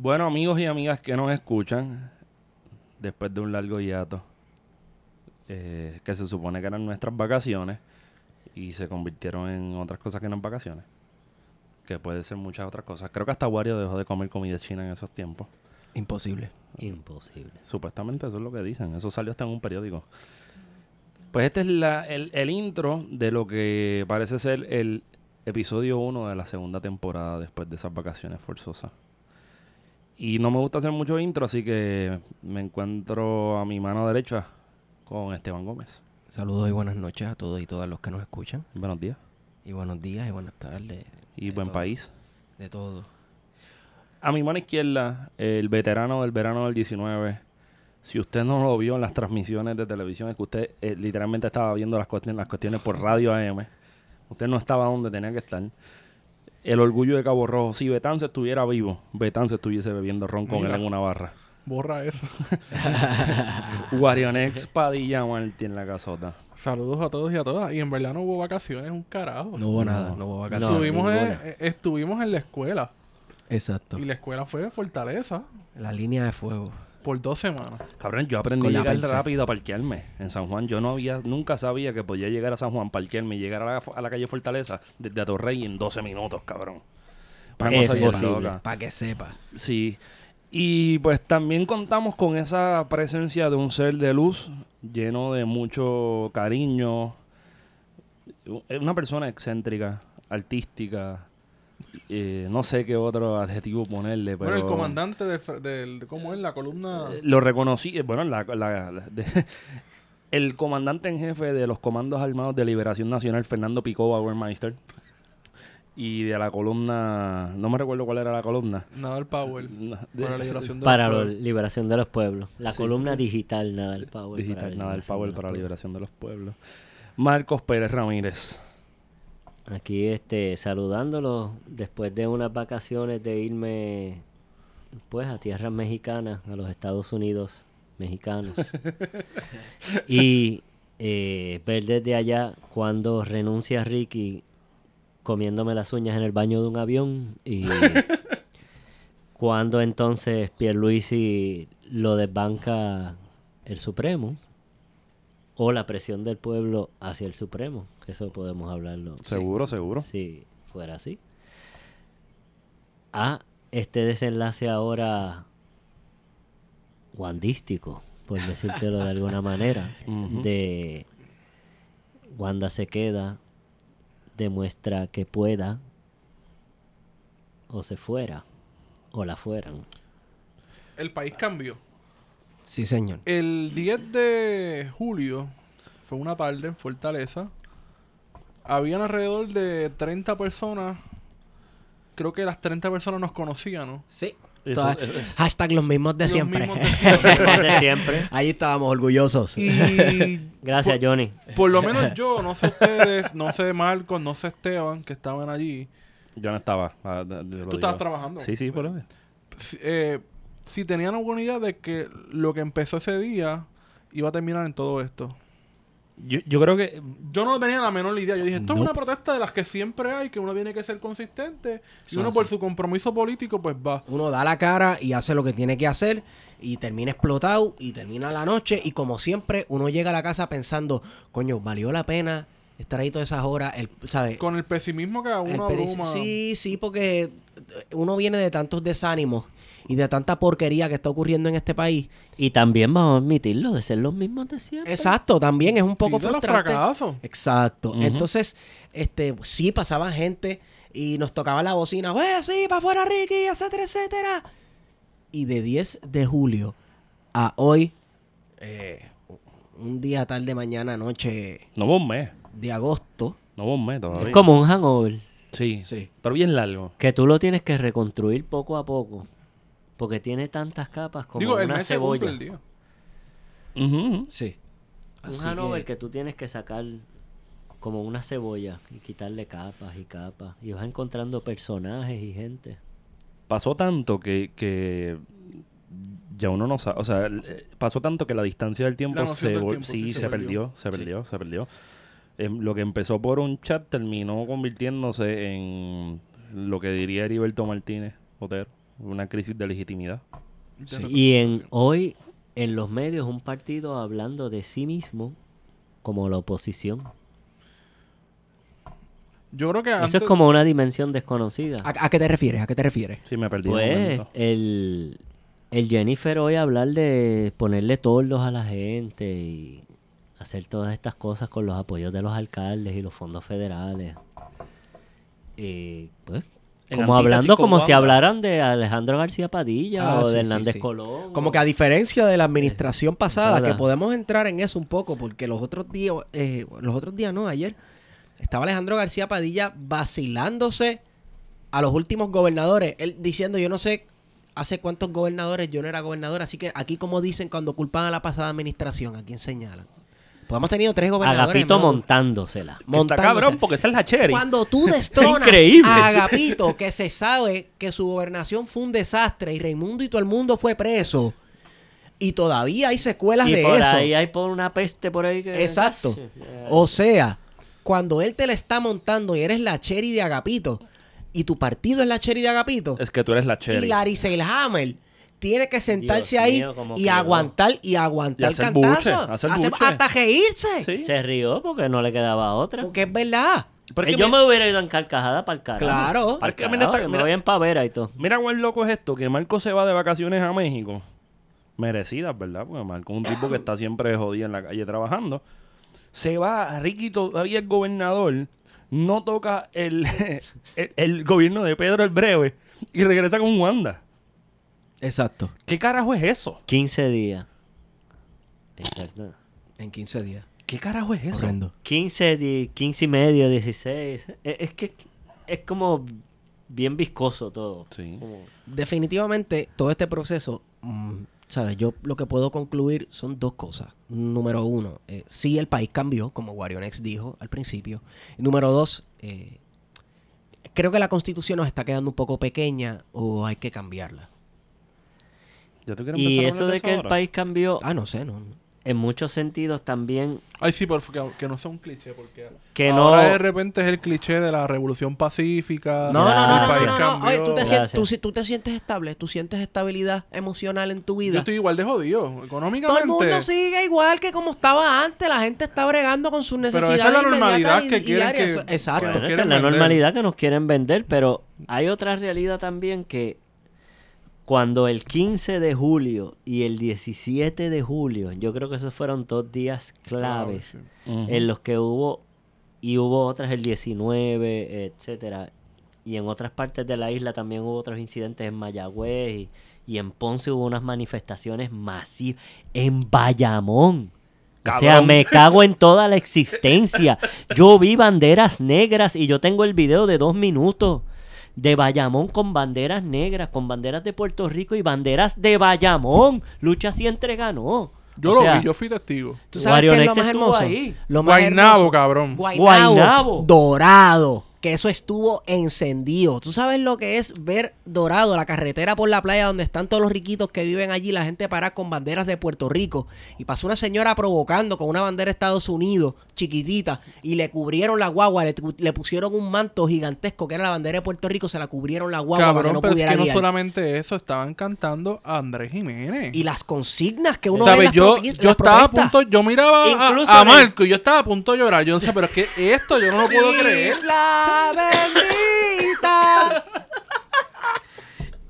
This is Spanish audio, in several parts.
Bueno, amigos y amigas que nos escuchan, después de un largo hiato, eh, que se supone que eran nuestras vacaciones y se convirtieron en otras cosas que no en vacaciones, que puede ser muchas otras cosas. Creo que hasta Wario dejó de comer comida china en esos tiempos. Imposible. Imposible. Supuestamente eso es lo que dicen. Eso salió hasta en un periódico. Pues este es la- el, el intro de lo que parece ser el episodio 1 de la segunda temporada después de esas vacaciones forzosas. Y no me gusta hacer mucho intro, así que me encuentro a mi mano derecha con Esteban Gómez. Saludos y buenas noches a todos y todas los que nos escuchan. Buenos días. Y buenos días y buenas tardes. Y buen todo, país. De todo. A mi mano izquierda, el veterano del verano del 19. Si usted no lo vio en las transmisiones de televisión, es que usted eh, literalmente estaba viendo las cuestiones, las cuestiones por radio AM. Usted no estaba donde tenía que estar. El orgullo de Cabo Rojo. Si Betán se estuviera vivo, Betán se estuviese bebiendo ron con Mira. él en una barra. Borra eso. Guarionex Padilla Martí en la casota. Saludos a todos y a todas. Y en verdad no hubo vacaciones, un carajo. No hubo nada, no hubo vacaciones. estuvimos, en, eh, estuvimos en la escuela. Exacto. Y la escuela fue de Fortaleza La línea de fuego. Por dos semamas. Cabrón, yo aprendí Con a llegar rápido a parquearme en San Juan. Yo no había, nunca sabía que podía llegar a San Juan, parquearme y llegar a la, a la calle Fortaleza desde Atorrey en 12 minutos, cabrón. Una Es posible. Para que sepa. Sí. Y pues también contamos con esa presencia de un ser de luz lleno de mucho cariño. Es Una persona excéntrica, artística. Eh, no sé qué otro adjetivo ponerle, pero... Bueno, el comandante de. ¿Cómo es? La columna... Eh, Lo reconocí, eh, bueno, la, la- la- de- el comandante en jefe de los Comandos Armados de Liberación Nacional, Fernando Picó Bauermeister. Y de la columna, no me recuerdo cuál era la columna. Nadal Powell. Para la liberación de Para los pueblos. liberación de los pueblos. La Sí. columna digital, nada del Power. digital, para la nada del liberación Power de los para la liberación de los pueblos. Marcos Pérez Ramírez. Aquí este, saludándolos después de unas vacaciones de irme pues a tierras mexicanas, a los Estados Unidos mexicanos. y eh, ver desde allá cuando renuncia Ricky comiéndome las uñas en el baño de un avión y cuando entonces Pierluisi lo desbanca el Supremo o la presión del pueblo hacia el Supremo, que eso podemos hablarlo Seguro, seguro. si fuera así. A este desenlace ahora guandístico, por decírtelo de alguna manera, de Wanda se queda, demuestra que pueda, o se fuera, o la fueran. El país cambió. Sí, señor. El 10 de julio fue una tarde en Fortaleza. Habían alrededor de 30 personas. Creo que las 30 personas nos conocían, ¿no? Sí. Eso- hashtag los mismos de Los siempre. mismos de siempre. Ahí estábamos orgullosos. Y Gracias, Johnny. por lo menos yo, no sé ustedes, no sé Marcos, no sé Esteban, que estaban allí. Yo no estaba. ah, Tú estabas trabajando. Sí, sí, por lo menos. Eh, si tenían alguna idea de que lo que empezó ese día iba a terminar en todo esto. Yo, yo creo que Yo no tenía la menor idea. Yo dije, esto es una protesta de las que siempre hay, que uno tiene que ser consistente. Y Eso uno por su compromiso político, pues va. Uno da la cara y hace lo que tiene que hacer y termina explotado y termina la noche y como siempre uno llega a la casa pensando, coño, valió la pena estar ahí todas esas horas, el, ¿sabes? Con el pesimismo que a El uno abruma. Sí, sí, porque uno viene de tantos desánimos y de tanta porquería que está ocurriendo en este país. Y también vamos a admitirlo de ser los mismos de siempre. Exacto, también es un poco Sí, de los frustrante. fracasos. Exacto. Entonces, este, sí pasaba gente y nos tocaba la bocina, ¡Pues sí, para afuera Ricky! etcétera, etcétera. Y de 10 de julio a hoy, eh, un día, tarde, mañana, noche no un mes. De agosto. No todavía. Es como un hangover. Sí, Sí. pero bien largo. Que tú lo tienes que reconstruir poco a poco. Porque tiene tantas capas como Digo, el una cebolla. el día. Ujú, ujú. Sí. Un Así hangover que- que... tú tienes que sacar como una cebolla y quitarle capas y capas. Y vas encontrando personajes y gente. Pasó tanto que, que ya uno no sabe. O sea, eh, pasó tanto que la distancia del tiempo se, tiempo, sí, sí, se, se perdió, perdió. se Sí. perdió, se perdió. Em, lo que empezó por un chat terminó convirtiéndose en lo que diría Heriberto Martínez Otero, una crisis de legitimidad. Sí. Y en hoy en los medios un partido hablando de sí mismo como la oposición. Yo creo que Eso es como una dimensión desconocida. ¿A, a qué te refieres? ¿A qué te refieres? Sí, me perdí. Pues el, el Jennifer hoy hablar de ponerle tordos a la gente y hacer todas estas cosas con los apoyos de los alcaldes y los fondos federales. Y pues, como hablando como si hablaran de Alejandro García Padilla Ah, o de sí, Hernández sí. Colón. Como o- que a diferencia de la administración pasada, que podemos entrar en eso un poco, porque los otros días, eh, los otros días no, ayer, estaba Alejandro García Padilla vacilándose a los últimos gobernadores, él diciendo, yo no sé hace cuántos gobernadores yo no era gobernador, así que aquí como dicen cuando culpan a la pasada administración, ¿a quién señalan? Pues hemos tenido tres gobernadores. Agapito montándosela. Montándose. cabrón porque esa es la cherry. Cuando tú destronas Increíble. a Agapito, que se sabe que su gobernación fue un desastre y Raimundo y todo el mundo fue preso, y todavía hay secuelas Y de por eso. ahí hay por una peste por ahí que... Exacto. O sea, cuando él te la está montando y eres la cherry de Agapito, y tu partido es la cherry de Agapito, Es que tú eres la y cherry. Larry Seilhammer tiene que sentarse Dios ahí mío, y aguantar y aguantar Y hacer cantazo. buche, hacer Hacer- buche. hasta reírse. Sí. Se rió porque no le quedaba otra. Porque es verdad. Pero es Eh, yo mira- me hubiera ido en carcajada para el carajo. Claro. Que mira, carajo, está- yo me mira- voy en pavera y todo. Mira cuán loco es esto, que Marco se va de vacaciones a México. Merecidas, ¿verdad? Porque Marco es un tipo que está siempre jodido en la calle trabajando. Se va, Ricky todavía es gobernador, no toca el, el, el gobierno de Pedro el Breve y regresa con Wanda. Exacto. ¿Qué carajo es eso? 15 días. Exacto. En 15 días. ¿Qué carajo es eso? Horrendo. 15, di- 15 y medio, 16. Es, es que es como bien viscoso todo. Sí. Como- Definitivamente, todo este proceso, mm, ¿sabes? Yo lo que puedo concluir son dos cosas. Número uno, eh, sí el país cambió, como Guarionex dijo al principio. Número dos, eh, creo que la constitución nos está quedando un poco pequeña o hay que cambiarla. ¿Ya tú quieres Y eso de que el país cambió, Ah, no sé, no. no. en muchos sentidos también, Ay, sí, pero que, que no sea un cliché, porque que ahora no... de repente es el cliché de la revolución pacífica. No, no, no, no, no, no, no. Oye, tú te, sientes, tú, si- tú te sientes estable, tú sientes estabilidad emocional en tu Yo vida. estoy igual de jodido, Todo económicamente. el mundo sigue igual que como estaba antes. La gente está bregando con sus Pero necesidades. esa es la normalidad y- que quieren que- Exacto. Bueno, esa quieren es la vender. normalidad que nos quieren vender, pero hay otra realidad también que cuando el 15 de julio y el 17 de julio, yo creo que esos fueron dos días claves Claro, en los que hubo y hubo otras el 19, etcétera. Y en otras partes de la isla también hubo otros incidentes en Mayagüez y, y en Ponce hubo unas manifestaciones masivas en Bayamón. O sea, me cago en toda la existencia. Yo vi banderas negras y yo tengo el video de dos minutos de Bayamón con banderas negras, con banderas de Puerto Rico y banderas de Bayamón. Lucha siempre ganó. Yo O lo sea, vi, yo fui testigo. ¿Tú sabes qué es lo más hermoso? ahí. Lo más Guaynabo, hermoso. cabrón. Guaynabo, Guaynabo. dorado. Que eso estuvo encendido. ¿Tú sabes lo que es ver dorado la carretera por la playa donde están todos los riquitos que viven allí, la gente para con banderas de Puerto Rico? Y pasó una señora provocando con una bandera de Estados Unidos, chiquitita, y le cubrieron la guagua, le, le pusieron un manto gigantesco que era la bandera de Puerto Rico, se la cubrieron la guagua para que Cabrón, no pero es pudiera que no solamente eso, estaban cantando a Andrés Jiménez. Y las consignas que uno las Yo, yo las estaba a punto, yo miraba a- Marco y yo estaba a punto de llorar. Yo no sé, pero es que esto yo no lo puedo creer. Bendita.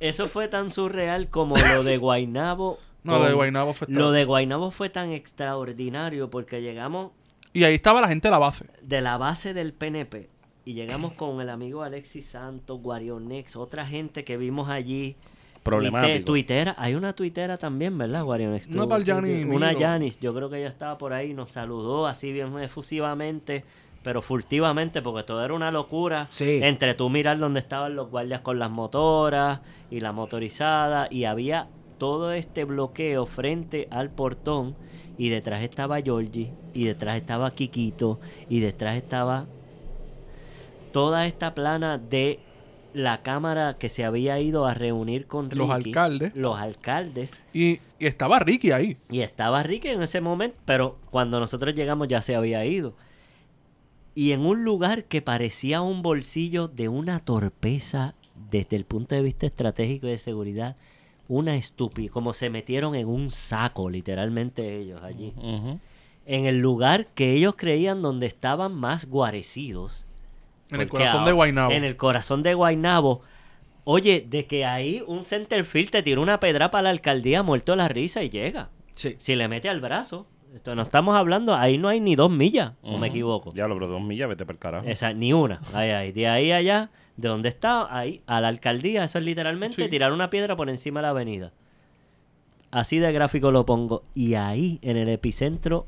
Eso fue tan surreal como lo de Guainabo. No, lo de Guaynabo fue Lo de Guainabo fue tan extraordinario porque llegamos Y ahí estaba la gente de la base. de la base del PNP y llegamos con el amigo Alexis Santos, Guarionex, otra gente que vimos allí. Problemático. Tuite- Tuitera, hay una tuitera también, ¿verdad, Guarionex? Una Yanis Una. Yanis, yo creo que ella estaba por ahí, nos saludó así bien efusivamente, pero furtivamente, porque todo era una locura. Sí. Entre tú mirar dónde estaban los guardias con las motoras y la motorizada, y había todo este bloqueo frente al portón, y detrás estaba Georgie, y detrás estaba Kikito, y detrás estaba toda esta plana de la cámara que se había ido a reunir con Los Ricky, alcaldes. Los alcaldes. Y, y estaba Ricky ahí. Y estaba Ricky en ese momento, pero cuando nosotros llegamos ya se había ido. Y en un lugar que parecía un bolsillo de una torpeza desde el punto de vista estratégico y de seguridad, una estupidez. Como se metieron en un saco, literalmente ellos allí. En el lugar que ellos creían donde estaban más guarecidos. En el corazón ahora- de Guaynabo. En el corazón de Guaynabo. Oye, de que ahí un centerfield te tira una pedra para la alcaldía muerto la risa y llega. Sí. Si le mete al brazo. Esto no estamos hablando, ahí no hay ni dos millas, o me Ujú. equivoco. Diablo, pero dos millas, vete para el carajo. Esa, ni una. Ahí, ahí. De ahí allá, de donde está, ahí, a la alcaldía, eso es literalmente Sí. tirar una piedra por encima de la avenida. Así de gráfico lo pongo. Y ahí, en el epicentro,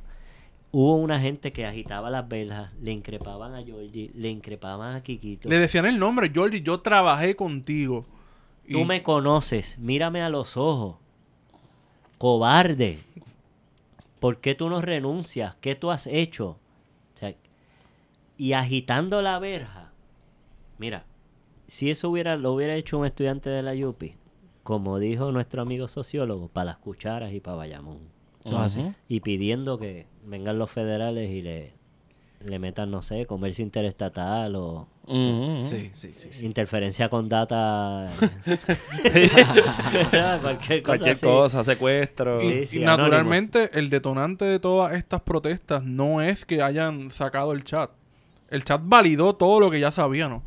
hubo una gente que agitaba las velas, le increpaban a Georgie, le increpaban a Kikito. Le decían el nombre, Georgie, yo trabajé contigo. Y Tú me conoces, mírame a los ojos. Cobarde. ¿Por qué tú no renuncias? ¿Qué tú has hecho? O sea, y agitando la verja. Mira, si eso hubiera, lo hubiera hecho un estudiante de la Yupi, como dijo nuestro amigo sociólogo, para las cucharas y para Bayamón. Eso es así. Ujú. Y pidiendo que vengan los federales y le, le metan, no sé, comercio interestatal o. Sí, sí, sí. sí. interferencia con data. Cualquier cosa. Cualquier cosa, secuestro. Y, Sí, y sí, naturalmente el detonante de todas estas protestas no es que hayan sacado el chat. El chat validó todo lo que ya sabíamos.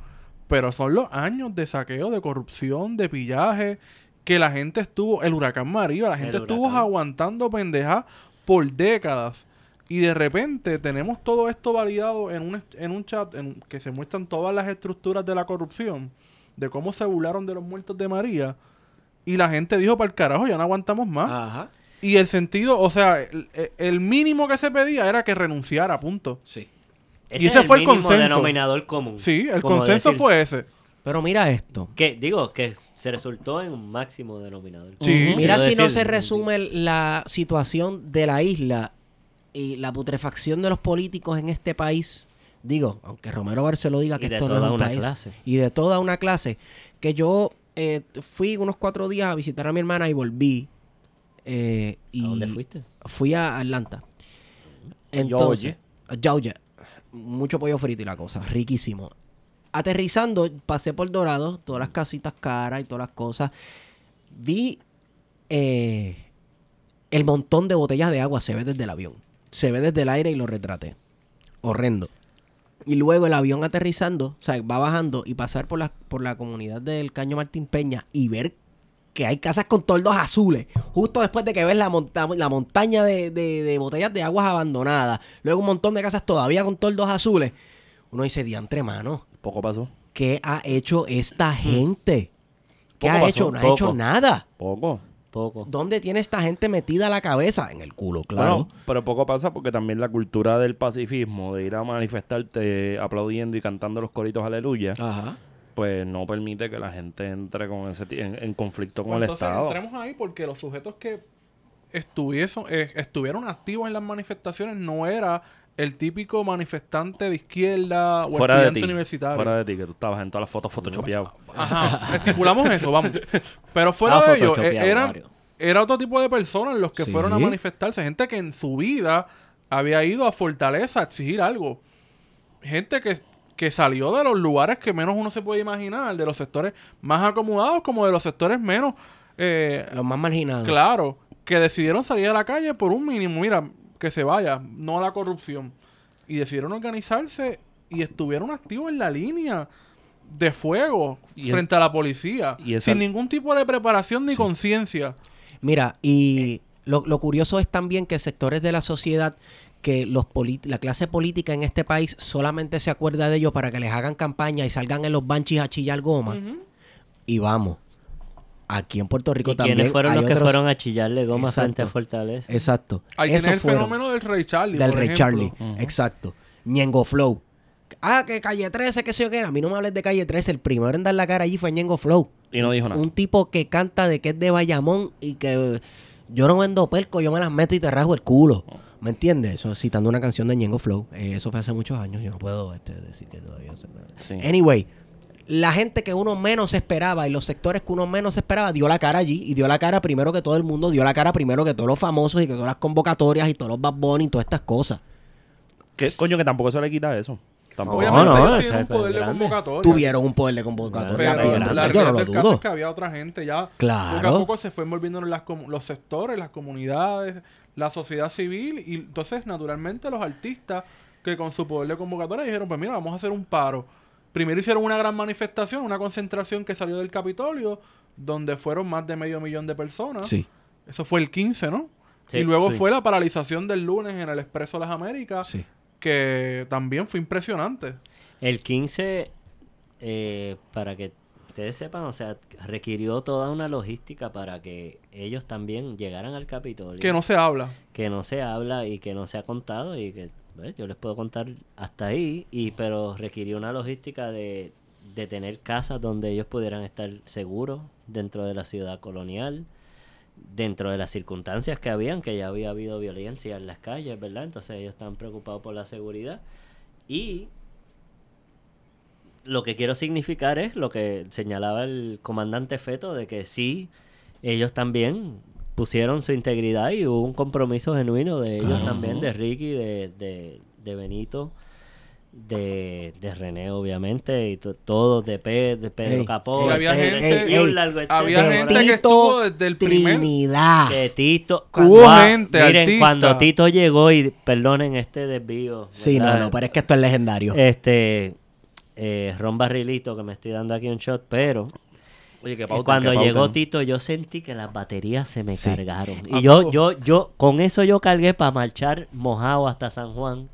Pero son los años de saqueo, de corrupción, de pillaje, que la gente estuvo, el huracán María, la gente estuvo huracán. aguantando pendejas por décadas. Y de repente tenemos todo esto validado en un, en un chat en que se muestran todas las estructuras de la corrupción, de cómo se burlaron de los muertos de María. Y la gente dijo, para el carajo, ya no aguantamos más. Ajá. Y el sentido, o sea, el, el mínimo que se pedía era que renunciara, punto. Sí. Ese Y ese es fue el mínimo consenso. denominador común. Sí, el consenso decir- fue ese. Pero mira esto. Que, digo, que se resultó en un máximo denominador. Sí. común. Mira si no se resume la situación de la isla y la putrefacción de los políticos en este país. Digo, aunque Romero Barceló diga que esto no es un una país. clase. Y de toda una clase. Que yo eh, fui unos cuatro días a visitar a mi hermana y volví. eh, y ¿A dónde fuiste? Fui a Atlanta. Entonces, a Georgia. Mucho pollo frito y la cosa, riquísimo. Aterrizando, pasé por Dorado, todas las casitas caras y todas las cosas. Vi eh, el montón de botellas de agua, se ve desde el avión. Se ve desde el aire y lo retraté. Horrendo. Y luego el avión aterrizando, o sea, va bajando y pasar por la, por la comunidad del Caño Martín Peña y ver que hay casas con toldos azules. Justo después de que ves la, monta- la montaña de, de- de botellas de aguas abandonadas. Luego un montón de casas todavía con toldos azules. Uno dice, diantre, mano, Poco pasó. ¿qué ha hecho esta gente? ¿Qué Poco ha pasó, hecho? No ha hecho nada. Poco. Poco. ¿Dónde tiene esta gente metida la cabeza? En el culo, claro. Bueno, pero poco pasa porque también la cultura del pacifismo, de ir a manifestarte aplaudiendo y cantando los coritos aleluya, Ajá. pues no permite que la gente entre con ese en conflicto con Pues el entonces Estado. entremos ahí porque los sujetos que estuviesen, eh, estuvieron activos en las manifestaciones no era el típico manifestante de izquierda o Fuera de ti. universitario. Fuera de ti, que tú estabas en todas las fotos photoshopeadas. Ajá, estipulamos eso, vamos. Pero fuera Ah, de ello, photoshopeado eh, eran, era otro tipo de personas los que Sí. fueron a manifestarse. Gente que en su vida había ido a Fortaleza a exigir algo. Gente que, que salió de los lugares que menos uno se puede imaginar, de los sectores más acomodados como de los sectores menos... eh, Los más marginados. Claro, que decidieron salir a la calle por un mínimo, mira, que se vaya, no a la corrupción. Y decidieron organizarse y estuvieron activos en la línea de fuego Y frente a la policía, y esa- sin ningún tipo de preparación ni conciencia. Mira, y lo, lo curioso es también que sectores de la sociedad, que los la clase política en este país solamente se acuerda de ellos para que les hagan campaña y salgan en los banchis a chillar goma. Y vamos, aquí en Puerto Rico ¿Y también quiénes fueron hay los que fueron a chillarle goma Exacto. frente a Fortaleza? Exacto. Ahí Esos tienes el fueron fenómeno del Rey Charlie. del por Rey ejemplo. Charlie. Exacto. Ñengo Flow. Ah, que calle 13, que sé yo qué era. A mí no me hables de calle 13. El primero en dar la cara allí fue Ñengo Flow. Y no dijo nada. Un tipo que canta de que es de Bayamón y que yo no vendo perco, yo me las meto y te rasgo el culo. ¿Me entiendes? Eso citando una canción de Ñengo Flow. Eh, eso fue hace muchos años. Yo no puedo este, decir que todavía se Sí. Anyway, la gente que uno menos esperaba y los sectores que uno menos esperaba dio la cara allí y dio la cara primero que todo el mundo, dio la cara primero que todos los famosos y que todas las convocatorias y todos los Bad Bunny y todas estas cosas. ¿Qué coño que tampoco se le quita eso? Tampoco. Obviamente no, ellos o tienen sea, un poder de convocatoria. Tuvieron un poder de convocatoria. Pero la yo no realidad lo del caso dudo. es que había otra gente ya. Claro. Poco a poco se fue envolviendo en las com- los sectores, las comunidades, la sociedad civil. Y entonces, naturalmente, los artistas que con su poder de convocatoria dijeron: Pues mira, vamos a hacer un paro. Primero hicieron una gran manifestación, una concentración que salió del Capitolio, donde fueron más de medio millón de personas. Sí, Eso fue el 15, ¿no? Sí, y luego sí. fue la paralización del lunes en el Expreso de las Américas, sí. que también fue impresionante. El 15, eh, para que ustedes sepan, o sea, requirió toda una logística para que ellos también llegaran al Capitolio. Que no se habla. que no se habla y que no se ha contado y que yo les puedo contar hasta ahí y pero requirió una logística de, de tener casas donde ellos pudieran estar seguros dentro de la ciudad colonial dentro de las circunstancias que habían que ya había habido violencia en las calles verdad entonces ellos estaban preocupados por la seguridad. Y lo que quiero significar es lo que señalaba el comandante Feto de que sí ellos también pusieron su integridad y hubo un compromiso genuino de ellos Claro. también, de Ricky, de, de, de Benito, de, de René, obviamente, y to- todos, de, Pe- de Pedro Ey, Capó, Y había gente- que estuvo desde el primer- Trinidad. Que Tito. Hubo Guau, gente, Miren, artista. cuando Tito llegó, y perdonen este desvío. Sí, no, no, pero es que esto es legendario. Este. eh, Ron Barrilito, que me estoy dando aquí un shot, pero Oye, que pauten, cuando que llegó. Tito, yo sentí que las baterías se me Sí. cargaron. Y yo, todos. yo, yo, con eso yo cargué para marchar mojado hasta San Juan.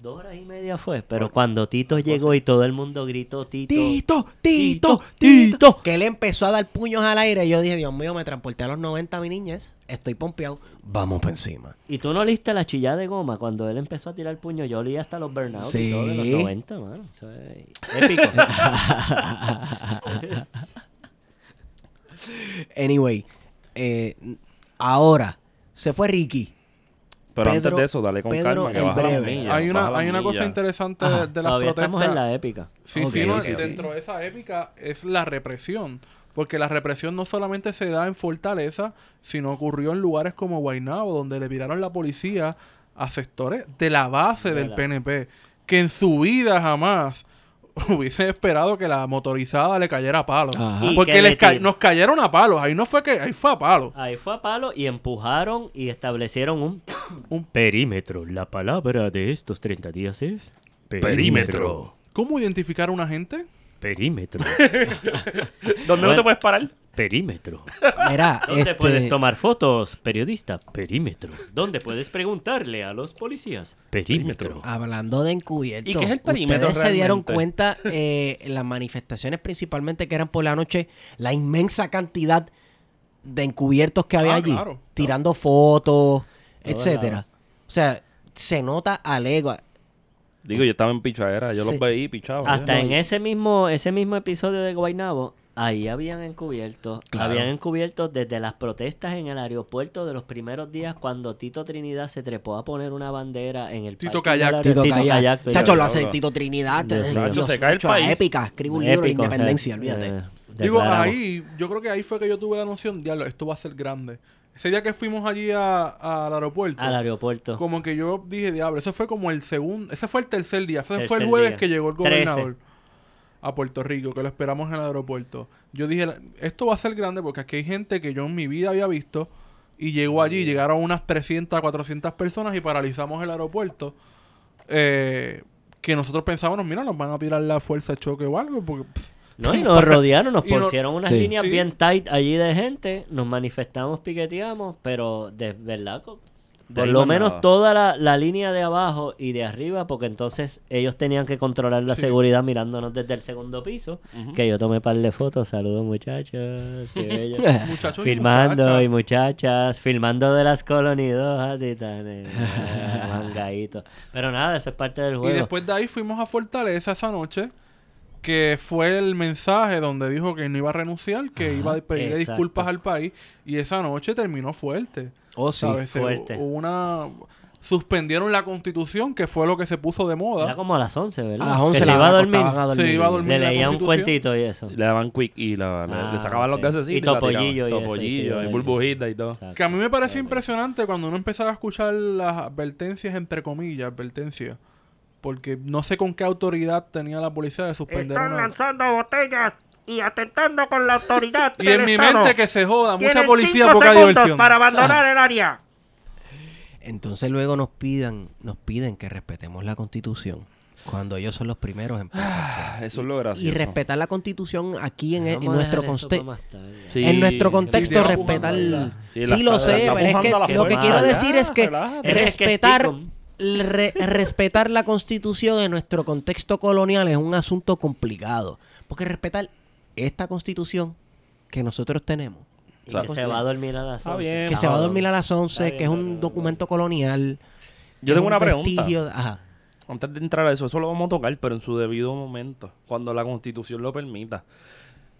Dos horas y media fue, pero cuando Tito llegó y todo el mundo gritó Tito. Tito, Tito, Tito. Que él empezó a dar puños al aire. Yo dije, Dios mío, me transporté a los 90, mi niñez. Estoy pompeado. Vamos para encima. Y tú no oliste la chillada de goma cuando él empezó a tirar puño. Yo olí hasta los burnouts Sí. y todo de los 90, mano. Eso es épico. Anyway, eh, ahora se fue Ricky. Pero antes de eso, dale con Pedro calma, que el baja las breve. hay baja una, hay una cosa interesante Ajá. de, de las Todavía protestas. estamos en la épica. Sí, Ok, sí, no, dentro de esa épica es la represión. Porque la represión no solamente se da en Fortaleza, sino ocurrió en lugares como Guaynabo, donde le viraron la policía a sectores de la base De del la- PNP, que en su vida jamás hubiesen esperado que la motorizada le cayera a palos. Porque que les ca- nos cayeron a palos. Ahí no fue que, ahí fue a palos. Ahí fue a palo y empujaron y establecieron un, Un- perímetro. La palabra de estos 30 días es Perímetro. ¿Cómo identificar a una gente? Perímetro. ¿Dónde no te puedes parar? Perímetro. Mira, ¿Dónde este, puedes tomar fotos, periodista? Perímetro. ¿Dónde puedes preguntarle a los policías? Perímetro. Hablando de encubierto. ¿Y qué es el perímetro Ustedes se dieron realmente? cuenta eh, en las manifestaciones principalmente que eran por la noche, la inmensa cantidad de encubiertos que había Ah, allí, claro. tirando fotos, etcétera. lado. O sea, se nota a legua. Digo, yo estaba en pichadera, yo Sí. los veía y pichaba. Hasta en ese mismo, ese mismo episodio de Guaynabo, ahí habían encubiertos. Claro. Habían encubiertos desde las protestas en el aeropuerto de los primeros días cuando Tito Trinidad se trepó a poner una bandera en el Tito Kayak. aeropuerto. Tito, Kayak. pero- Chacho, lo hace Tito Trinidad. Dios eh. Dios, se cae el chacho, país. épica. Escribe un libro de Épico, o sea, independencia, olvídate. eh, Digo, ahí, yo creo que ahí fue que yo tuve la noción, diablo, esto va a ser grande. Ese día que fuimos allí a- al aeropuerto, Al aeropuerto. como que yo dije, diablo, ese fue como el segundo, ese fue el tercer día, ese fue el jueves día. que llegó el gobernador a Puerto Rico, que lo esperamos en el aeropuerto. Yo dije, esto va a ser grande porque aquí hay gente que yo en mi vida había visto y llegó allí, llegaron unas 300, 400 personas y paralizamos el aeropuerto. Eh, que nosotros pensábamos, mira, nos van a tirar la fuerza de choque o algo, porque... pff, No, y nos rodearon, nos Y no- pusieron unas Sí. líneas Sí. bien tight allí de gente, nos manifestamos, piqueteamos, pero de verdad, por lo menos nada. toda la, la línea de abajo y de arriba, porque entonces ellos tenían que controlar la Sí. seguridad mirándonos desde el segundo piso, que yo tomé par de fotos, saludos muchachos, qué bello. muchachos y filmando muchachas. y muchachas, filmando de las Colony 2 a Titanes, mangadito. Pero nada, eso es parte del Y juego. después de ahí fuimos a Fortaleza esa noche, que fue el mensaje donde dijo que no iba a renunciar, que iba a pedir exacto. disculpas al país, y esa noche terminó fuerte. Oh, sí. fuerte. Hubo una... Suspendieron la constitución, que fue lo que se puso de Era moda. como a las 11, ¿verdad? A las 11 que se la iba a dormir. acostaban a dormir. Se iba a dormir Le la leía un cuentito y eso. Le daban quick y la, le- Ah, le sacaban los gases Y topollillo y eso, Topollillo, sí, y sí. burbujitas y todo. Exacto. Que a mí me parece impresionante cuando uno empezaba a escuchar las advertencias, entre comillas, advertencias, porque no sé con qué autoridad tenía la policía de suspender Están una... lanzando botellas y atentando con la autoridad Y del en mi Estado. mente que se joda, mucha policía, cinco poca segundos diversión. para abandonar el área. Entonces luego nos pidan, nos piden que respetemos la constitución. Cuando ellos son los primeros en pasarse. Ah, Eso es lo gracioso. y respetar la constitución aquí en, en Vamos a nuestro dejar eso contexto. para más tarde. Sí, en nuestro sí, contexto, te va respetar. empujando, Sí, Sí, la lo sé, pero es que empujando a la lo que fuerza. quiero Ya, decir es que relájate. Eres que respetar. Re- respetar la constitución en nuestro contexto colonial es un asunto complicado. Porque respetar esta constitución que nosotros tenemos, Y que se va a dormir a las Está 11. bien. que se va a dormir a las 11, Está que es un documento colonial. Yo tengo un una pregunta. Ajá. Antes de entrar a eso, eso lo vamos a tocar, pero en su debido momento, cuando la constitución lo permita.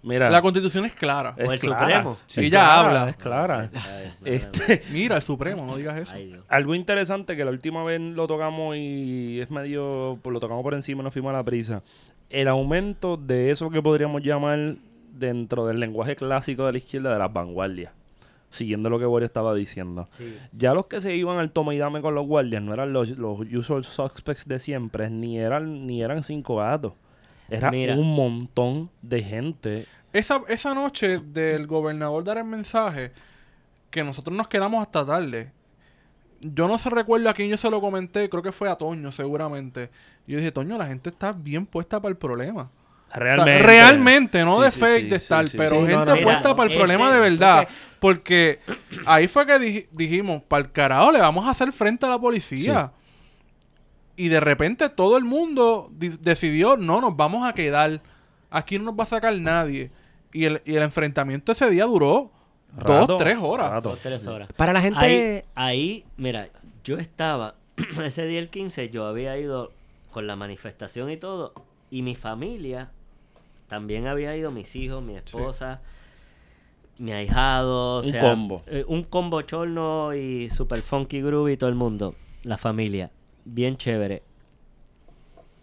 Mira, La constitución es clara. es O el clara, Supremo. es Ella clara, habla. Es clara. Ay, Este, Mira, el Supremo, no digas eso. Ay, algo interesante que la última vez lo tocamos y es medio, pues lo tocamos por encima, nos fuimos a la prisa. El aumento de eso que podríamos llamar dentro del lenguaje clásico de la izquierda de las vanguardias. Siguiendo lo que Boris estaba diciendo. Sí. Ya los que se iban al toma y dame con los guardias no eran los, los usual suspects de siempre, ni eran, ni eran cinco gatos. Era Mira. un montón de gente. Esa, esa noche del gobernador dar el mensaje, que nosotros nos quedamos hasta tarde. Yo no se recuerdo a quién yo se lo comenté, creo que fue a Toño seguramente. Yo dije, Toño, la gente está bien puesta para el problema. O sea, Realmente. realmente, no Sí, de sí, fake, sí, de sí, estar, sí, pero sí. gente No, no, puesta mira, para el ese- problema de verdad. Porque ahí fue que dij- dijimos, para el carajo le vamos a hacer frente a la policía. Y de repente todo el mundo di- decidió, no, nos vamos a quedar. Aquí no nos va a sacar nadie. Y el, y el enfrentamiento ese día duró Rato, dos, tres horas. rato. Dos, tres horas. Para la gente. Ahí, ahí, mira, yo estaba, ese día el 15, yo había ido con la manifestación y todo, y mi familia también había ido, mis hijos, mi esposa, mi ahijado, o Un sea, combo. eh, un combo chorno y super funky groovy todo el mundo, la familia, bien chévere.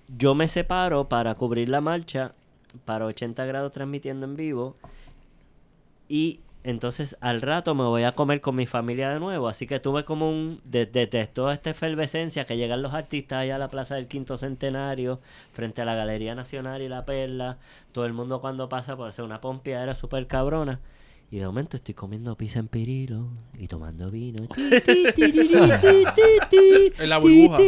Yo me separo para cubrir la marcha, para 80 grados transmitiendo en vivo, y entonces al rato me voy a comer con mi familia de nuevo. Así que tuve como un. Desde toda esta efervescencia que llegan los artistas allá a la Plaza del Quinto Centenario, frente a la Galería Nacional y la Perla. Todo el mundo cuando pasa por hacer una pompeadera súper cabrona. Y de momento estoy comiendo pizza en Pirilo y tomando vino. En la burbuja.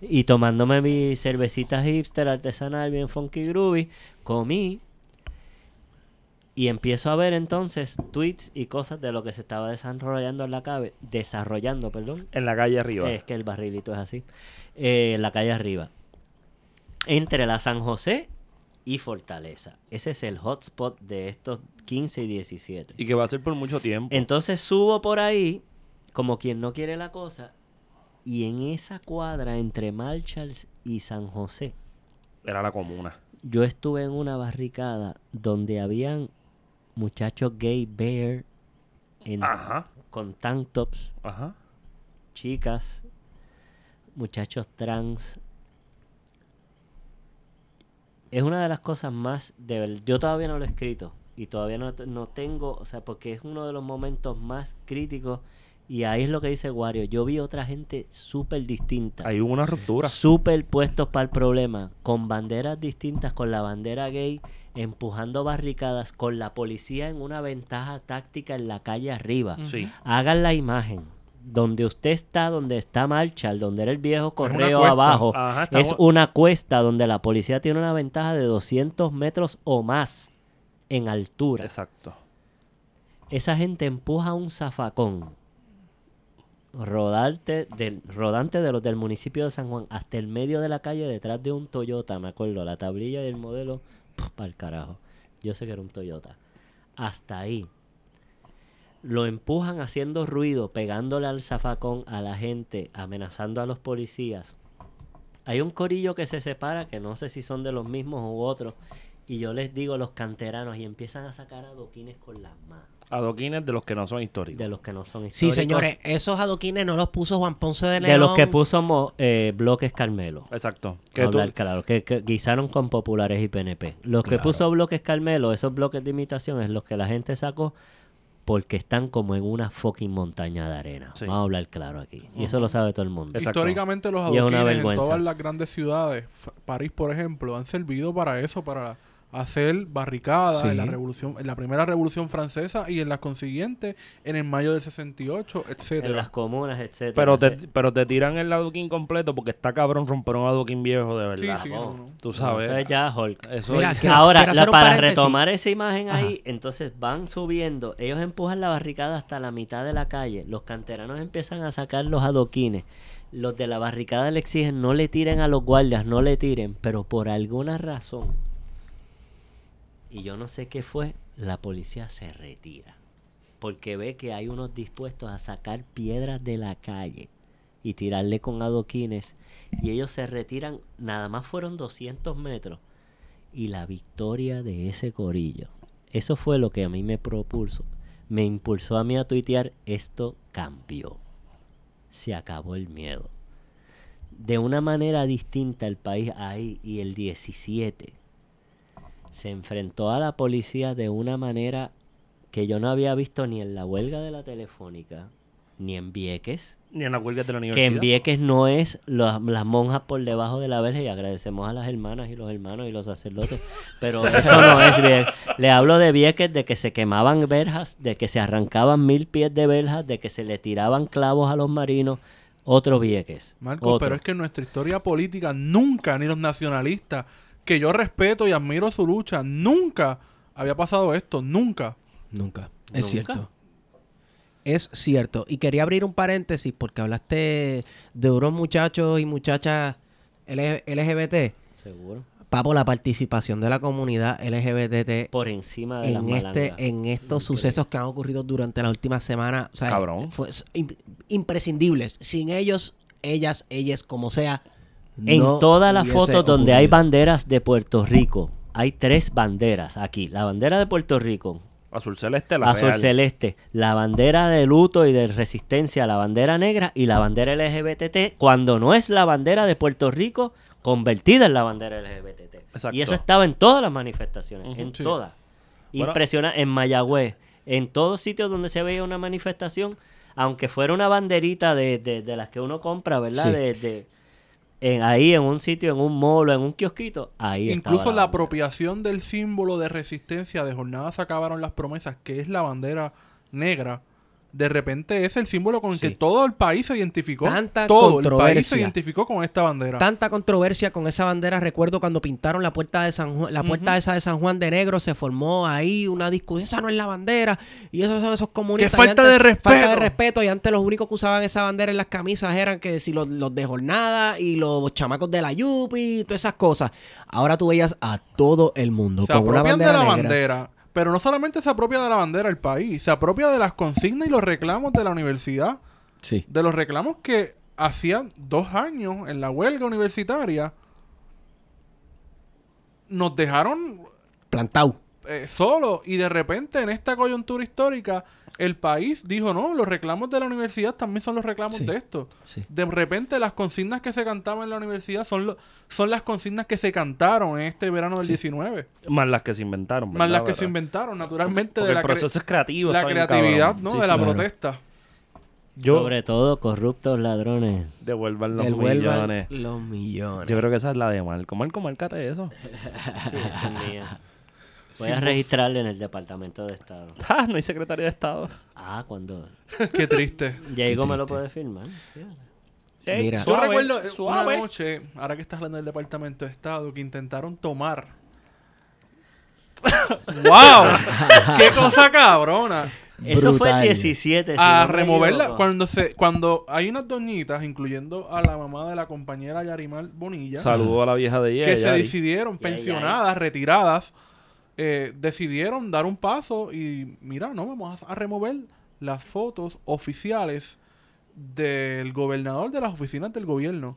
Y tomándome mi cervecita hipster artesanal bien funky groovy. Comí y empiezo a ver entonces tweets y cosas de lo que se estaba desarrollando en la cabe, desarrollando, perdón. En la calle arriba. Es que el barrilito es así. Eh, en la calle arriba. Entre la San José y Fortaleza. Ese es el hotspot de estos 15 y 17. Y que va a ser por mucho tiempo. Entonces subo por ahí, como quien no quiere la cosa, y en esa cuadra entre Marshalls y San José, Era la comuna. yo estuve en una barricada donde habían muchachos gay bear en- Ajá. con tank tops, Ajá. chicas, muchachos trans. Es una de las cosas más de ver- Yo todavía no lo he escrito y todavía no, no tengo, o sea, porque es uno de los momentos más críticos y ahí es lo que dice Wario. Yo vi otra gente súper distinta. Hay una ruptura. Súper puestos para el problema, con banderas distintas, con la bandera gay, empujando barricadas, con la policía en una ventaja táctica en la calle arriba. Sí. Hagan la imagen. Donde usted está, donde está Marshall, donde era el viejo correo abajo, Ajá, es una cuesta donde la policía tiene una ventaja de 200 metros o más en altura. Exacto. Esa gente empuja un zafacón rodante del, rodante de los del municipio de San Juan hasta el medio de la calle detrás de un Toyota, me acuerdo, la tablilla y el modelo, para el carajo. Yo sé que era un Toyota. Hasta ahí. Lo empujan haciendo ruido, pegándole al zafacón a la gente, amenazando a los policías. Hay un corillo que se separa, que no sé si son de los mismos u otros, y yo les digo los canteranos y empiezan a sacar adoquines con las manos, Adoquines de los que no son históricos. de los que no son históricos. Sí, señores, esos adoquines no los puso Juan Ponce de León. De los que puso eh, Bloques Carmelo. Exacto. Que Que tú- hablar claro, que, que guisaron con populares y PNP. Los que Claro. puso Bloques Carmelo, esos bloques de imitación, es los que la gente sacó porque están como en una fucking montaña de arena. Sí. Vamos a hablar claro aquí. Y eso lo sabe todo el mundo. Exacto. Históricamente los adoquines en todas las grandes ciudades, París por ejemplo, han servido para eso, para hacer barricadas Sí. en la revolución, en la primera revolución francesa y en las consiguientes, en el mayo del 68, En etcétera. las comunas, etcétera. Pero te, pero te tiran el adoquín completo porque está cabrón romper un adoquín viejo de Sí, verdad. sí, no, no. Tú sabes. Eso es ya Hulk. Eso Mira, es- Quiero- Ahora, la- para paréntesis. retomar esa imagen Ajá. ahí, entonces van subiendo, ellos empujan la barricada hasta la mitad de la calle, los canteranos empiezan a sacar los adoquines, los de la barricada le exigen no le tiren a los guardias, no le tiren, pero por alguna razón, y yo no sé qué fue, la policía se retira, porque ve que hay unos dispuestos a sacar piedras de la calle y tirarle con adoquines, y ellos se retiran, nada más fueron 200 metros y la victoria de ese corillo. Eso fue lo que a mí me propulsó. Me impulsó a mí a tuitear, esto cambió. Se acabó el miedo. De una manera distinta el país ahí y el 17 se enfrentó a la policía de una manera que yo no había visto ni en la huelga de la telefónica, ni en Vieques, Ni en la huelga de la que universidad. en Vieques no es la- las monjas por debajo de la verja y agradecemos a las hermanas y los hermanos y los sacerdotes, pero eso no es Vieques. Le hablo de Vieques de que se quemaban verjas, de que se arrancaban mil pies de verjas, de que se le tiraban clavos a los marinos. Otro Vieques. Marcos, otro. pero es que en nuestra historia política nunca, ni los nacionalistas, que yo respeto y admiro su lucha, nunca había pasado esto, nunca. Nunca. Es Nunca. cierto. Es cierto. Y quería abrir un paréntesis porque hablaste de unos muchachos y muchachas L- LGBT. Seguro. Papo, la participación de la comunidad LGBT Por encima de las en, este, en estos sucesos que han ocurrido durante la última semana. O sea, Cabrón. Fue imprescindibles. Sin ellos, ellas, ellas, como sea. En no todas las fotos donde hay banderas de Puerto Rico, hay tres banderas aquí. La bandera de Puerto Rico, Azul celeste, la azul real. celeste, la bandera de luto y de resistencia, la bandera negra y la bandera LGBT, cuando no es la bandera de Puerto Rico convertida en la bandera LGBT. Exacto. Y eso estaba en todas las manifestaciones, en Sí. todas. Bueno. Impresionante, en Mayagüez, en todos sitios donde se veía una manifestación, aunque fuera una banderita de, de- de las que uno compra, ¿verdad? Sí. De, de- en, ahí en un sitio, en un molo, en un kiosquito, ahí Incluso la bandera. apropiación del símbolo de resistencia de Jornadas Acabaron las Promesas, que es la bandera negra, de repente es el símbolo con el que todo el país se identificó. Tanta todo el país controversia. se identificó con esta bandera. Tanta controversia con esa bandera. Recuerdo cuando pintaron la puerta de San Juan, la puerta esa de San Juan de Negro, se formó ahí una discusión. Esa no es la bandera. Y esos son esos comunistas. ¡Qué falta antes- de respeto! Falta de respeto. Y antes los únicos que usaban esa bandera en las camisas eran que si los, los de jornada y los chamacos de la Yupi y todas esas cosas. Ahora tú veías a todo el mundo se con una apropian de bandera la negra. bandera. Pero no solamente se apropia de la bandera el país, se apropia de las consignas y los reclamos de la universidad. Sí. De los reclamos que hacían dos años en la huelga universitaria. Nos dejaron Plantado. eh, solos y de repente en esta coyuntura histórica el país dijo, no, los reclamos de la universidad también son los reclamos Sí. de esto. Sí. De repente las consignas que se cantaban en la universidad son, lo- son las consignas que se cantaron en este verano del Sí. 19. Más las que se inventaron. Más las que se inventaron, naturalmente, Porque de el la, cre- proceso es creativo. la creatividad. ¿no? Sí, de sí. la claro. protesta. Yo- Sobre todo corruptos ladrones. Devuelvan los Devuelvan millones. los millones. Yo creo que esa es la de Marco. Marco, márcate eso. Sí, esa es mía. Voy a registrarle en el Departamento de Estado. Ah, no hay secretario de Estado. Ah, cuando Qué triste. Diego me lo puede firmar. Ey, Mira. Yo suave, recuerdo eh, suave. una noche, ahora que estás hablando del Departamento de Estado, que intentaron tomar. ¡Wow! ¡Qué cosa cabrona! Eso fue el Brutal. 17. si a no removerla cuando se cuando hay unas doñitas incluyendo a la mamá de la compañera Yarimar Bonilla Saludo a la vieja de ella. que se decidieron pensionadas retiradas eh, decidieron dar un paso y mira no vamos a, a remover las fotos oficiales del gobernador de las oficinas del gobierno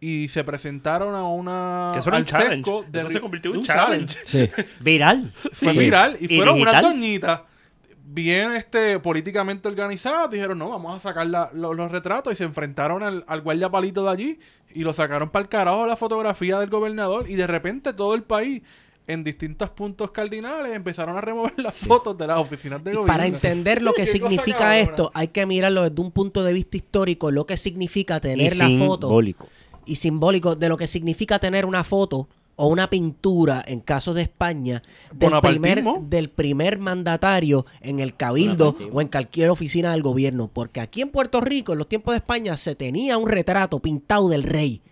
y se presentaron a una Que eso era un al challenge. de Eso se convirtió en un challenge. Sí. Viral. fue Sí. viral y, Y fueron unas doñitas bien este políticamente organizadas dijeron no vamos a sacar la- lo- los retratos y se enfrentaron al, al guardia palito de allí y lo sacaron para el carajo la fotografía del gobernador y de repente todo el país en distintos puntos cardinales empezaron a remover las fotos de las oficinas de Y gobierno. para entender lo que significa esto, hay que mirarlo desde un punto de vista histórico, lo que significa tener y la foto simbólico. y simbólico de lo que significa tener una foto o una pintura, en caso de España, del primer, del primer mandatario en el cabildo o en cualquier oficina del gobierno. Porque aquí en Puerto Rico, en los tiempos de España, se tenía un retrato pintado del rey.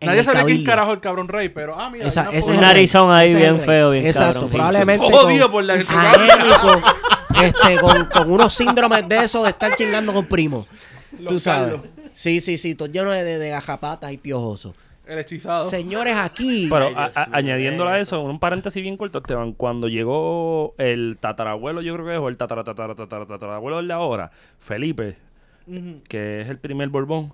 Nadie sabe quién carajo el cabrón rey, pero ah, mira, Esa- hay una ese es Un narizón ahí Ese bien feo, bien Exacto, cabrón. probablemente jodido por la- anémico, este, con, con unos síndromes de eso de estar chingando con primos. Tú Los sabes. Carlos. Sí, sí, sí, todo lleno de, de, de gajapatas y piojosos. El hechizado. Señores, aquí. Pero a- a- añadiéndole a eso. un paréntesis bien corto, Esteban, cuando llegó el tatarabuelo, yo creo que es, o el tatara, tatara, tatara, tatarabuelo del de ahora, Felipe, que es el primer Borbón.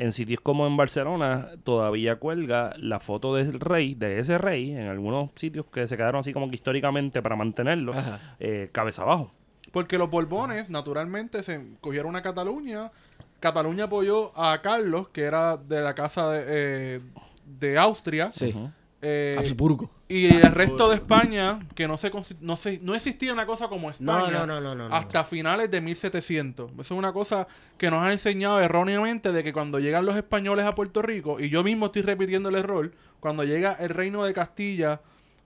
En sitios como en Barcelona todavía cuelga la foto del rey, de ese rey, en algunos sitios que se quedaron así como que históricamente para mantenerlo, eh, cabeza abajo. Porque los Borbones, naturalmente, se cogieron a Cataluña. Cataluña apoyó a Carlos, que era de la casa de, eh, de Austria. Sí. Eh, Habsburgo. Y el resto de España, que no se, no se no existía una cosa como España. No, no, no, no, no, no. hasta finales de 1700. Eso es una cosa que nos han enseñado erróneamente de que cuando llegan los españoles a Puerto Rico, y yo mismo estoy repitiendo el error, cuando llega el reino de Castilla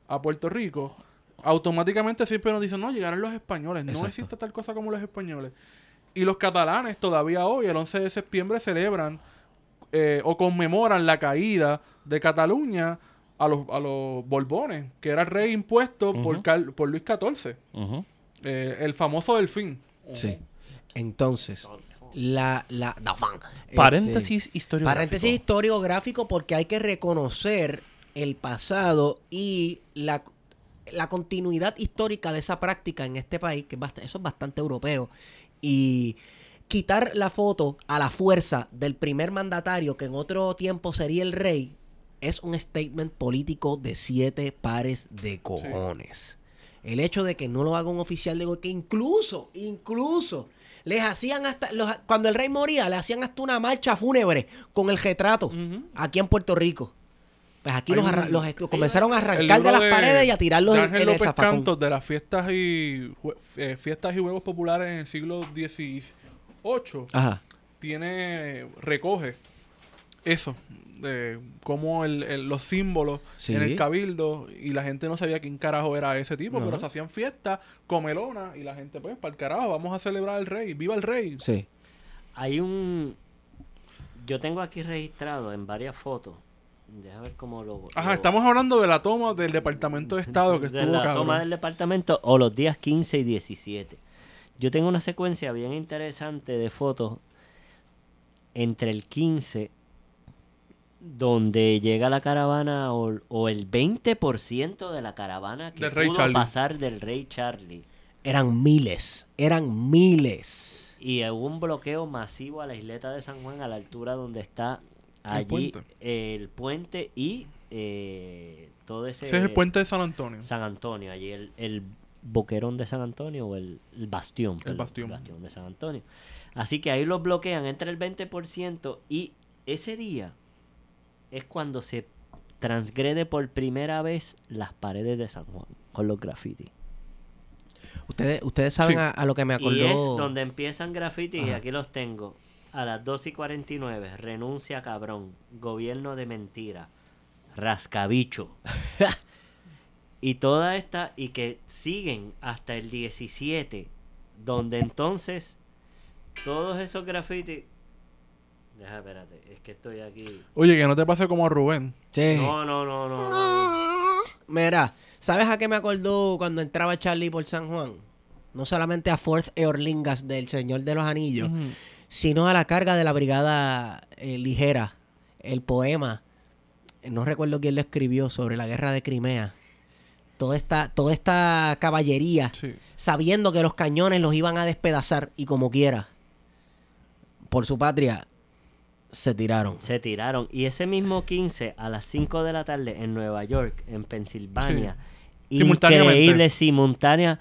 a Puerto Rico, automáticamente siempre nos dicen, no, llegaron los españoles, no existe tal cosa como los españoles. Y los catalanes todavía hoy, el 11 de septiembre, celebran eh, o conmemoran la caída de Cataluña a los, a los Borbones, que era el rey impuesto por, Ujú. Car- por Luis XIV. Eh, el famoso delfín. Sí. Entonces, la. la. Este, Paréntesis historiográfico. Paréntesis historiográfico porque hay que reconocer el pasado y la, la continuidad histórica de esa práctica en este país, que es eso es bastante europeo. Y quitar la foto a la fuerza del primer mandatario, que en otro tiempo sería el rey, es un statement político de siete pares de cojones. El hecho de que no lo haga un oficial de gobierno, que incluso, incluso, les hacían hasta, los- cuando el rey moría, le hacían hasta una marcha fúnebre con el retrato aquí en Puerto Rico. Pues aquí los, un- comenzaron a arrancar de las paredes y a tirarlos de en, Ángel en el López. Cantos de las fiestas y eh, fiestas y juegos populares en el siglo XVIII Ajá. tiene recoge eso de cómo el- el- los símbolos Sí. en el cabildo y la gente no sabía quién carajo era ese tipo, No. pero se hacían fiestas comelonas y la gente pues para el carajo vamos a celebrar al rey, viva el rey. Sí. Hay un. Yo tengo aquí registrado en varias fotos. Déjame ver cómo lo. Ajá, lo- estamos hablando de la toma del Departamento de Estado que de estuvo la cabrón. toma del departamento o los días 15 y 17. Yo tengo una secuencia bien interesante de fotos entre el 15 donde llega la caravana o, o el 20% de la caravana que pudo Charlie. pasar del rey Charlie. Eran miles, eran miles. Y hubo un bloqueo masivo a la isleta de San Juan a la altura donde está El allí puente. el puente y eh, todo ese... Ese es el puente de San Antonio. San Antonio, allí el, el boquerón de San Antonio o el, el bastión, perdón, bastión. de San Antonio. Así que ahí los bloquean entre el 20% y ese día es cuando se transgrede por primera vez las paredes de San Juan con los grafitis. Ustedes, ustedes saben Sí. a, a lo que me acordó. Y es donde empiezan grafitis y aquí los tengo. A las 2 y 49, renuncia cabrón, gobierno de mentira, rascabicho. y toda esta, y que siguen hasta el 17, donde entonces todos esos grafitis... Deja, espérate, es que estoy aquí. Oye, que no te pase como a Rubén. Sí. No, no, no, no. no. Mira, ¿sabes a qué me acordó cuando entraba Charlie por San Juan? No solamente a Fourth Eorlingas del Señor de los Anillos, sino a la carga de la Brigada eh, Ligera, el poema, no recuerdo quién lo escribió, sobre la guerra de Crimea. Toda esta, toda esta caballería, Sí. sabiendo que los cañones los iban a despedazar y como quiera, por su patria, se tiraron. Se tiraron. Y ese mismo 15 a las 5 de la tarde en Nueva York, en Pensilvania. Sí. Simultáneamente. Increíble, simultánea.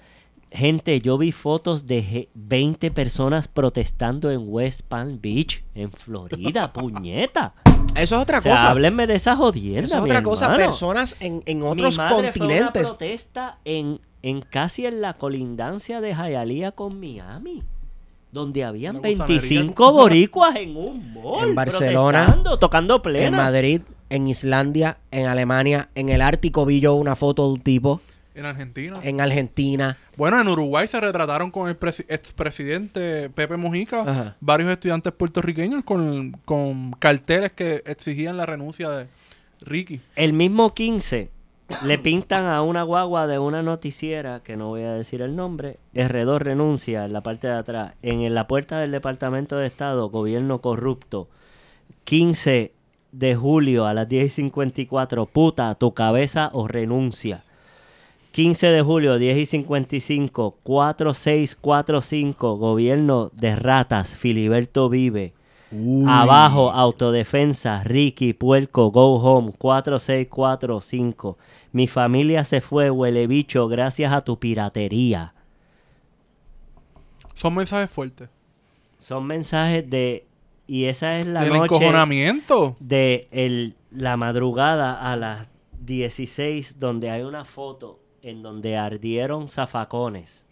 Gente, yo vi fotos de ge- 20 personas protestando en West Palm Beach, en Florida, puñeta. Eso es otra O sea, cosa. háblenme de esa jodienda, Eso es mi otra cosa. hermano. Personas en, en otros Mi madre Fue una continentes. protesta en, en casi en la colindancia de Hialeah con Miami. Donde habían Una gusanería. 25 boricuas en un mall. En Barcelona, tocando plena. En Madrid, en Islandia, en Alemania, en el Ártico vi yo una foto de un tipo. En Argentina. En Argentina. Bueno, en Uruguay se retrataron con el presi- expresidente Pepe Mujica Ajá. varios estudiantes puertorriqueños con, con carteles que exigían la renuncia de Ricky. El mismo 15 le pintan a una guagua de una noticiera, que no voy a decir el nombre, R2 renuncia en la parte de atrás, en la puerta del Departamento de Estado, gobierno corrupto, 15 de julio a las 10 y 54, puta, tu cabeza o renuncia. 15 de julio, 10 y 55, 4645, gobierno de ratas, Filiberto vive. Abajo, autodefensa, Ricky, puerco, go home, 4645. Mi familia se fue, huele bicho, gracias a tu piratería. Son mensajes fuertes. Son mensajes de... Y esa es la Del noche encojonamiento. de el- la madrugada a las 16, donde hay una foto en donde ardieron zafacones.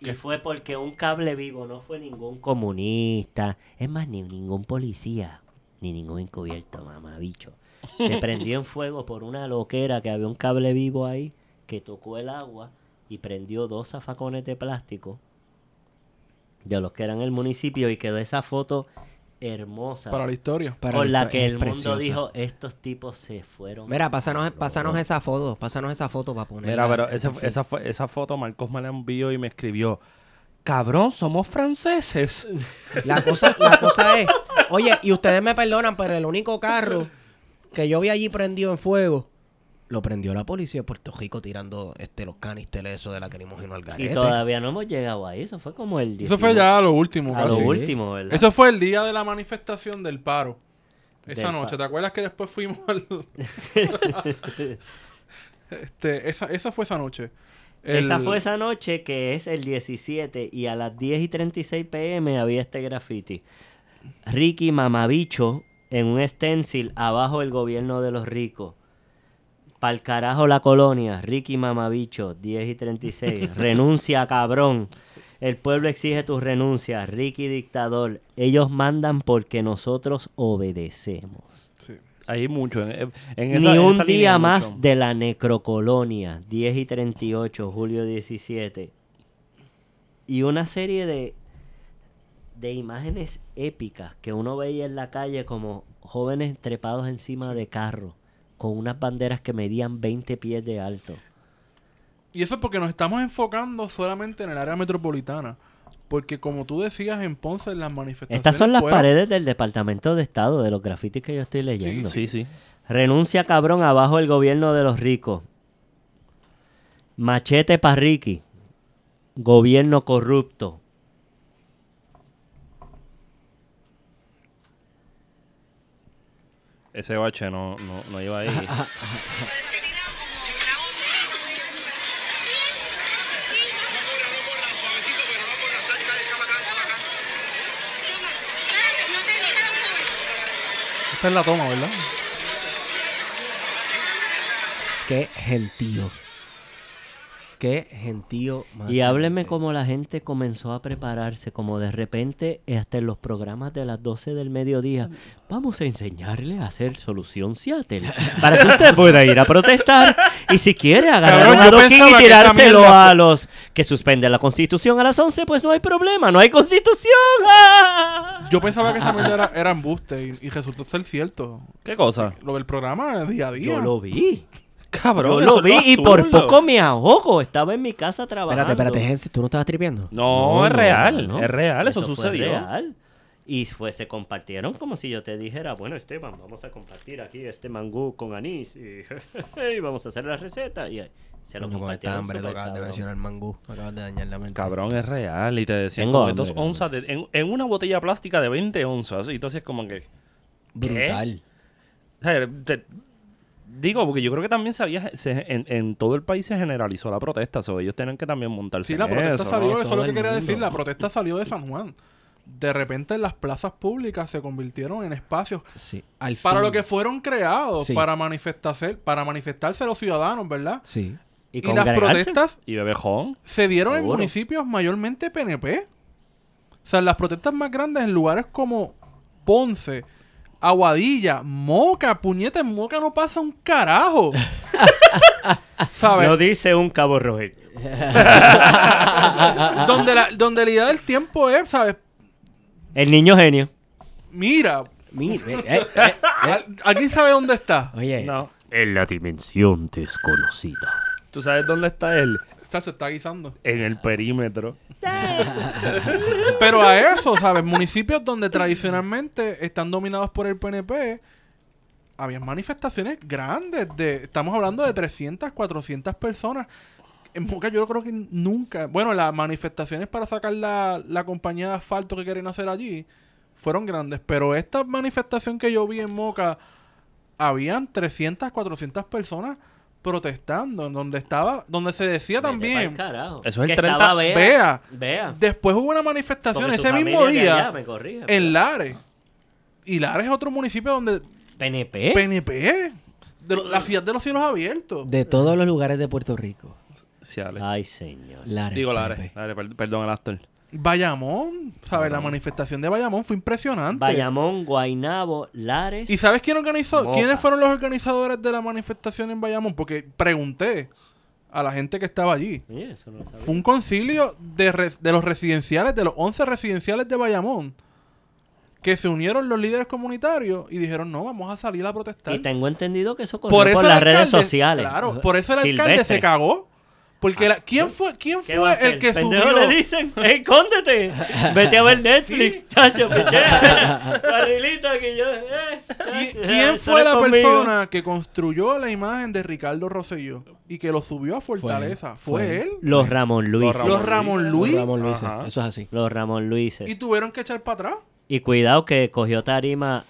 Y fue porque un cable vivo no fue ningún comunista, es más, ni ningún policía, ni ningún encubierto, mamabicho. Se prendió en fuego por una loquera que había un cable vivo ahí que tocó el agua y prendió dos zafacones de plástico de los que eran el municipio y quedó esa foto hermosa Para la historia. Para con la que es el mundo dijo, estos tipos se fueron. Mira, pásanos, cabrón". pásanos esa foto. Pásanos esa foto para poner. Mira, pero ese- esa, esa foto Marcos me la envió y me escribió, cabrón, somos franceses. La cosa, la cosa es, oye, y ustedes me perdonan, pero el único carro que yo vi allí prendido en fuego, lo prendió la policía de Puerto Rico tirando este los canisteles eso de lacrimógeno al Y garete. todavía no hemos llegado ahí, eso fue como el Eso fue 19 ya a lo último. a lo último, ¿verdad? Eso fue el día de la manifestación del paro. Esa Del noche. pa- ¿Te acuerdas que después fuimos al... este, esa, esa fue esa noche. Esa fue esa noche que es el 17 y a las 10 y 36 pm había este graffiti. Ricky Mamabicho en un stencil abajo el gobierno de los ricos. Pa'l carajo la colonia, Ricky Mamabicho, 10 y 36. Renuncia, cabrón. El pueblo exige tu renuncia, Ricky dictador. Ellos mandan porque nosotros obedecemos. Sí. Hay mucho. En, en esa- Ni un esa día más mucho. de la necrocolonia, 10 y 38, julio 17. Y una serie de, de imágenes épicas que uno veía en la calle como jóvenes trepados encima de carros con unas banderas que medían 20 pies de alto. Y eso es porque nos estamos enfocando solamente en el área metropolitana. Porque como tú decías en Ponce, en las manifestaciones Estas son las fueron- paredes del Departamento de Estado, de los grafitis que yo estoy leyendo. Sí, sí. Renuncia cabrón abajo el gobierno de los ricos. Machete pa' Ricky. Gobierno corrupto. Ese bache no, no, no iba ahí. Esta es la toma, ¿verdad? Qué gentío. Qué gentío más. Y hábleme grande. como la gente comenzó a prepararse, como de repente hasta en los programas de las 12 del mediodía, vamos a enseñarle a hacer solución Seattle para que usted pueda ir a protestar y si quiere agarrar un adoquín y tirárselo a los que suspenden la constitución a las 11, pues no hay problema, no hay constitución. ¡Ah! Yo pensaba que esa mierda era, era embuste y, y resultó ser cierto. ¿Qué cosa? Lo del programa es día a día. Yo lo vi. Cabrón. Yo eso lo vi y por poco me ahogo. Estaba en mi casa trabajando. Espérate, espérate, ¿tú no estabas tripeando? No, es real. Es real, eso, fue sucedió. real. Y fue, se compartieron como si yo te dijera, bueno, Esteban, vamos a compartir aquí este mangú con anís y, y vamos a hacer la receta. Y se lo Coño, con esta compartieron. hambre tocas de cabrón. mencionar mangú. Acabas de dañar la mente. Cabrón, es real. Y te decían Tengo como hambre, dos onzas de- en, en una botella plástica de 20 onzas. Y tú hacías como que. Brutal. o sea, te- digo, porque yo creo que también se había, se- en, en todo el país se generalizó la protesta. So, ellos tienen que también montarse Sí, la protesta eso, salió, ¿no? eso es lo que quería mundo. decir. La protesta salió de San Juan. de repente las plazas públicas se convirtieron en espacios Sí, al para lo que fueron creados, Sí. para manifestarse, para manifestarse los ciudadanos, ¿verdad? Sí. Y, Y, las protestas Y Bebejón. se dieron en municipios mayormente PNP. O sea, las protestas más grandes en lugares como Ponce, Aguadilla, Moca, puñeta, en Moca no pasa un carajo. ¿Sabes? Lo dice un cabo rojo. donde, la, donde la idea del tiempo es, ¿sabes? El niño genio. Mira, Mira, eh, eh, eh. ¿al- ¿alguien sabe dónde está? Oye, No. En la dimensión desconocida. ¿Tú sabes dónde está él? Se está guisando. En el perímetro. Pero a eso, ¿sabes? Municipios donde tradicionalmente están dominados por el PNP, había manifestaciones grandes. de Estamos hablando de 300, 400 personas. En Moca yo creo que nunca... Bueno, las manifestaciones para sacar la, la compañía de asfalto que quieren hacer allí fueron grandes. Pero esta manifestación que yo vi en Moca, habían 300, 400 personas protestando. Donde estaba... Donde se decía también... Carajo. Eso es el Que 30 estaba Bea. Vea. Vea. Después hubo una manifestación Porque ese mismo día allá me corrige, en pero- Lares. Y Lares es otro municipio donde PNP. PNP, de lo- la ciudad de los cielos abiertos. de todos los lugares de Puerto Rico. Sí. Ay, señor. Lares, Digo. Lares. Lares, per- perdón, el actor. Bayamón, ¿sabes? La manifestación de Bayamón fue impresionante. Bayamón, Guainabo, Lares. ¿Y sabes quién organizó? Moca. ¿Quiénes fueron los organizadores de la manifestación en Bayamón? Porque pregunté a la gente que estaba allí. Oye, eso no lo sabía. Fue un concilio de, res- de los residenciales, de los 11 residenciales de Bayamón, que se unieron los líderes comunitarios y dijeron, no, vamos a salir a protestar. Y tengo entendido que eso corrió Por las redes alcalde- sociales. Claro, por eso el alcalde Silvestre. se cagó. Porque la- ¿quién fue, quién ¿Qué va a fue el que Pendejo subió? le dicen, ¡Ey, escóndete! Vete a ver Netflix, chacho, pichea. Barrilito aquí yo, eh. ¿Qui- chacho, ¿Quién fue la conmigo. persona que construyó la imagen de Ricardo Rosselló y que lo subió a Fortaleza? Fue Fue, él. él. Los Ramón Luis. Ramón Los Ramón Los Luis. Ramón Luis, Ajá. eso es así. Los Ramón Luises. Y tuvieron que echar para atrás. Y cuidado que cogió tarima.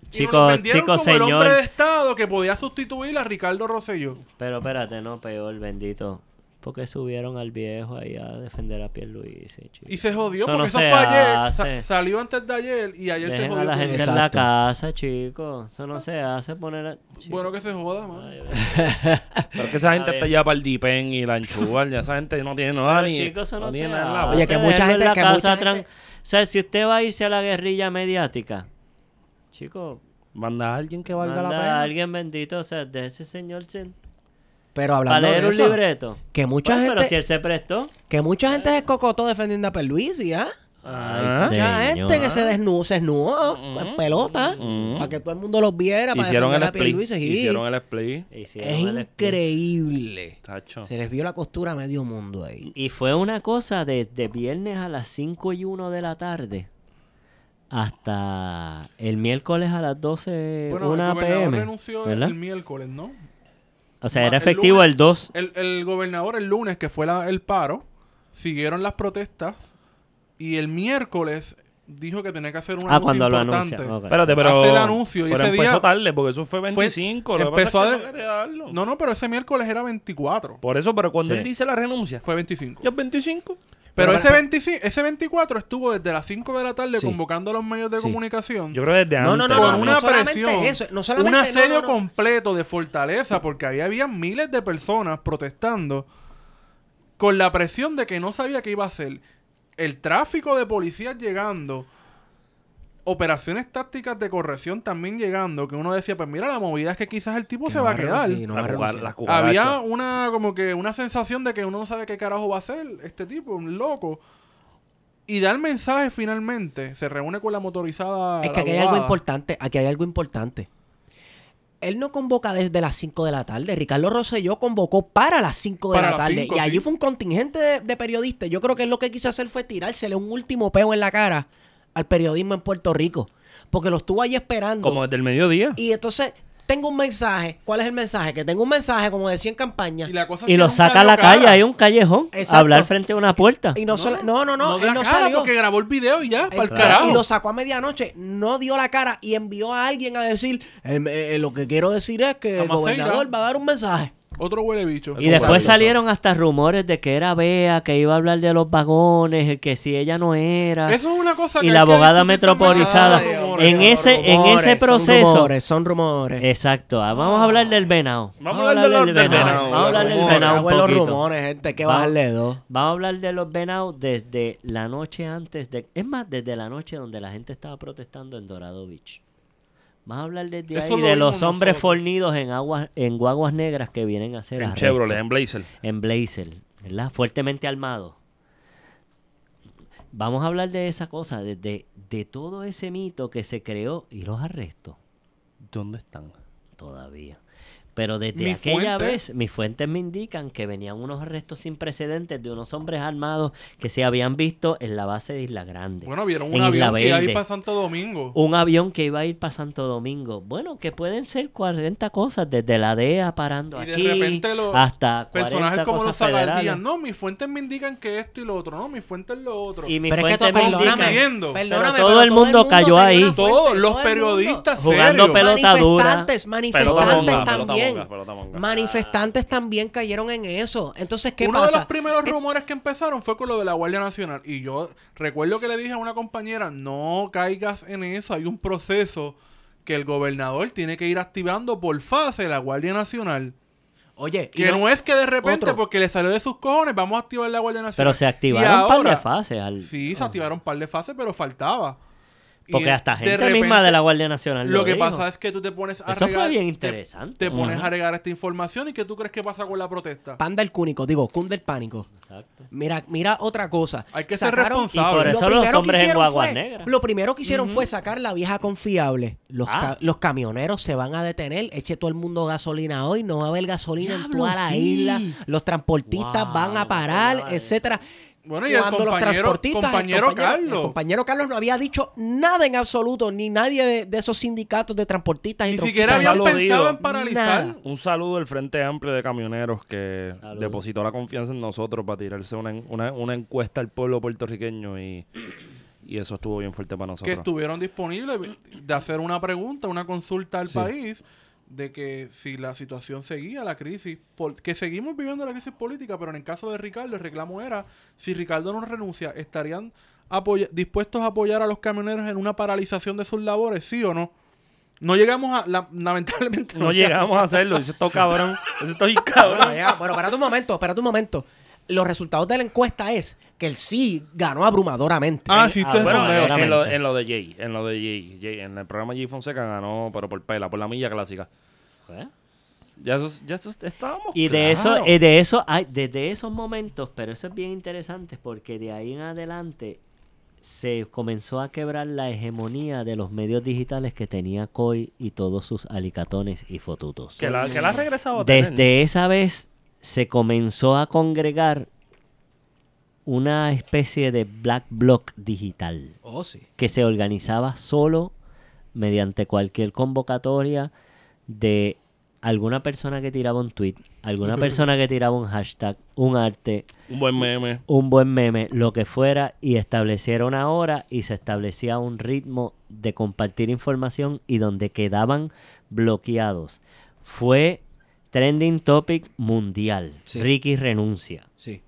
Y nos Chico, vendieron chico como el hombre de señor. Estado que podía sustituir a Ricardo Rosselló. Pero espérate, no, peor, bendito. Porque subieron al viejo ahí a defender a Pierluisi, chico. Y se jodió Eso porque no eso se fue ayer. Sa- salió antes de ayer y ayer se Dejen jodió. a la gente eso. en la Exacto. casa, chicos. Eso no se hace poner a... Bueno que se joda, man. Ay, Pero es que esa gente A está ya para el Dipen y la Anchugal. Ya esa gente no tiene nada Pero, ni. chicos, eso no, tiene se nada en la hace. Oye, que mucha Déjenlo en gente- la que casa mucha gente- O sea, si usted va a irse a la guerrilla mediática, chico, Manda a alguien que valga manda la a pena. alguien bendito, o sea, de ese señor sin... Pero Para hablando leer de un eso, libreto. que mucha Bueno, pero gente, si él se prestó. que mucha gente se cocotó defendiendo a Perluisi, ¿ah? Ah. señor. Mucha gente que se desnudó, se desnudó en pelota Mm. para que todo el mundo los viera, para Hicieron el split. Hicieron el split. Hicieron Es el split. increíble. Tacho. Se les vio la costura a medio mundo ahí. Y fue una cosa desde viernes a las 5 y 1 de la tarde hasta el miércoles a las 12, Bueno, 1 el gobernador pm. renunció ¿verdad? el miércoles, ¿no? O sea, era el efectivo lunes- el 2. El, el gobernador el lunes, que fue la- el paro, siguieron las protestas y el miércoles dijo que tenía que hacer un Ah, anuncio cuando lo importante. anuncia. ok. Espérate, pero. Hace el anuncio y pero ese empezó día tarde porque eso fue 25. lo que empezó pasa a es que de- no. No, no, pero ese miércoles era 24. Por eso, pero cuando Sí. él dice la renuncia, Fue 25. ya es 25. Pero, Pero- ese, 25, ese 24 estuvo desde las 5 de la tarde Sí. convocando a los medios de Sí. comunicación. Yo creo que desde No, antes. no, no, con no, una no solamente presión, eso, no solamente- un asedio no, no. completo de fortaleza, porque ahí había miles de personas protestando con la presión de que no sabía qué iba a hacer. El tráfico de policías llegando, operaciones tácticas de corrección también llegando, que uno decía, pues mira, la movida es que quizás el tipo Que se no va a quedar. no La jugar-. Había una como que una sensación de que uno no sabe qué carajo va a hacer este tipo, un loco. Y da el mensaje finalmente, se reúne con la motorizada. Es que aquí hay algo importante, aquí hay algo importante. Él no convoca desde las 5 de la tarde. Ricardo Rosselló convocó para las 5 de Para la tarde. 5, y allí sí. fue un contingente de, de periodistas. Yo creo que él lo que quiso hacer fue tirársele un último peo en la cara al periodismo en Puerto Rico. Porque lo estuvo allí esperando. Como desde el mediodía. Y entonces, tengo un mensaje. ¿Cuál es el mensaje? Que tengo un mensaje, como decía en campaña. Y, la cosa es Y que lo saca a la calle, cara. hay un callejón, Exacto. a hablar frente a una puerta. Y no, solo- no, no, no, No, él da no cara salió. porque grabó el video y ya, para el carajo. Y lo sacó a medianoche, no dio la cara y envió a alguien a decir, "Eh, eh, lo que quiero decir es que el gobernador va a dar un mensaje. Otro huele bicho. Y después salieron hasta rumores de que era Bea, que iba a hablar de los vagones, que si ella no era. Eso es una cosa que y la abogada metropolizada. En ese, en ese proceso. Son rumores, son rumores. Exacto. ah, Vamos a hablar del venado. Vamos a hablar del venado, Vamos a hablar del venado los rumores, gente, que Vamos. bajarle dos. Vamos a hablar de los venados desde la noche antes de... Es más, desde la noche donde la gente estaba protestando en Dorado Beach. Vamos a hablar desde Eso ahí lo de los hombres nosotros. fornidos en aguas en guaguas negras que vienen a hacer En. Chevrolet, en Blazer. en Blazer, ¿verdad? Fuertemente armado. Vamos a hablar de esa cosa, de, de, de todo ese mito que se creó y los arrestos ¿Dónde están? todavía. Pero desde Mi aquella fuente- vez, mis fuentes me indican que venían unos arrestos sin precedentes de unos hombres armados que se habían visto en la base de Isla Grande. Bueno, vieron un avión que iba a ir para Santo Domingo. Un avión que iba a ir para Santo Domingo. Bueno, que pueden ser 40 cosas, desde la DEA parando Y de aquí repente los hasta 40 Personajes como los cosas federales. sacardías. No, mis fuentes me indican que esto y lo otro. No, mis fuentes lo otro. Y mi Pero es que me perdóname, perdóname, Pero todo el mundo cayó ahí. fuente, Todos todo los periodistas Jugando pelota dura. Manifestantes, manifestantes también. Pelota. Manifestantes también cayeron en eso. Entonces, ¿qué Uno de los primeros rumores que empezaron fue con lo de la Guardia Nacional. Y yo recuerdo que le dije a una compañera, no caigas en eso, hay un proceso que el gobernador tiene que ir activando por fase la Guardia Nacional. Oye, y Que no, es que de repente, otro. porque le salió de sus cojones, vamos a activar la Guardia Nacional. Pero se Y activaron un par de fases. Al... Sí, se activaron un par de fases, pero faltaba. Y Porque hasta de gente misma repente, de la Guardia Nacional Lo que dijo. pasa es que tú te pones a Eso fue bien te- interesante. Te, pones a regar esta información y ¿qué tú crees que pasa con la protesta? Panda el cúnico, digo, cunde el pánico. Exacto. Mira, mira otra cosa. Hay que ser Sacaron- responsable. Y por Lo eso los primero que hombres en fue-. Lo primero que hicieron fue sacar la vieja confiable. Los, Ah. ca- los camioneros se van a detener. Eche todo el mundo gasolina hoy. No va a haber gasolina en toda la sí. isla. Los transportistas Wow, van a parar, de etcétera. Bueno, y el Cuando los compañero, transportistas, el compañero Carlos. El compañero Carlos no había dicho nada en absoluto, ni nadie de, de esos sindicatos de transportistas y Ni siquiera habían pensado en paralizar. Nada. Un saludo del Frente Amplio de Camioneros que depositó la confianza en nosotros para tirarse una, una, una encuesta al pueblo puertorriqueño y, y eso estuvo bien fuerte para que nosotros. estuvieron disponibles de hacer una pregunta, una consulta al Sí. país de que si la situación seguía, la crisis, por- que seguimos viviendo la crisis política, pero en el caso de Ricardo, el reclamo era, si Ricardo no renuncia, ¿estarían dispuestos a apoyar a los camioneros en una paralización de sus labores, sí o no? No llegamos a, la- lamentablemente No llegamos a hacerlo, dice esto cabrón, esto bien cabrón. Bueno, ya, bueno, espérate un momento, espérate un momento. Los resultados de la encuesta es que el sí ganó abrumadoramente. Ah, sí, estoy Ah, bueno, sondeo. en, lo, en lo de Jay, en lo de Jay, Jay, en el programa Jay Fonseca ganó, pero por pela, por la milla clásica. ¿Eh? Ya eso, ya eso estábamos Y de eso, claros. eh, de eso, hay, desde esos momentos, pero eso es bien interesante porque de ahí en adelante se comenzó a quebrar la hegemonía de los medios digitales que tenía COI y todos sus alicatones y fotutos. que la, que la ha regresado a tener. Desde esa vez se comenzó a congregar una especie de black bloc digital Oh, sí. que se organizaba solo mediante cualquier convocatoria de alguna persona que tiraba un tweet, alguna persona que tiraba un hashtag, un arte, Un buen meme. un buen meme, lo que fuera, y estableciera una hora y se establecía un ritmo de compartir información y donde quedaban bloqueados. Fue trending topic mundial. Sí. Ricky renuncia. Sí.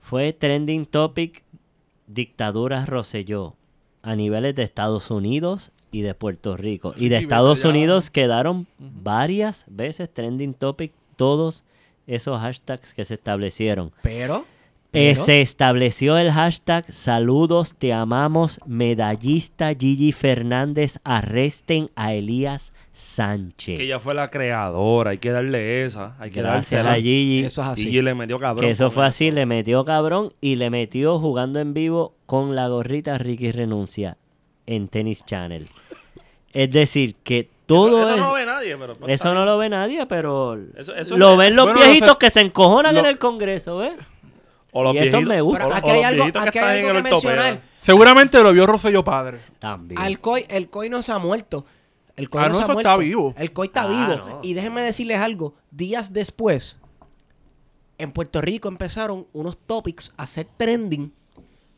Fue trending topic dictadura Rosselló a niveles de Estados Unidos y de Puerto Rico. Y de Estados. Unidos quedaron varias veces trending topic todos esos hashtags que se establecieron. Pero. Eh, pero- se estableció el hashtag saludos, te amamos, medallista Gigi Fernández, arresten a Elías Sánchez. Que ella fue la creadora, hay que darle esa, hay que Gracias dársela. a Gigi. Eso es así. Gigi le metió cabrón. Que eso fue así, le metió cabrón y le metió jugando en vivo con la gorrita Ricky Renuncia en Tennis Channel. Es decir, que todo eso, eso es... no lo ve nadie, pero... pues, Eso no lo ve nadie, pero Eso- eso lo ven los Bueno, viejitos no sé- que se encojonan en el Congreso, ¿ves? O los y eso viejitos- me gusta. Pero o- aquí o hay los algo, viejitos aquí están hay en algo el que ortopeda. mencionar. Seguramente lo vio Rosselló padre. También. Al COI, el COI no se ha muerto. El COI Ah, no, no, se ha eso muerto. está vivo. El COI está Ah, vivo. no. Y déjenme decirles algo. Días después, en Puerto Rico empezaron unos topics a hacer trending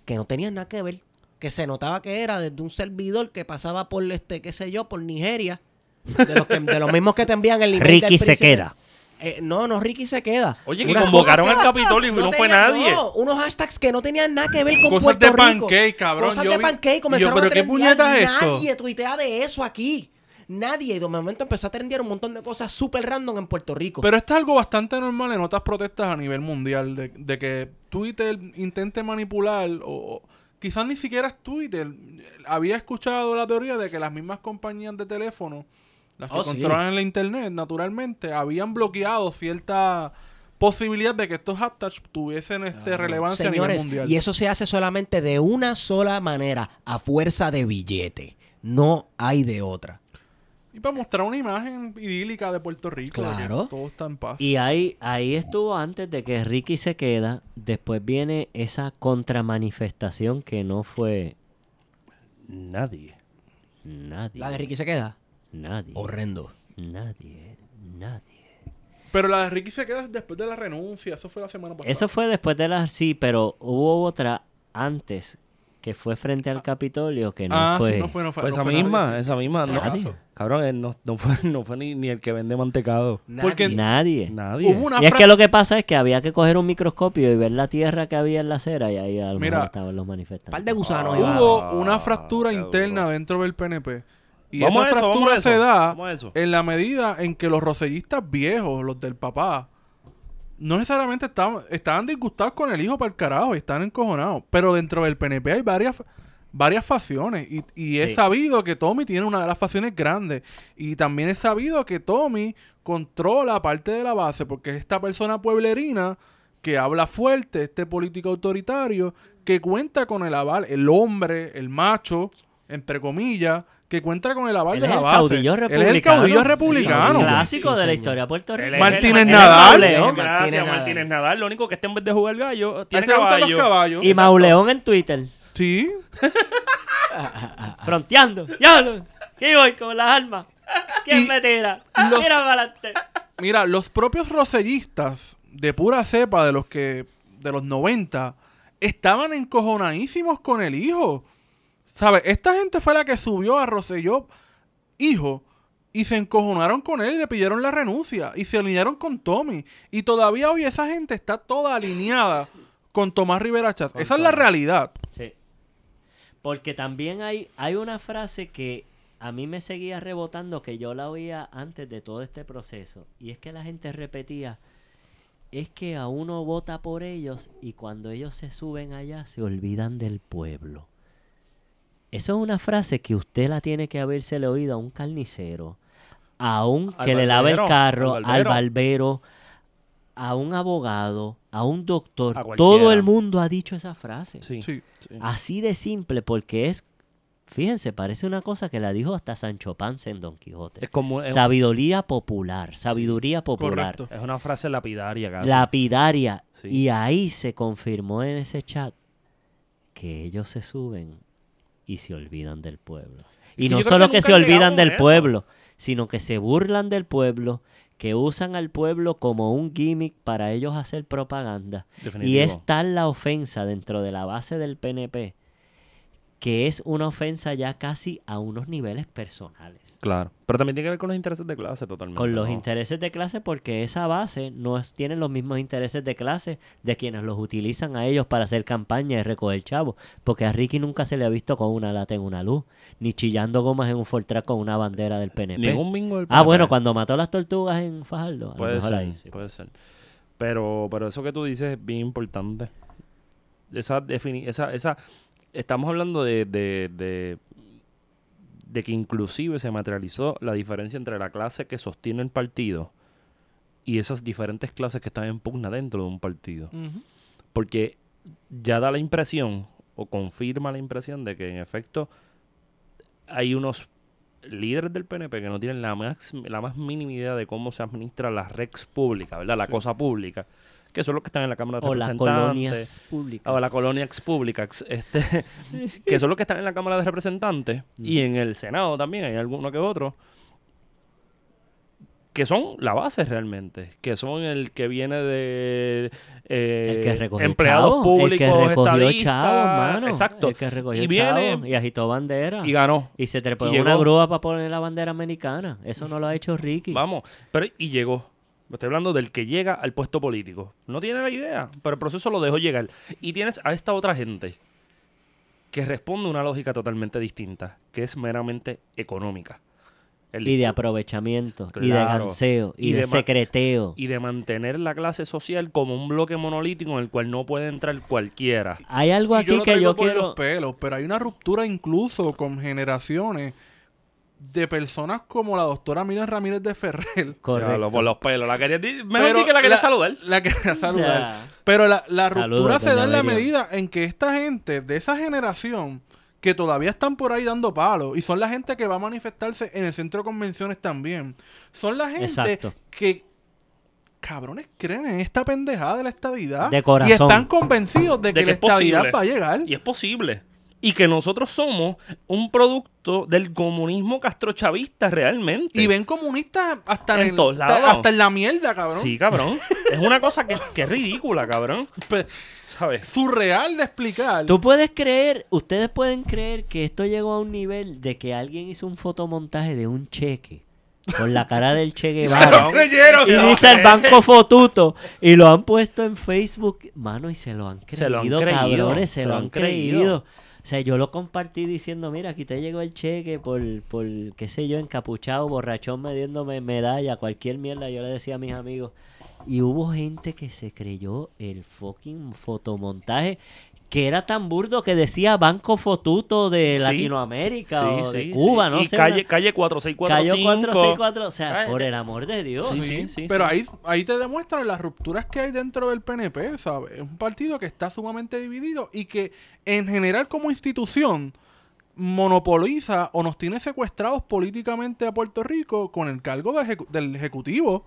que no tenían nada que ver. Que se notaba que era desde un servidor que pasaba por, este, qué sé yo, por Nigeria. De los, que- de los mismos que te envían el del Ricky se príncipe. queda. Eh, no, no, Ricky se queda. Oye, que convocaron al Capitolio y no fue nadie. no, unos hashtags que no tenían nada que ver con Cosas Puerto de Rico. pancake, cabrón. Cosas Yo de vi- pancake y yo, comenzaron ¿pero a qué es esto? Nadie tuitea de eso aquí. Nadie. Y de momento empezó a trendear un montón de cosas súper random en Puerto Rico. Pero esto es algo bastante normal en otras protestas a nivel mundial, de, de que Twitter intente manipular, o, o quizás ni siquiera es Twitter. Había escuchado la teoría de que las mismas compañías de teléfono, las que Oh, sí. controlan la internet, naturalmente, habían bloqueado cierta posibilidad de que estos hashtags tuviesen este relevancia a nivel Señores, mundial. y eso se hace solamente de una sola manera, a fuerza de billete. No hay de otra. Y para mostrar una imagen idílica de Puerto Rico, Claro. todo está en paz. Y ahí, ahí estuvo antes de que Ricky se queda. Después viene esa contramanifestación que no fue Nadie. nadie. La de Ricky se queda. Nadie. Horrendo. Nadie. Nadie. Pero la de Ricky se queda después de la renuncia, eso fue la semana pasada. Eso fue después de las... Sí, pero hubo otra antes que fue frente al Capitolio que no ah, fue... sí, no fue, no fue. Pues no esa fue misma, esa misma. No, Nadie. cabrón, él no, no fue, no fue ni, ni el que vende mantecado. Porque Nadie. Nadie. hubo una Y es que lo que pasa es que había que coger un microscopio y ver la tierra que había en la acera y ahí a lo Mira, estaban los Un par manifestantes. de gusanos. Ah. Hubo una Ah, fractura qué interna duro. dentro del PNP. Y Vamos esa a eso, vamos fractura a eso, se da vamos a eso. en la medida en que los rosellistas viejos, los del papá, no necesariamente estaban, estaban disgustados con el hijo para el carajo y están encojonados. Pero dentro del PNP hay varias, varias facciones. Y, y es sabido que Tommy tiene una de las facciones grandes. Y también es sabido que Tommy controla parte de la base porque es esta persona pueblerina que habla fuerte, este político autoritario, que cuenta con el aval, el hombre, el macho, entre comillas, que cuenta con el aval Él de es la el base. caudillo Él republicano. es el caudillo republicano. sí, clásico Sí, de la historia de Puerto Rico. Él es- Martínez Nadal. Mauleón, Martínez Gracias, Nadal. Martínez Nadal. Lo único que este en vez de jugar gallo, tiene este los caballos. Y Mauleón en Twitter, Sí. fronteando. ¡Diablo! Aquí voy con las armas. ¿Quién Y me tira? los- Mira para adelante. Mira, los propios rosellistas de pura cepa de los que de los 90 estaban encojonadísimos con el hijo. ¿Sabes? Esta gente fue la que subió a Rosselló hijo y se encojonaron con él y le pidieron la renuncia y se alinearon con Tommy y todavía hoy esa gente está toda alineada con Tomás Rivera Chatz. Esa es la realidad. Sí. Porque también hay, hay una frase que a mí me seguía rebotando, que yo la oía antes de todo este proceso. Y es que la gente repetía, es que a uno vota por ellos y cuando ellos se suben allá se olvidan del pueblo. Eso es una frase que usted la tiene que habérsele oído a un carnicero, a un Al que le lava el carro, al al barbero. a un abogado, a un doctor. A. Todo el mundo ha dicho esa frase. Sí. Sí. sí. Así de simple, porque es, fíjense, parece una cosa que la dijo hasta Sancho Panza en Don Quijote. Es como es, Sabiduría popular, sabiduría popular, Correcto. es una frase lapidaria casi. lapidaria. Sí. Y ahí se confirmó en ese chat que ellos se suben y se olvidan del pueblo. Y no solo que se olvidan del eso. pueblo, sino que se burlan del pueblo, que usan al pueblo como un gimmick para ellos hacer propaganda. Y es tal la ofensa dentro de la base del PNP que es una ofensa ya casi a unos niveles personales. Claro. Pero también tiene que ver con los intereses de clase totalmente. Con los ¿no? intereses de clase porque esa base no es- tiene los mismos intereses de clase de quienes los utilizan a ellos para hacer campaña y recoger chavos. Porque a Ricky nunca se le ha visto con una lata en una luz, ni chillando gomas en un Fortrack con una bandera del PNP. Ningún bingo del Ah, PNP. bueno, cuando mató las tortugas en Fajardo. Puede mejor ser, ahí sí. puede ser. Pero, pero eso que tú dices es bien importante. Esa esa, esa, estamos hablando de, de, de, de que inclusive se materializó la diferencia entre la clase que sostiene el partido y esas diferentes clases que están en pugna dentro de un partido. Porque ya da la impresión, o confirma la impresión de que en efecto hay unos líderes del PNP que no tienen la más, la más mínima idea de cómo se administra la rex pública, ¿verdad? La cosa pública. Que son los que están en la Cámara de O las Representantes. colonias públicas. O la colonia ex pública, este, que son los que están en la Cámara de Representantes y en el Senado también hay alguno que otro, que son la base realmente, que son el que viene de eh, El que recogió empleados públicos, el que recogió chavos, mano. exacto, El que recogió y viene y agitó bandera. y ganó. Y se trepó y una grúa para poner la bandera americana. Eso no lo ha hecho Ricky. Vamos, pero y llegó, Estoy hablando del que llega al puesto político. No tiene la idea, pero el proceso lo dejó llegar. Y tienes a esta otra gente que responde a una lógica totalmente distinta, que es meramente económica. El- Y de aprovechamiento, y de ganseo, y, Y de, secreteo. y de mantener la clase social como un bloque monolítico en el cual no puede entrar cualquiera. Hay algo Y aquí yo lo que yo por quiero... los pelos, pero hay una ruptura incluso con generaciones de personas como la doctora Miriam Ramírez de Ferrer. Correcto. Por los pelos. La quería, mejor que la quería saludar. La quería O saludar. sea, Pero la, la ruptura se da en la medida en que esta gente de esa generación que todavía están por ahí dando palos y son la gente que va a manifestarse en el centro de convenciones también. Son la gente Exacto. que cabrones creen en esta pendejada de la estabilidad De y corazón. están convencidos de, De que, que la es posible. estabilidad va a llegar. Y es posible. Y que nosotros somos un producto del comunismo castrochavista realmente. Y ven comunistas hasta en, En el- todos hasta- lados. hasta en la mierda, cabrón. Sí, cabrón. es una cosa que, que es ridícula, cabrón. Pe- ¿Sabes? Surreal de explicar. Tú puedes creer, ustedes pueden creer que esto llegó a un nivel de que alguien hizo un fotomontaje de un cheque con la cara del Che Guevara. Creyeron. y dice el banco Fotuto y lo han puesto en Facebook, mano, y se lo han creído, Se lo han creído, cabrones, se, lo han creído. O sea, yo lo compartí diciendo, mira, aquí te llegó el cheque por, por qué sé yo, encapuchado, borrachón, mediéndome medalla, cualquier mierda, yo le decía a mis amigos. Y hubo gente que se creyó el fucking fotomontaje que era tan burdo que decía Banco Fotuto de Sí. Latinoamérica o Sí, de sí, Cuba, sí. no y sé. calle, calle 4645. Cayó 464, o sea, Cállate. por el amor de Dios. Sí, sí, sí. Pero sí. ahí, ahí te demuestran las rupturas que hay dentro del PNP, ¿sabes? Es un partido que está sumamente dividido y que en general como institución monopoliza o nos tiene secuestrados políticamente a Puerto Rico con el cargo de ejecu- del Ejecutivo,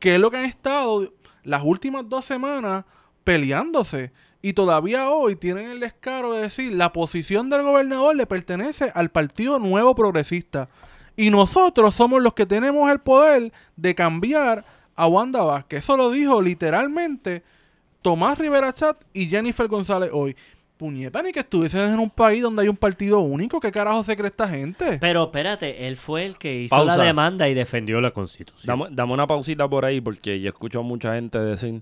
que es lo que han estado las últimas dos semanas peleándose. Y todavía hoy tienen el descaro de decir la posición del gobernador le pertenece al Partido Nuevo Progresista. Y nosotros somos los que tenemos el poder de cambiar a Wanda Vázquez. Eso lo dijo literalmente Tomás Rivera Chat y Jennifer González hoy. Puñeta, ni que estuviesen en un país donde hay un partido único. ¿Qué carajo se cree esta gente? Pero espérate, él fue el que hizo Pausa. la demanda y defendió la constitución. Dame, dame una pausita por ahí porque yo escucho a mucha gente decir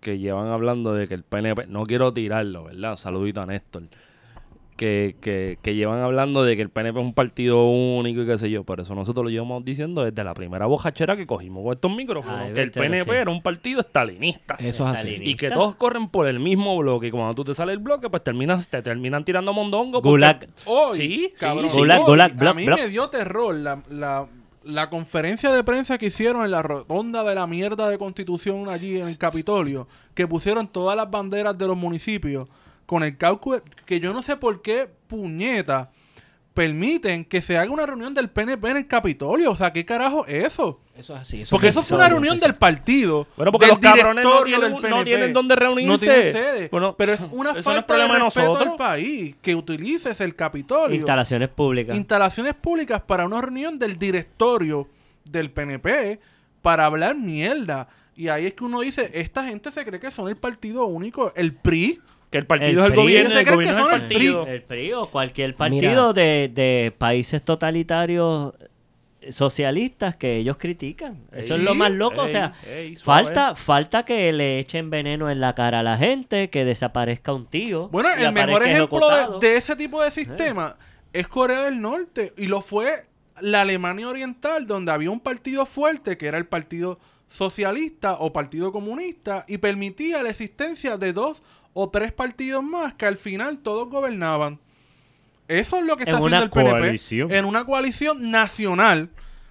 que llevan hablando de que el PNP, no quiero tirarlo, ¿verdad? Saludito a Néstor. Que, que, que llevan hablando de que el PNP es un partido único y qué sé yo. Por eso nosotros lo llevamos diciendo desde la primera bojachera que cogimos con estos micrófonos. Ay, que el PNP sí. era un partido estalinista. Eso es así. Y que todos corren por el mismo bloque. Y cuando tú te sales el bloque, pues terminas, te terminan tirando mondongo. porque- Gulag. Hoy, Sí, cabrón, sí, Gulag, gulag, a mí me dio terror la, la, la conferencia de prensa que hicieron en la rotonda de la mierda de constitución allí en el Capitolio, que pusieron todas las banderas de los municipios con el cálculo que yo no sé por qué puñeta permiten que se haga una reunión del PNP en el Capitolio. O sea, ¿qué carajo es eso? Eso es así. Porque eso fue una reunión del partido. Bueno, porque del los cabrones no tienen, del no PNP. tienen dónde reunirse. No tienen sede. Bueno, pero es una eso no es falta problema de respeto nosotros. al país que utilices el Capitolio. Instalaciones públicas. Instalaciones públicas para una reunión del directorio del PNP para hablar mierda. Y ahí es que uno dice, esta gente se cree que son el partido único, el PRI. Que el partido El es el PRI. gobierno, ¿Se el gobierno que es el son el partido. el PRI o cualquier partido de, de países totalitarios socialistas que ellos critican. Eso es lo más loco. o sea, ey, falta, falta que le echen veneno en la cara a la gente, que desaparezca un tío. Bueno, el mejor ejemplo de, de ese tipo de sistema es Corea del Norte. Y lo fue la Alemania Oriental, donde había un partido fuerte, que era el Partido Socialista o Partido Comunista, y permitía la existencia de dos o tres partidos más que al final todos gobernaban. Eso es lo que está En haciendo el PNP. coalición. En una coalición nacional.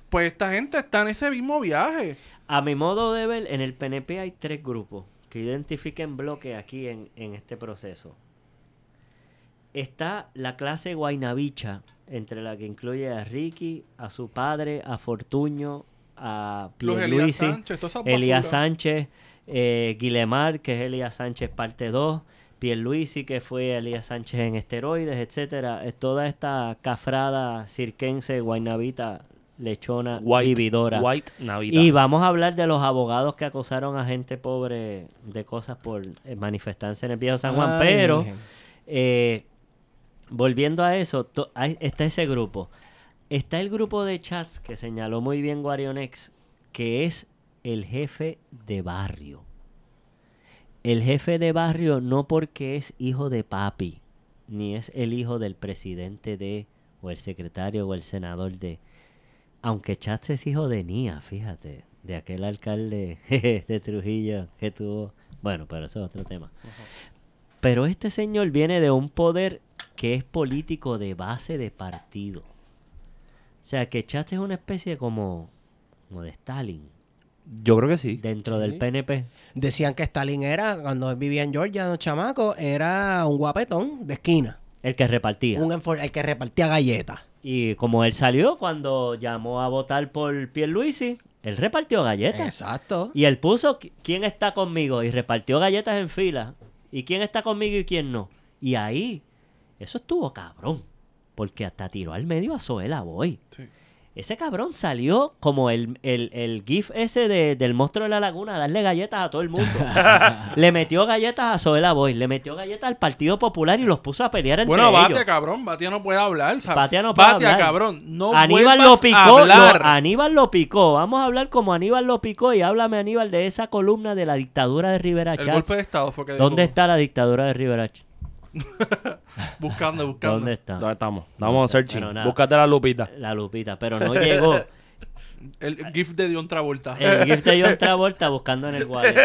Pues esta gente está en ese mismo viaje. A mi modo de ver, en el PNP hay tres grupos que identifiquen bloques aquí en, en este proceso. Está la clase guaynabicha, entre la que incluye a Ricky, a su padre, a Fortuño, a Los Elías Pierluisi, Sánchez, Elías. Sánchez, eh, Guilemar, que es Elías Sánchez parte 2, Pierluisi, que fue Elías Sánchez en esteroides, etcétera. Es toda esta cafrada cirquense, guaynabita, lechona, vividora. White Navidad. Y vamos a hablar de los abogados que acosaron a gente pobre de cosas por eh, manifestarse en el viejo San Juan. Ay, Pero, eh, volviendo a eso, to- hay- está ese grupo. Está el grupo de chats que señaló muy bien Guarionex, que es el jefe de barrio. El jefe de barrio no porque es hijo de papi, ni es el hijo del presidente de, o el secretario o el senador de. Aunque Chats es hijo de Nia, fíjate, de aquel alcalde de Trujillo que tuvo. Bueno, pero eso es otro tema. Pero este señor viene de un poder que es político de base de partido. O sea, que Chats es una especie como, como de Stalin Yo creo que sí. dentro del. PNP. Decían que Stalin era, cuando él vivía en Georgia, un chamaco, era un guapetón de esquina. El que repartía. Un el que repartía galletas. Y como él salió cuando llamó a votar por Pierluisi, él repartió galletas. Exacto. Y él puso qui- quién está conmigo y repartió galletas en fila. Y quién está conmigo y quién no. Y ahí, eso estuvo cabrón. Porque hasta tiró al medio a Zoela Boy. Sí. Ese cabrón salió como el, el, el gif ese de- del monstruo de la laguna a darle galletas a todo el mundo. le metió galletas a Zoela Boy, le metió galletas al Partido Popular y los puso a pelear entre Bueno, ellos. Batia, cabrón. Batia no puede hablar. ¿sabes? Batia no puede Batia, hablar. cabrón. No Aníbal lo picó, lo-. Aníbal lo picó. Vamos a hablar como Aníbal lo picó y háblame Aníbal de esa columna de la dictadura de Rivera El Chats. golpe de estado fue que dijo. ¿Dónde está la dictadura de Rivera Chats? Buscando, buscando. ¿Dónde está? ¿Dónde estamos? Estamos searching. Bueno, nada. Búscate la lupita. La Lupita, pero no llegó. El el gif de Dion Travolta. El gift de John Travolta buscando en el wallet.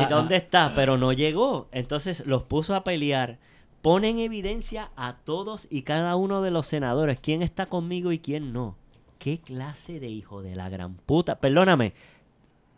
¿Y dónde está? Pero no llegó. Entonces los puso a pelear. Pone en evidencia a todos y cada uno de los senadores. ¿Quién está conmigo y quién no? ¿Qué clase de hijo de la gran puta? Perdóname.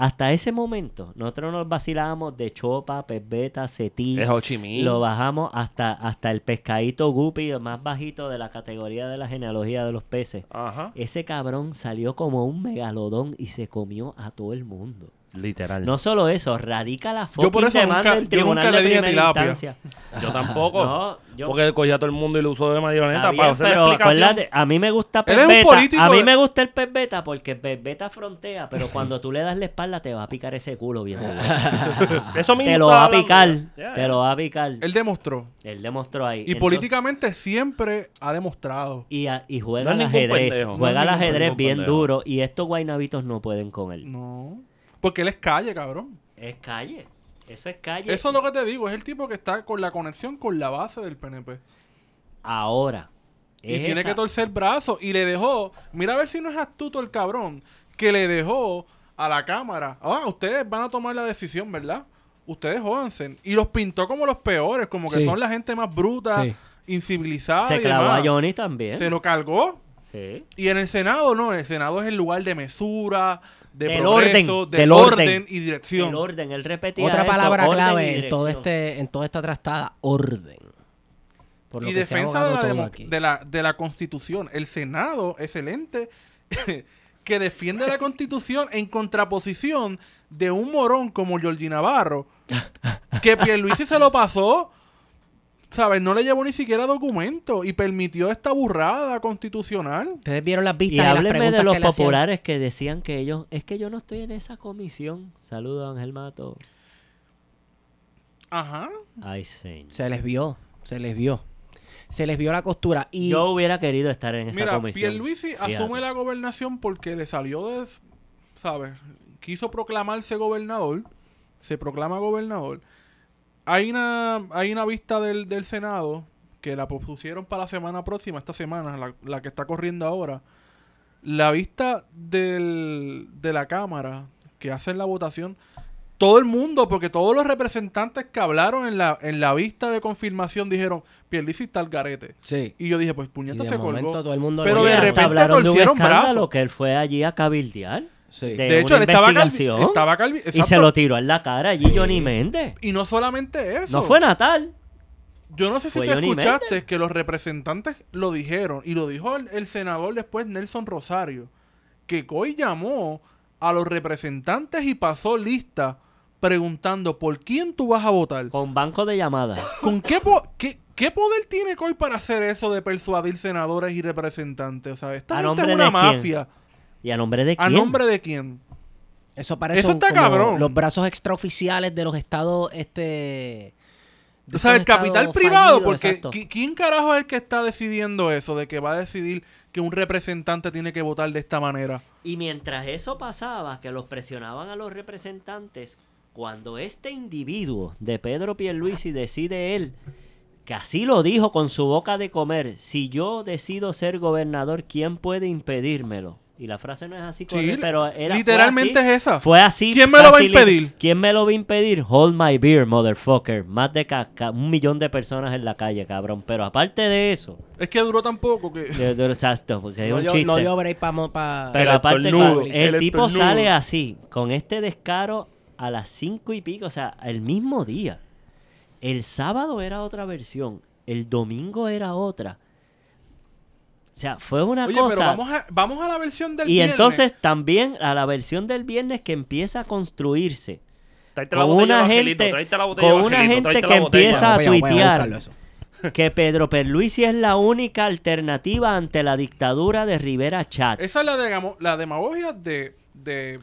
Hasta ese momento, nosotros nos vacilábamos de chopa, pesbeta, cetí. Es Ho Chi Minh. Lo bajamos hasta, hasta el pescadito guppy, el más bajito de la categoría de la genealogía de los peces. Ajá. Ese cabrón salió como un megalodón y se comió a todo el mundo. Literal. No solo eso, radica la Yo por eso nunca- en yo tribunal nunca le dije tilapia. Yo tampoco. No, yo- Porque cogía a todo el mundo y lo usó de marioneta para hacer pero la explicación. acuérdate, a mí me gusta Él es un Pez político A mí de- me gusta el pez beta porque el pez beta frontea, pero cuando tú le das la espalda te va a picar ese culo bien. duro. Eso mismo te lo va a picar, te lo va a picar. Él demostró. Él demostró ahí. Y Entonces- políticamente siempre ha demostrado. Y, a- y No juega al ajedrez. pendejo. Juega No al ajedrez bien pendejo. duro. Y estos guaynabitos no pueden con él. No. Porque él es calle, cabrón. Es calle. Eso es calle. Eso es lo que te digo. Es el tipo que está con la conexión con la base del PNP. Ahora. Y es tiene esa- que torcer brazos. Y le dejó. Mira a ver si no es astuto el cabrón. Que le dejó a la cámara. Ah, ustedes van a tomar la decisión, ¿verdad? Ustedes jódanse. Y los pintó como los peores. Como que Sí. son la gente más bruta, Sí. incivilizada. Se y clavó demás. a Johnny también. Se lo cargó. Sí. Y en el Senado no, el Senado es el lugar de mesura, de Del progreso, orden, del del orden, orden. y dirección. El orden, él repetía Otra eso, palabra clave en todo este, en toda esta trastada, orden. Por lo y que se ha defensa de la, todo demo- aquí. de, la, de la Constitución. El Senado, excelente, que defiende la Constitución en contraposición de un morón como Georgie Navarro, que Pierluisi se lo pasó, ¿sabes? No le llevó ni siquiera documento y permitió esta burrada constitucional. Ustedes vieron las vistas Y y las preguntas de los que populares que decían que ellos, es que yo no estoy en esa comisión. Saludos, Ángel Mato. Ajá. Ay, señor. Se les vio, se les vio. Se les vio la costura. Y Yo hubiera querido estar en esa Mira, comisión. Pierluisi asume Fíjate. la gobernación porque le salió de, ¿sabes? Quiso proclamarse gobernador, se proclama gobernador. Hay una, hay una vista del, del Senado que la propusieron para la semana próxima, esta semana, la, la que está corriendo ahora. La vista del, de la Cámara que hacen la votación, todo el mundo, porque todos los representantes que hablaron en la, en la vista de confirmación dijeron, Pierluisi está al garete. sí. Y yo dije, pues Y puñeta de se momento colgó. todo el mundo Pero de repente hablaron de un torcieron escándalo brazos. que él fue allí a cabildear. Sí. de De hecho, él estaba, calvi- investigación. estaba calvi- Y se lo tiró en la cara allí Johnny Méndez. Y no solamente eso. No fue Natal. Yo no sé si fue te Johnny escuchaste que los representantes lo dijeron. Y lo dijo el, el senador después, Nelson Rosario. Que Coy llamó a los representantes y pasó lista preguntando por quién tú vas a votar. Con banco de llamadas. ¿Con qué, po- qué, qué poder tiene Coy para hacer eso de persuadir senadores y representantes? O sea, esta ¿A gente es una quién? ¿Y a nombre de ¿A quién? nombre de quién? Eso parece Eso está cabrón. los brazos extraoficiales de los estados este O sea, el capital privado, porque exacto. ¿qui- ¿quién carajo es el que está decidiendo eso? De que va a decidir que un representante tiene que votar de esta manera. Y mientras eso pasaba, que los presionaban a los representantes, cuando este individuo de Pedro Pierluisi decide él, que así lo dijo con su boca de comer, si yo decido ser gobernador, ¿quién puede impedírmelo? Y la frase no es así, Sí, correcta, pero era, literalmente así. es esa. Fue así. ¿Quién me lo va a impedir? ¿Quién me lo va a impedir? Hold my beer, motherfucker. Más de un millón de personas en la calle, cabrón. Pero aparte de eso, Es que duró tan poco que... de- exacto, porque es No un dio, chiste. no dio break para... Pero El aparte, estornudo, el, el tipo estornudo. sale así, con este descaro a las cinco y pico, o sea, el mismo día. El sábado era otra versión, el domingo era otra. O sea, fue una Oye, cosa. pero vamos a, vamos a la versión del y viernes. entonces también a la versión del viernes que empieza a construirse. Tráete la Con botella, una gente- la botella, con una Angelito, gente que empieza a tuitear. eso. Que Pedro Perluisi es la única alternativa ante la dictadura de Rivera Chats. Esa es la, de, gamo- la demagogia de, de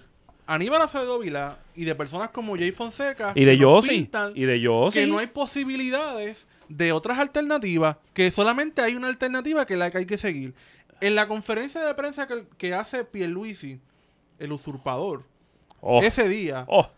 Aníbal Acevedo Vila y de personas como Jay Fonseca. Y de Yossi. Y de Yossi. Que no hay posibilidades de otras alternativas, que solamente hay una alternativa que es la que hay que seguir. En la conferencia de prensa que, que hace Pierluisi, el usurpador, Oh, ese día, oh.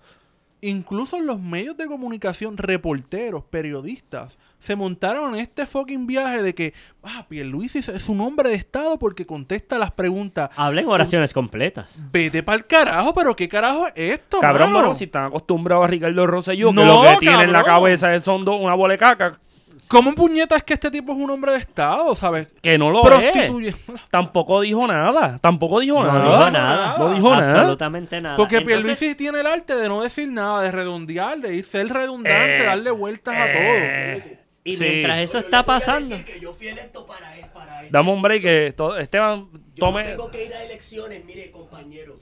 incluso los medios de comunicación, reporteros, periodistas, se montaron en este fucking viaje de que, ah, Pierluisi es- un hombre de Estado porque contesta las preguntas. Hablen oraciones completas. Vete pa'l carajo, pero ¿qué carajo es esto, Cabrón, mano? bueno, si están acostumbrados a Ricardo Rosselló, No, que lo que tiene en la cabeza son do- una bola de caca, ¿Cómo puñeta es que este tipo es un hombre de Estado, sabes? que no lo es. Tampoco dijo nada. Tampoco dijo No nada. dijo nada. No dijo nada. Absolutamente nada. Porque Entonces, Pierluisi tiene el arte de no decir nada, de redondear, de ir ser redundante, Eh, darle vueltas a todo. Eh, Y sí. mientras eso está pasando. que yo fui electo para, para esto. Dame un break que Esteban Yo no tome tengo que ir a elecciones, mire, compañero.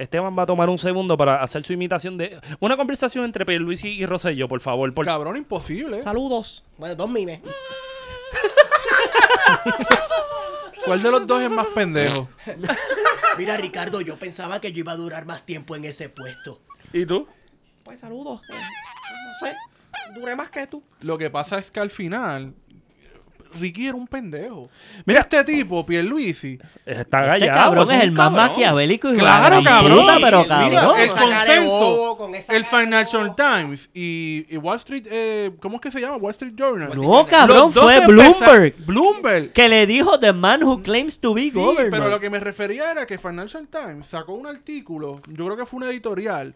Esteban va a tomar un segundo para hacer su imitación de una conversación entre Pierluisi y Rosselló, por favor, por- Cabrón, imposible. Saludos. Bueno, dos mimes. ¿Cuál de los dos es más pendejo? Mira, Ricardo, yo pensaba que yo iba a durar más tiempo en ese puesto. ¿Y tú? Pues saludos. Eh, No sé, duré más que tú. Lo que pasa es que al final, Ricky era un pendejo. Mira este tipo, Pierluisi. Está Este cabrón es un el más maquiavélico y Claro, cabrón. puta, pero cabrón. Mira, el consenso, con el Financial. Times y, y Wall Street, eh, ¿cómo es que se llama? Wall Street Journal. No, cabrón, fue Bloomberg. Bloomberg. Que le dijo The Man Who Claims to Be Sí, Government. pero lo que me refería era que Financial Times sacó un artículo, yo creo que fue una editorial,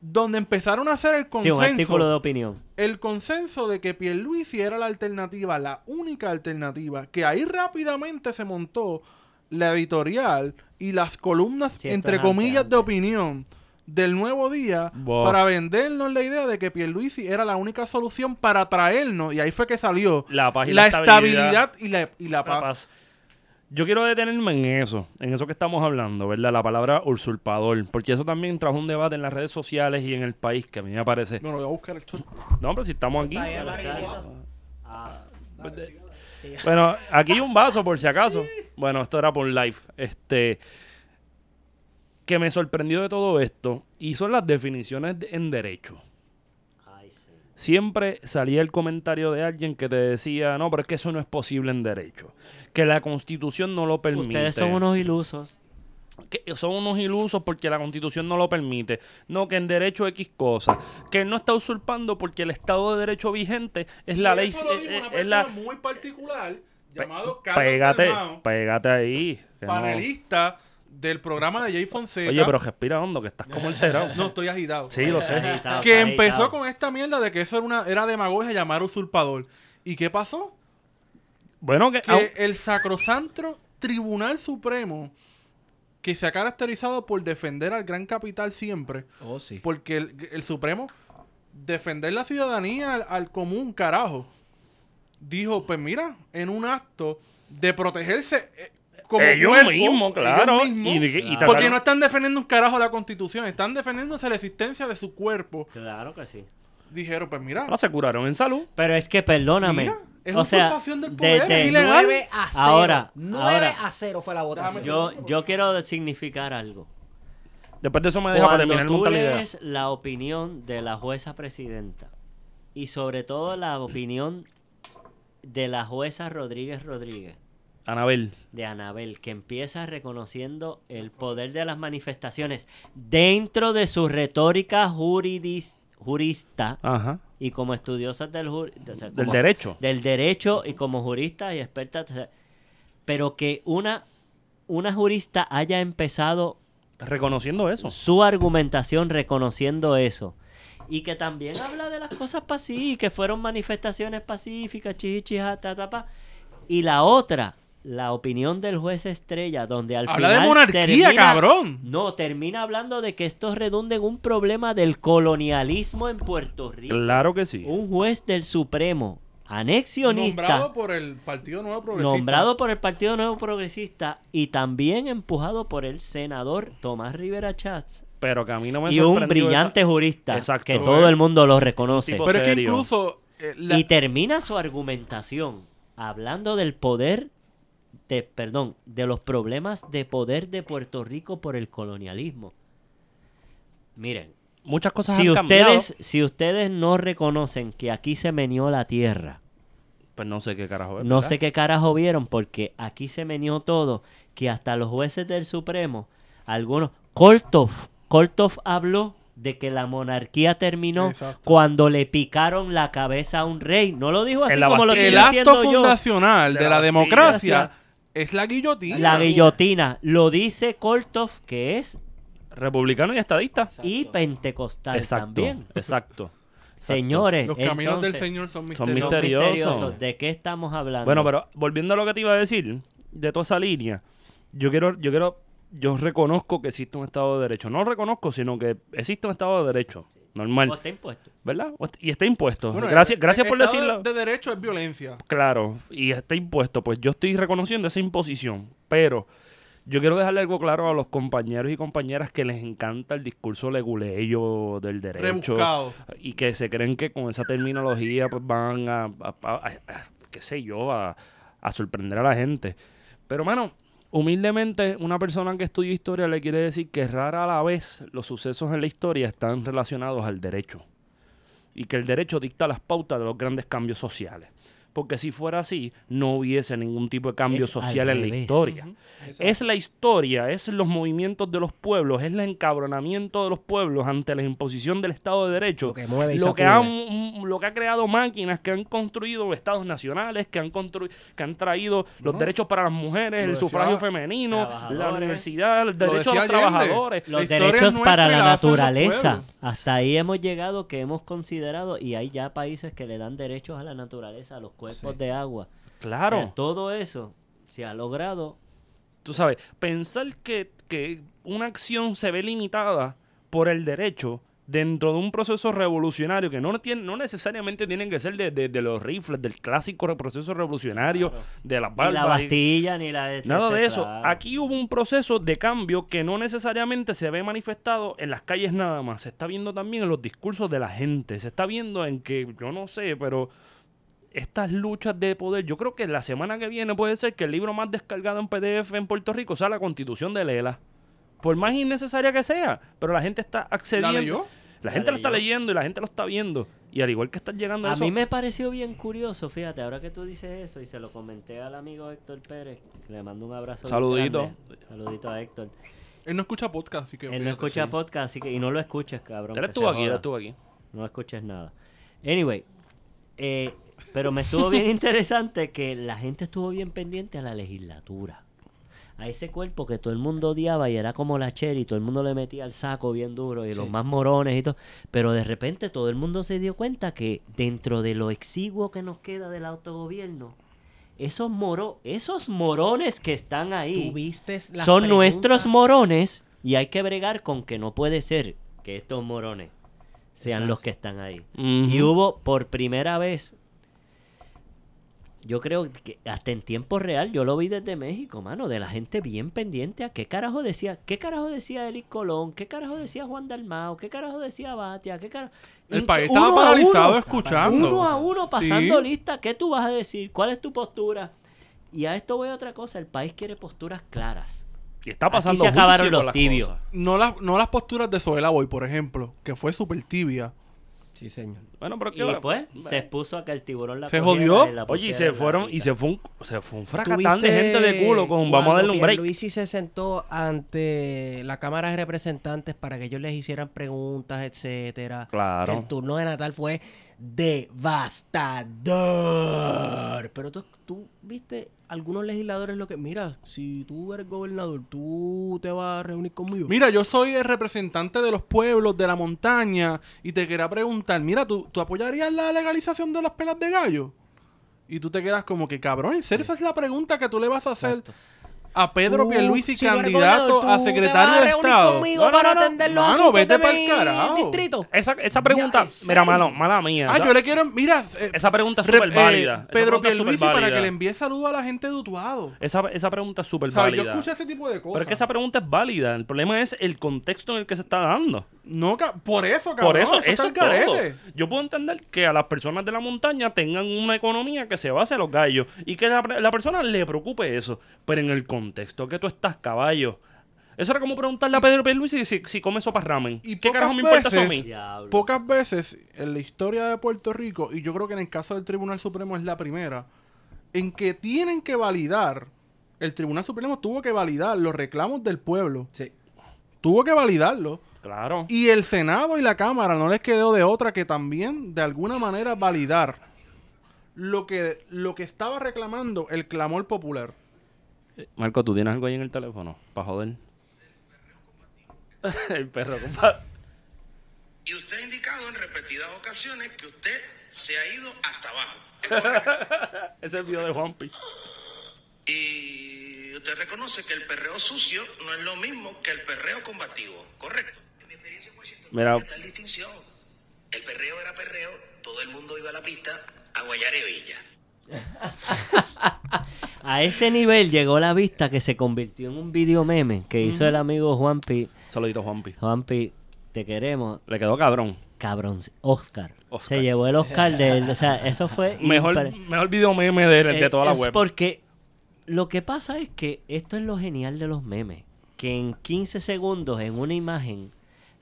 donde empezaron a hacer el Sí, consenso. un artículo de opinión. el consenso de que Pierluisi era la alternativa, la única alternativa, que ahí rápidamente se montó la editorial y las columnas, Sí, entre comillas, antes. de opinión del nuevo día Wow. para vendernos la idea de que Pierluisi era la única solución para traernos, y ahí fue que salió La paz y la la estabilidad y la, y la La paz. Yo quiero detenerme en eso, en eso que estamos hablando, ¿verdad? La palabra usurpador, porque eso también trajo un debate en las redes sociales y en el país que a mí me parece. No, no, voy a buscar el shot. No, pero si estamos aquí. Ahí, barriguita. Bueno, aquí hay un vaso por si acaso. Bueno, esto era por live. Este que me sorprendió de todo esto y son las definiciones de- en derecho. Siempre salía el comentario de alguien que te decía, no, pero es que eso no es posible en derecho. Que la constitución no lo permite. Ustedes son unos ilusos. que son unos ilusos porque la constitución no lo permite. No, que en derecho X cosa. Que no está usurpando porque el Estado de Derecho vigente es la Y ley. eso lo eh, dijo una es persona la, muy particular llamado Carlos pégate, Dalmau, pégate ahí. no- panelista del programa de Jay Fonseca. Oye, pero respira hondo, que estás como alterado. No, estoy agitado. Sí, lo sé. Agitado, que empezó agitado. con esta mierda de que eso era, una, era demagogia llamar usurpador. ¿Y qué pasó? Bueno, que, el sacrosanto Tribunal Supremo, que se ha caracterizado por defender al gran capital siempre, Oh, sí. porque el, el Supremo, defender la ciudadanía al, al común, carajo, dijo, pues mira, en un acto de protegerse eh, como ellos cuerpo, mismos, claro. ellos mismos, y, de que- y Claro. porque no están defendiendo un carajo la constitución, están defendiéndose la existencia de su cuerpo. Claro que sí. Dijeron, pues mira, ahora se curaron en salud. Pero es que perdóname. Mira, es o sea, del poder, desde- es ilegal. 9 a 0. Ahora, 9 ahora. a 0 fue la votación. yo, yo quiero significar algo. Después de eso me deja para terminar tú la lees la opinión de la jueza presidenta, y sobre todo la opinión de la jueza Rodríguez Rodríguez, Anabel. de Anabel, que empieza reconociendo el poder de las manifestaciones dentro de su retórica juridis- jurista Ajá. y como estudiosas del, jur- o sea, Del derecho. del derecho y como jurista y experta, o sea, pero que una, una jurista haya empezado Reconociendo eso. su argumentación reconociendo eso. Y que también habla de las cosas pacíficas, que fueron manifestaciones pacíficas, chichi, ja, ta, ta, pa. Y la otra, la opinión del juez Estrella, donde al Habla final. de monarquía, termina- cabrón. No, termina hablando de que esto redunda en un problema del colonialismo en Puerto Rico. Claro que sí. Un juez del Supremo, anexionista Nombrado por el Partido Nuevo Progresista. nombrado por el Partido Nuevo Progresista y también empujado por el senador Tomás Rivera Chats Pero que a mí no me y un brillante esa- jurista Exacto. que todo el mundo lo reconoce. Pero es que incluso... eh, la- Y termina su argumentación hablando del poder de, perdón, de los problemas de poder de Puerto Rico por el colonialismo. Miren, Muchas cosas si han cambiado. ustedes, si ustedes no reconocen que aquí se meneó la tierra, Pues no sé qué carajo es, No ¿verdad? sé qué carajo vieron porque aquí se meneó todo, que hasta los jueces del Supremo, algunos, Koltov, Koltov habló de que la monarquía terminó Exacto. cuando le picaron la cabeza a un rey. No lo dijo así En la como lo estoy el acto yo. fundacional De de la democracia es la guillotina. La guillotina lo dice Koltov que es Republicano y estadista. y pentecostal Exacto. también. Exacto. Señores, Los caminos del Señor son misteriosos. son misteriosos. ¿De qué estamos hablando? Bueno, pero volviendo a lo que te iba a decir, de toda esa línea, yo quiero, yo quiero, yo reconozco que existe un Estado de Derecho. No reconozco, sino que existe un Estado de Derecho. Normal. Está impuesto. ¿Verdad? Y está impuesto. Bueno, gracias el- gracias el por decirlo. De derecho es violencia. Claro, y está impuesto. Pues yo estoy reconociendo esa imposición. Pero yo quiero dejarle algo claro a los compañeros y compañeras que les encanta el discurso leguleyo del derecho. Rebuscado. Y que se creen que con esa terminología pues van a, a- a- a- qué sé yo, a, a sorprender a la gente. Pero, mano, humildemente, una persona que estudia historia le quiere decir que rara a la vez los sucesos en la historia están relacionados al derecho. Y que el derecho dicta las pautas de los grandes cambios sociales. Porque si fuera así, no hubiese ningún tipo de cambio Es social en la historia. Es la historia, es los movimientos de los pueblos, es el encabronamiento de los pueblos ante la imposición del Estado de Derecho. Lo que mueve y lo que, sacude. han, lo que ha creado máquinas que han construido estados nacionales, que han, construido, que han traído los derechos para las mujeres, Lo el sufragio femenino, la universidad, el Lo derecho a los Allende. trabajadores. Los derechos para la naturaleza. Hasta ahí hemos llegado que hemos considerado y hay ya países que le dan derechos a la naturaleza, a los cuerpos de agua. Claro. O sea, todo eso se ha logrado. Tú sabes, pensar que, que una acción se ve limitada por el derecho dentro de un proceso revolucionario que no, tiene, no necesariamente tienen que ser de, de- de los rifles, del clásico proceso revolucionario, de las Ni barbas. la y- Bastilla ni la de Nada de eso. claro. Aquí hubo un proceso de cambio que no necesariamente se ve manifestado en las calles nada más. Se está viendo también en los discursos de la gente. Se está viendo en que, yo no sé, pero estas luchas de poder, yo creo que la semana que viene puede ser que el libro más descargado en PDF en Puerto Rico sea la Constitución de Lela. Por más innecesaria que sea, pero la gente está accediendo. ¿La leyó? La La gente lo está leyendo y la gente lo está viendo. Y al igual que están llegando a, A eso, mí me pareció bien curioso, fíjate, ahora que tú dices eso y se lo comenté al amigo Héctor Pérez, que le mando un abrazo. Saludito. Saludito a Héctor. Él no escucha podcast, así que... Él no escucha sí. podcast, así que, y no lo escuches, cabrón. Estuvo se aquí, él joda. estuvo aquí. No escuches nada. Anyway, eh, pero me estuvo bien interesante que la gente estuvo bien pendiente a la legislatura. A ese cuerpo que todo el mundo odiaba y era como la cherry, todo el mundo le metía al saco bien duro y los más morones y todo. Pero de repente todo el mundo se dio cuenta que dentro de lo exiguo que nos queda del autogobierno, esos, moro, esos morones que están ahí son preguntas. nuestros morones y hay que bregar con que no puede ser que estos morones sean los que están ahí. Y hubo por primera vez, yo creo que hasta en tiempo real, yo lo vi desde México, mano, de la gente bien pendiente a qué carajo decía, qué carajo decía Eric Colón, qué carajo decía Juan Dalmao, qué carajo decía Batia, qué carajo... El país estaba paralizado uno, escuchando. Uno a uno pasando Sí. lista, ¿qué tú vas a decir? ¿Cuál es tu postura? Y a esto voy a otra cosa, el país quiere posturas claras. Y está Aquí pasando se acabaron los las tibios. cosas. No las, no las posturas de Zoela Boy, por ejemplo, que fue súper tibia. Sí, señor. Bueno, pero Y ¿qué- pues se expuso a que el tiburón la ¿Se cogiera jodió? y la Oye, y pusiera se en la fueron, y pita. se fue un, se fue un fracatán de gente de culo con vamos a darle un break. Luis se sentó ante la Cámara de Representantes para que ellos les hicieran preguntas, etcétera. Claro. El turno de Natal fue devastador. Pero tú, tú viste algunos legisladores lo que. Mira, si tú eres gobernador, tú te vas a reunir conmigo. Mira, yo soy el representante de los pueblos, de la montaña, y te quería preguntar, mira, ¿tú, ¿tú apoyarías la legalización de las pelas de gallo? Y tú te quedas como que, cabrón, ¿en serio esa es la pregunta que tú le vas a hacer a Pedro Tú, Pierluisi, eres candidato a secretario a de Estado? conmigo No, no, para no, no. atender los Mano, asuntos vete pa'l mi carajo. distrito. Esa, esa pregunta, Ya, mira, sí. mala, mala mía. Ah, yo le quiero, mira, eh, esa pregunta es súper válida. eh, Pedro Pierluisi para que válida. le envíe saludos a la gente de Utuado. Esa, esa pregunta es súper sea, yo válida. escuché ese tipo de cosas. Pero es que esa pregunta es válida. El problema es el contexto en el que se está dando. No, por eso, cabrón. Por eso, eso el es todo. Yo puedo entender que a las personas de la montaña tengan una economía que se base en los gallos y que la, la persona le preocupe eso. Pero en el contexto que tú estás, caballo. Eso era como preguntarle a Pedro Pierluisi si, si come sopas ramen. Y ¿Qué pocas carajo me importa eso a veces- mí? Diablo. Pocas veces en la historia de Puerto Rico, y yo creo que en el caso del Tribunal Supremo es la primera, en que tienen que validar, el Tribunal Supremo tuvo que validar los reclamos del pueblo. Sí. Tuvo que validarlo. Claro. Y el Senado y la Cámara no les quedó de otra que también, de alguna manera, validar lo que, lo que estaba reclamando el clamor popular. Marco, ¿tú tienes algo ahí en el teléfono? Para joder. el perro, compadre. Y usted ha indicado en repetidas ocasiones que usted se ha ido hasta abajo. ¿Es? Ese es el video de Juanpi. y usted reconoce que el perreo sucio no es lo mismo que el perreo combativo, ¿correcto? En mi experiencia en Washington Mira. no había tal distinción. El perreo era perreo, todo el mundo iba a la pista a guayar hebilla. A ese nivel llegó la vista que se convirtió en un video meme que hizo el amigo Juanpi. Saludito, Juanpi. Juanpi, te queremos. Le quedó cabrón. Cabrón, Oscar. Oscar. Se llevó el Oscar de él. O sea, eso fue. Mejor, impre- mejor video meme de, de Eh, toda la es web. Porque lo que pasa es que esto es lo genial de los memes. Que en 15 segundos, en una imagen,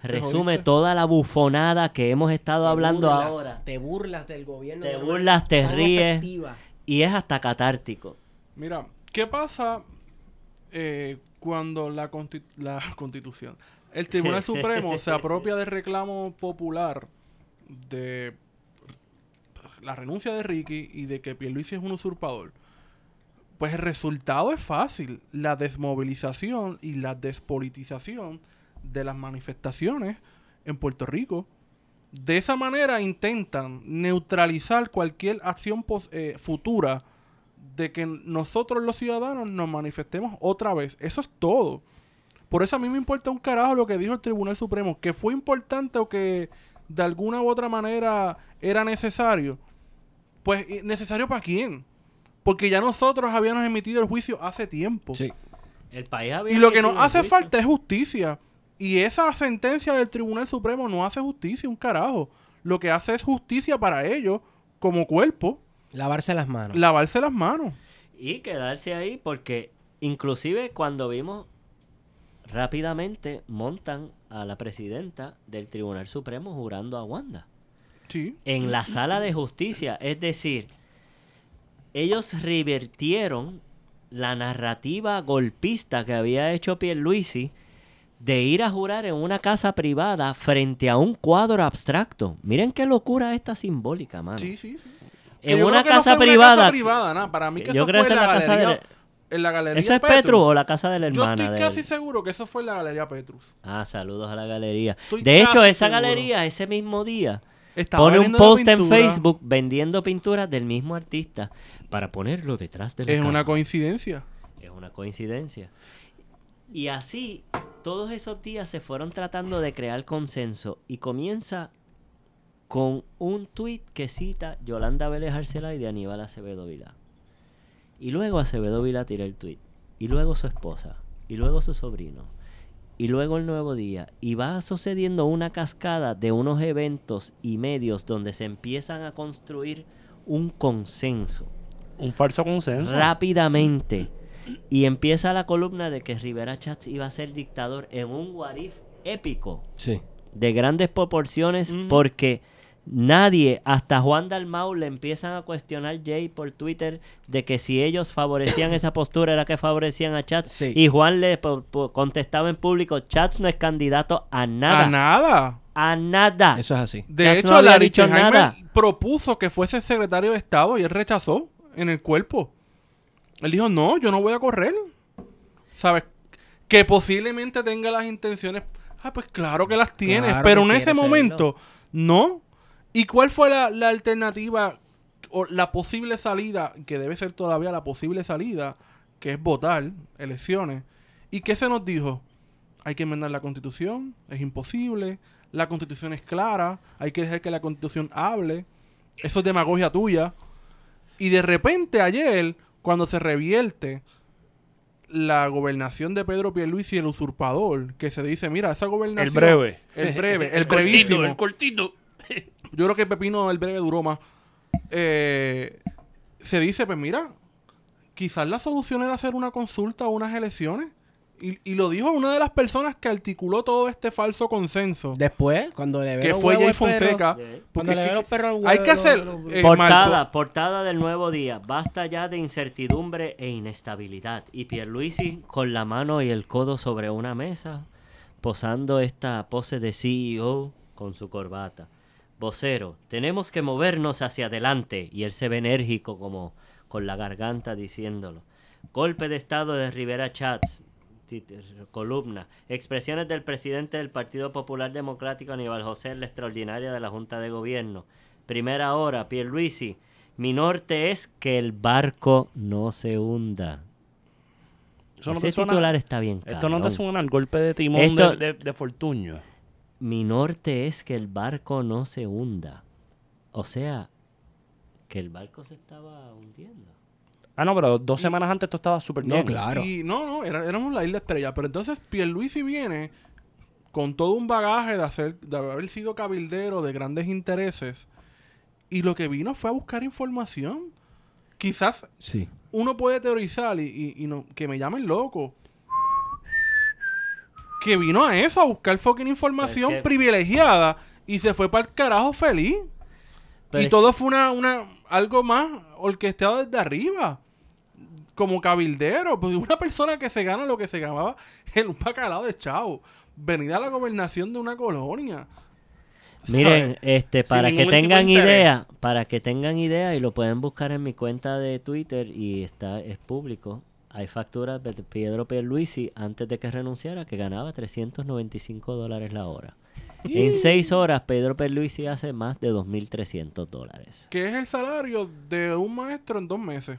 resume jodiste. toda la bufonada que hemos estado Te hablando burlas, ahora. Te burlas del gobierno. Te de una burlas, manera te tan ríes. efectiva. Y es hasta catártico. Mira, ¿qué pasa eh, cuando la, consti- la Constitución, el Tribunal Supremo se apropia del reclamo popular de la renuncia de Ricky y de que Pierluisi es un usurpador? Pues el resultado es fácil, la desmovilización y la despolitización de las manifestaciones en Puerto Rico. De esa manera intentan neutralizar cualquier acción eh, futura de que nosotros los ciudadanos nos manifestemos otra vez. Eso es todo. Por eso a mí me importa un carajo lo que dijo el Tribunal Supremo, que fue importante o que de alguna u otra manera era necesario. Pues, ¿y ¿necesario para quién? Porque ya nosotros habíamos emitido el juicio hace tiempo. Sí. El país había Y lo que nos hace juicio. falta es justicia. Y esa sentencia del Tribunal Supremo no hace justicia, un carajo. Lo que hace es justicia para ellos, como cuerpo, Lavarse las manos. lavarse las manos. Y quedarse ahí porque inclusive cuando vimos rápidamente montan a la presidenta del Tribunal Supremo jurando a Wanda. Sí. en la sala de justicia. Es decir, ellos revirtieron la narrativa golpista que había hecho Pierluisi de ir a jurar en una casa privada frente a un cuadro abstracto. Miren qué locura esta simbólica, mano. Sí, sí, sí. En yo una no casa privada. Una casa privada. Para mí que Yo eso creo fue en la casa galería. de- En la galería ¿Eso es Petrus. Petrus o la casa de la Yo hermana estoy de casi él? seguro que eso fue en la galería Petrus. Ah, saludos a la galería. Estoy De hecho, esa seguro. galería, ese mismo día, Estaba pone un post en. Facebook vendiendo pinturas del mismo artista para ponerlo detrás de la Es una coincidencia. Es una coincidencia. Y así, todos esos días se fueron tratando de crear consenso y comienza con un tuit que cita Yolanda Vélez Arcelay de Aníbal Acevedo Vilá. Y luego Acevedo Vilá tira el tuit. Y luego su esposa. Y luego su sobrino. Y luego el nuevo día. Y va sucediendo una cascada de unos eventos y medios donde se empiezan a construir un consenso Un falso consenso. rápidamente. Y empieza la columna de que Rivera Chats iba a ser dictador en un guarif épico Sí. de grandes proporciones porque Nadie, hasta Juan Dalmau le empiezan a cuestionar Jay por Twitter de que si ellos favorecían esa postura era que favorecían a Chats. Sí. Y Juan le contestaba en público, Chats no es candidato a nada. A nada. A nada. Eso es así. De Chats hecho, no Larry nada. propuso que fuese secretario de Estado y él rechazó en el cuerpo. Él dijo, no, yo no voy a correr. ¿Sabes? Que posiblemente tenga las intenciones. Ah, pues claro que las tiene. Claro pero en ese serlo. momento, no. ¿Y cuál fue la, la alternativa o la posible salida, que debe ser todavía la posible salida, que es votar elecciones? ¿Y qué se nos dijo? Hay que enmendar la constitución, es imposible, la constitución es clara, hay que dejar que la constitución hable, eso es demagogia tuya. Y de repente ayer, cuando se revierte la gobernación de Pedro Pierluisi, el usurpador, que se dice, mira, esa El gobernación... breve. El breve, el, cortito, brevísimo. el cortito. Yo creo que Pepino, el breve, duró más. Eh, se dice, pues mira, quizás la solución era hacer una consulta o unas elecciones. Y, y lo dijo una de las personas que articuló todo este falso consenso. Después, cuando le ve que los fue Jay perro, Fonseca. Cuando le es ve que- los perros hay que huevo, hacer... los- eh, portada, Marco, portada del nuevo día. Basta ya de incertidumbre e inestabilidad. Y Pierluisi con la mano y el codo sobre una mesa, posando esta pose de CEO con su corbata. Vocero, tenemos que movernos hacia adelante. Y él se ve enérgico como con la garganta diciéndolo. Golpe de estado de Rivera Chats. Columna. Expresiones del presidente del Partido Popular Democrático Aníbal José la extraordinaria de la Junta de Gobierno. Primera hora, Pierluisi. Mi norte es que el barco no se hunda. Eso no Ese suena- titular está bien Esto no te suena al golpe de timón Esto- de, de, de Fortuño. Mi norte es que el barco no se hunda. O sea, que el barco se estaba hundiendo. Ah, no, pero dos semanas antes esto estaba súper No, bien. claro. Y no, no, era- éramos la isla estrella. Pero entonces Pierluisi viene con todo un bagaje de, hacer, de haber sido cabildero de grandes intereses. Y lo que vino fue a buscar información. Quizás Sí. uno puede teorizar y, y- y no, que me llamen loco. Que vino a eso, a buscar fucking información Pero es que- privilegiada y se fue para el carajo feliz. Pero y es todo fue una, una algo más orquestado desde arriba. Como cabildero. Pues una persona que se gana lo que se ganaba en un bacalao de chavo. Venir a la gobernación de una colonia. Miren, este, Sin para que tengan idea, para que tengan idea y lo pueden buscar en mi cuenta de Twitter y está es público. Hay facturas de Pedro Pierluisi antes de que renunciara que ganaba 395 dólares la hora. En seis horas Pedro Pierluisi hace más de 2.300 dólares. Que es el salario de un maestro en dos meses.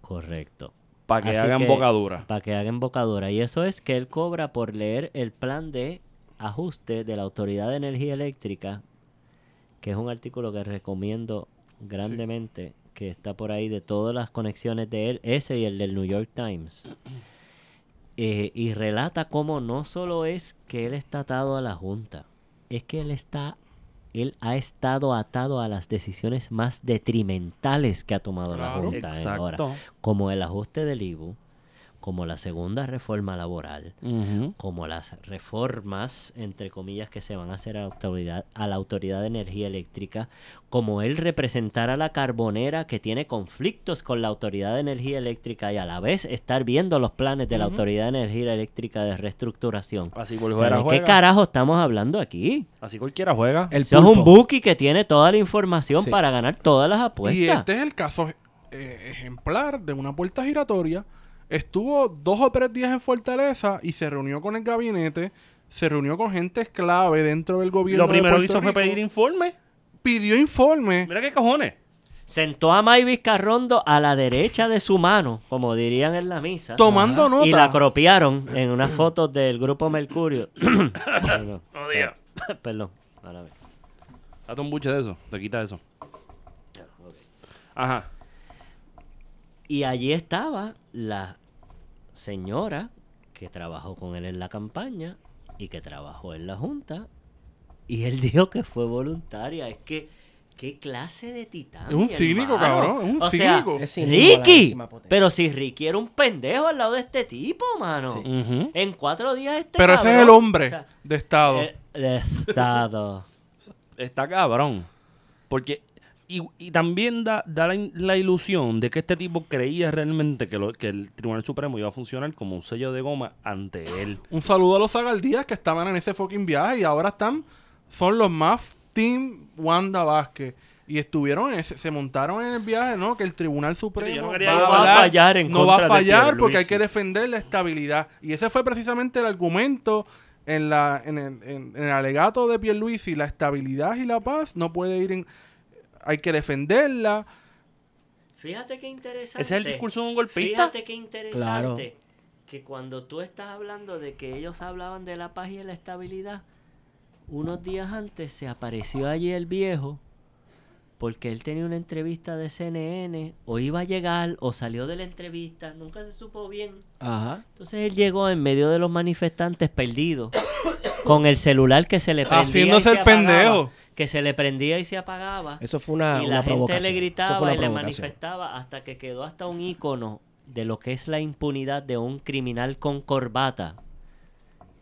Correcto. Para que Así hagan que- bocadura. Para que hagan bocadura. Y eso es que él cobra por leer el plan de ajuste de la Autoridad de Energía Eléctrica, que es un artículo que recomiendo grandemente, que está por ahí de todas las conexiones de él, ese y el del New York Times. Eh, y relata cómo no solo es que él está atado a la Junta, es que él está él ha estado atado a las decisiones más detrimentales que ha tomado la. Junta ahora Exacto. como el ajuste del IBU, como la segunda reforma laboral, como las reformas, entre comillas, que se van a hacer a la autoridad, a la autoridad de energía eléctrica, como él representar a la carbonera que tiene conflictos con la autoridad de energía eléctrica y a la vez estar viendo los planes de la autoridad de energía eléctrica de reestructuración. Así O sea, cualquiera ¿De qué juega. carajo estamos hablando aquí? Así cualquiera juega. El Eso es un bookie que tiene toda la información Sí. para ganar todas las Y apuestas. este es el caso eh, ejemplar de una puerta giratoria. Estuvo dos o tres días en Fortaleza y se reunió con el gabinete, se reunió con gente clave dentro del gobierno. Lo primero de que hizo fue pedir informe. Pidió informe. Mira qué cojones. Sentó a Mayvis Carrondo a la derecha de su mano, como dirían en la misa. Tomando nota. Y la cropiaron en unas fotos del grupo Mercurio. Perdón. No digas. Perdón. Ahora ve. Date un buche de eso. Te quita eso. Ajá. Y allí estaba la señora que trabajó con él en la campaña y que trabajó en la junta. Y él dijo que fue voluntaria. Es que, ¿qué clase de titán? Es un cínico, hermano? cabrón, es un o sea, cínico. Es cínico, la Ricky. Pero si Ricky era un pendejo al lado de este tipo, mano. En cuatro días este Pero ese es el hombre o sea, de Estado. eh, de Estado. Está cabrón. Porque, y, y también da, da la, ilusión de que este tipo creía realmente que, lo, que el Tribunal Supremo iba a funcionar como un sello de goma ante él. Un saludo a los Zagaldías que estaban en ese fucking viaje y ahora están, son los más Team Wanda Vázquez. Y estuvieron, en ese- se montaron en el viaje, ¿no? Que el Tribunal Supremo no va a fallar en no va a fallar porque hay que defender la estabilidad. Y ese fue precisamente el argumento en, la, en, el, en- en el alegato de Pierluisi. La estabilidad y la paz no puede ir en... Hay que defenderla. Fíjate qué interesante. ¿Ese es el discurso de un golpista? Fíjate qué interesante. Claro. Que cuando tú estás hablando de que ellos hablaban de la paz y de la estabilidad, unos días antes se apareció allí el viejo porque él tenía una entrevista de CNN, o iba a llegar, o salió de la entrevista, nunca se supo bien. Ajá. Entonces él llegó en medio de los manifestantes perdidos, con el celular que se le prendía Haciéndose y se el pendejo. Que se le prendía y se apagaba. Eso fue una, y una la gente provocación. le gritaba y le manifestaba hasta que quedó hasta un ícono de lo que es la impunidad de un criminal con corbata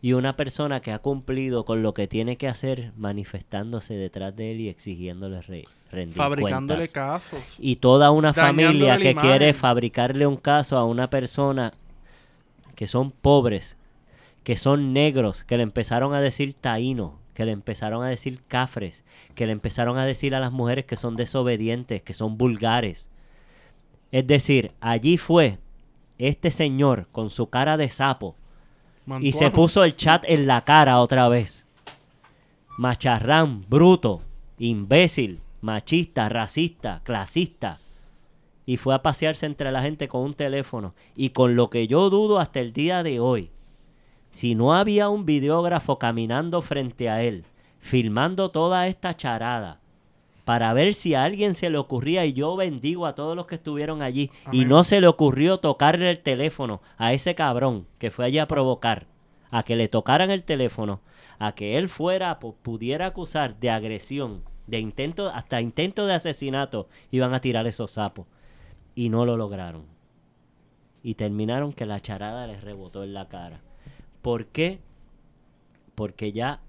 y una persona que ha cumplido con lo que tiene que hacer manifestándose detrás de él y exigiéndole re- rendir Fabricándole cuentas. casos. Y toda una familia que imagen. quiere fabricarle un caso a una persona que son pobres, que son negros, que le empezaron a decir taíno, que le empezaron a decir cafres, que le empezaron a decir a las mujeres que son desobedientes, que son vulgares. Es decir, allí fue este señor con su cara de sapo y se puso el chat en la cara otra vez. Macharrán, bruto, imbécil, machista, racista, clasista. Y fue a pasearse entre la gente con un teléfono. Y con lo que yo dudo hasta el día de hoy, si no había un videógrafo caminando frente a él, filmando toda esta charada, para ver si a alguien se le ocurría, y yo bendigo a todos los que estuvieron allí, y no se le ocurrió tocarle el teléfono a ese cabrón que fue allí a provocar, a que le tocaran el teléfono, a que él fuera, pu- pudiera acusar de agresión, de intento, hasta intento de asesinato, iban a tirar esos sapos. Y no lo lograron. Y terminaron que la charada les rebotó en la cara. ¿Por qué? Porque ya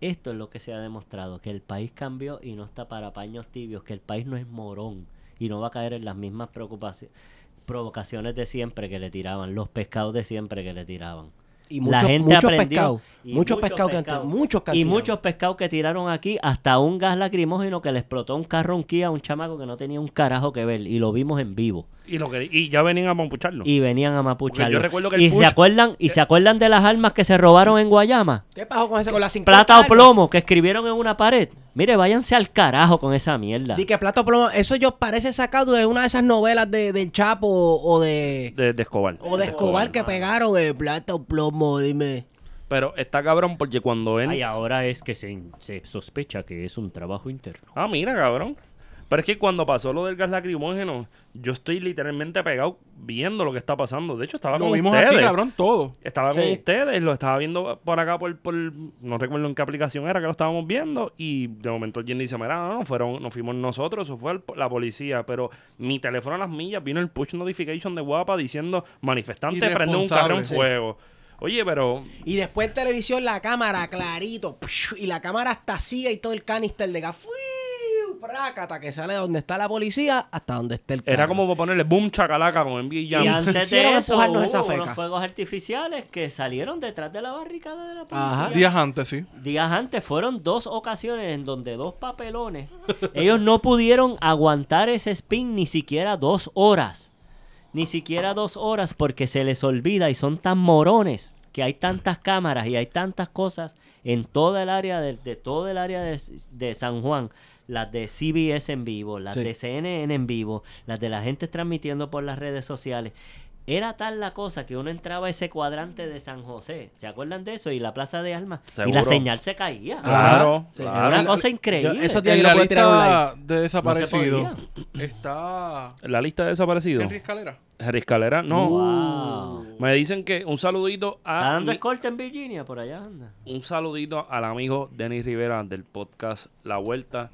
esto es lo que se ha demostrado, que el país cambió y no está para paños tibios, que el país no es morón y no va a caer en las mismas preocupaciones, provocaciones de siempre que le tiraban, los pescados de siempre que le tiraban. Y La muchos, gente muchos pescados. Muchos pescados que muchos Y muchos pescados que tiraron aquí, hasta un gas lacrimógeno que le explotó un carro un Kia a un chamaco que no tenía un carajo que ver y lo vimos en vivo. Y, lo que, y ya venían a mampucharlo. Y venían a mapucharlo. yo recuerdo que el y push- se acuerdan y se acuerdan de las armas que se robaron en Guayama. ¿Qué pasó con eso? Con las 50 Plata o plomo que escribieron en una pared. Mire, váyanse al carajo con esa mierda. Di que plata o plomo. Eso yo parece sacado de una de esas novelas de, del Chapo o de, de, de Escobar. o de Escobar que pegaron el plata o plomo, dime. Pero está cabrón porque cuando él... Ay, ahora es que se, se sospecha que es un trabajo interno. Ah, mira, cabrón. Pero es que cuando pasó lo del gas lacrimógeno, yo estoy literalmente pegado viendo lo que está pasando. De hecho, estaba Lo con vimos ustedes. aquí, cabrón, todo. Estaba con ustedes, lo estaba viendo por acá por, por no recuerdo en qué aplicación era que lo estábamos viendo y de momento Jen dice, mira, no, no, fueron, no fuimos nosotros, eso fue el- la policía, pero mi teléfono a las millas vino el push notification de guapa diciendo manifestante prende un carro en sí. fuego. Oye, pero Y después en televisión la cámara clarito. Y la cámara hasta así y todo el canister de gas. Prácata, que sale de donde está la policía hasta donde esté el carro. era como para ponerle boom chacalaca con NBA Y Jam. antes de eso empujarnos esa hubo feca. unos fuegos artificiales que salieron detrás de la barricada de la policía. Ajá. Días antes, sí. Días antes fueron dos ocasiones en donde dos papelones, ellos no pudieron aguantar ese spin ni siquiera dos horas. Ni siquiera dos horas porque se les olvida y son tan morones que hay tantas cámaras y hay tantas cosas en toda el área de, de todo el área de, de San Juan. Las de CBS en vivo, las Sí. de CNN en vivo, las de la gente transmitiendo por las redes sociales. Era tal la cosa que uno entraba a ese cuadrante de San José. ¿Se acuerdan de eso? Y la Plaza de Armas. Y la señal se caía. Claro, Sí, claro. Era una cosa increíble. yo no la lista de desaparecidos está La lista de desaparecidos. Henry Escalera. Jerry Escalera, no. Wow. Me dicen que un saludito a Está dando escolta en Virginia, por allá anda. un saludito al amigo Denis Rivera del podcast La Vuelta,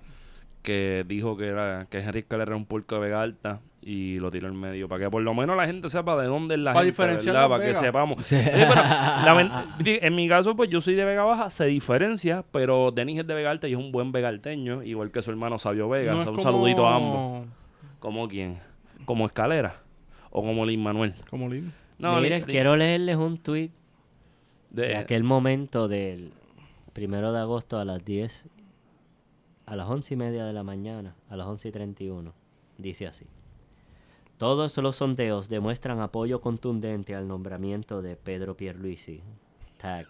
que dijo que era que Henry Escalera era un pulco de Vega Alta y lo tiró en medio para que por lo menos la gente sepa de dónde es la Para gente, diferenciar ¿verdad? Para que sepamos. Pero, en mi caso, pues yo soy de Vega Baja, se diferencia, pero Denis es de Vega Alta y es un buen vegalteño, igual que su hermano Sabio Vega. No O es sea, un como- saludito a ambos. ¿Como quién? ¿Como Escalera? ¿O como Lin Manuel? Como Lin. No, Miren, Lin- quiero leerles un tweet de- de aquel momento del primero de agosto a las 10, a las once y media de la mañana, a las 11 y 31. Dice así. Todos los sondeos demuestran apoyo contundente al nombramiento de Pedro Pierluisi. Tag.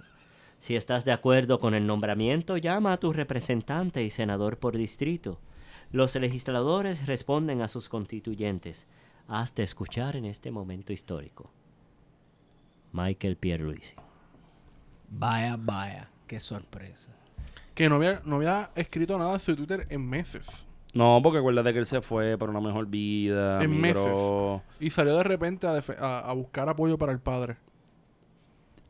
Si estás de acuerdo con el nombramiento, llama a tu representante y senador por distrito. Los legisladores responden a sus constituyentes. Hazte escuchar en este momento histórico. Michael Pierluisi. Vaya, vaya. Qué sorpresa. Que no había, no había escrito nada en su Twitter en meses. No, porque acuérdate que él se fue para una mejor vida. En migró. Y salió de repente a, defe- a- a buscar apoyo para el padre.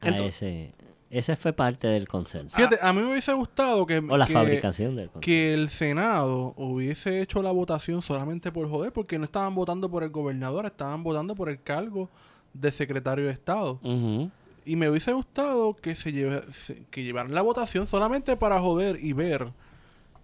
A Ento- ese, ese fue parte del consenso. Fíjate, a mí me hubiese gustado que, o la que- fabricación del consenso. que el Senado hubiese hecho la votación solamente por joder, porque no estaban votando por el gobernador, estaban votando por el cargo de secretario de Estado. Y me hubiese gustado que se, lleve, que llevaran la votación solamente para joder y ver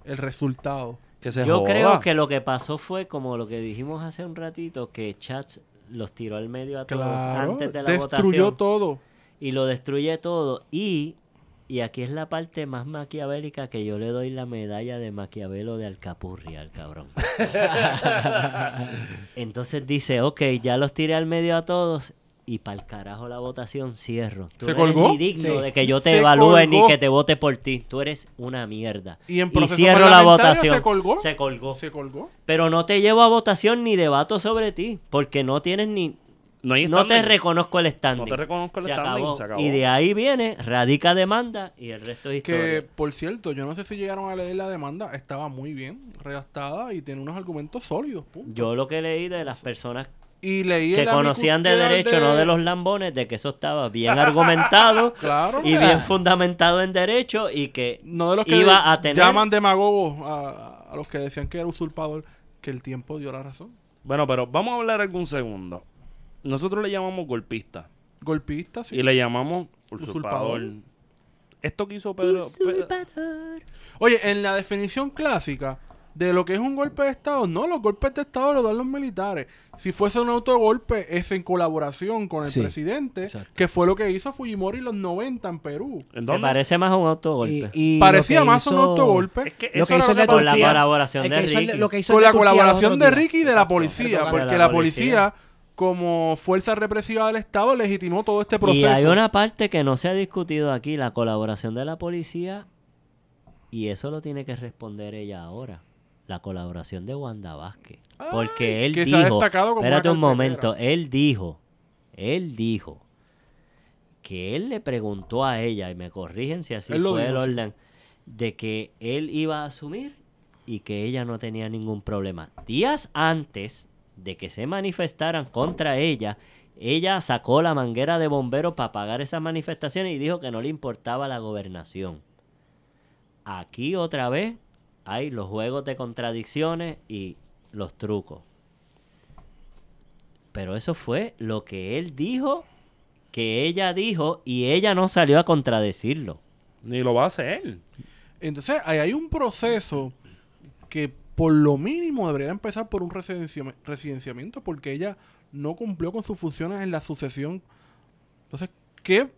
el resultado. Que se Yo joda. creo que lo que pasó fue como lo que dijimos hace un ratito, que Chats los tiró al medio a todos Claro, antes de la destruyó votación. todo. Y lo destruye todo. Y, y aquí es la parte más maquiavélica que yo le doy la medalla de Maquiavelo de Alcapurria al cabrón. Entonces dice, ok, ya los tiré al medio a todos y para el carajo la votación cierro. Tú ¿Se no eres colgó? ni digno Sí. de que yo te Se evalúe ni que te vote por ti. Tú eres una mierda. Y en proceso cierro la votación. se colgó. Se colgó. Se colgó. Pero no te llevo a votación ni debato sobre ti, porque no tienes ni... No, hay No te reconozco el standing. No te reconozco el se standing, Acabó. se acabó. Y de ahí viene, radica demanda y el resto es Que, historia. por cierto, yo no sé si llegaron a leer la demanda. Estaba muy bien redactada y tiene unos argumentos sólidos. punto. Yo lo que leí de las personas Y leí que conocían de derecho, no de los lambones, de que eso estaba bien argumentado Claro. y bien fundamentado en derecho y que No de los que iba de- a tener... llaman demagogos a, a los que decían que era usurpador, que el tiempo dio la razón. Bueno, pero vamos a hablar algún segundo. Nosotros le llamamos golpista Golpista, sí. y le llamamos usurpador. Usurpador. Esto que hizo Pedro... Pe- Usurpador. Oye, en la definición clásica de lo que es un golpe de Estado, no, los golpes de Estado los dan los militares. Si fuese un autogolpe, es en colaboración con el Sí, presidente, exacto. que fue lo que hizo Fujimori en los 90 en Perú. ¿En Se parece más a un autogolpe. Y, y Parecía más un autogolpe. Es que Lo eso que hizo Con la colaboración de Ricky. lo que hizo con la colaboración de. Ricky y de la policía, porque la policía, como fuerza represiva del Estado, legitimó todo este proceso. Y hay una parte que no se ha discutido aquí, la colaboración de la policía, y eso lo tiene que responder ella ahora. La colaboración de Wanda Vázquez. Porque él dijo, espérate un momento, él dijo, él dijo que él le preguntó a ella, y me corrigen si así Él fue el orden, de que él iba a asumir y que ella no tenía ningún problema. Días antes de que se manifestaran contra ella, ella sacó la manguera de bomberos para pagar esas manifestaciones y dijo que no le importaba la gobernación. Aquí otra vez hay los juegos de contradicciones y los trucos. Pero eso fue lo que él dijo, que ella dijo, y ella no salió a contradecirlo. Ni lo va a hacer. Entonces, ahí hay un proceso que por lo mínimo debería empezar por un residenciam- residenciamiento porque ella no cumplió con sus funciones en la sucesión. Entonces, ¿qué?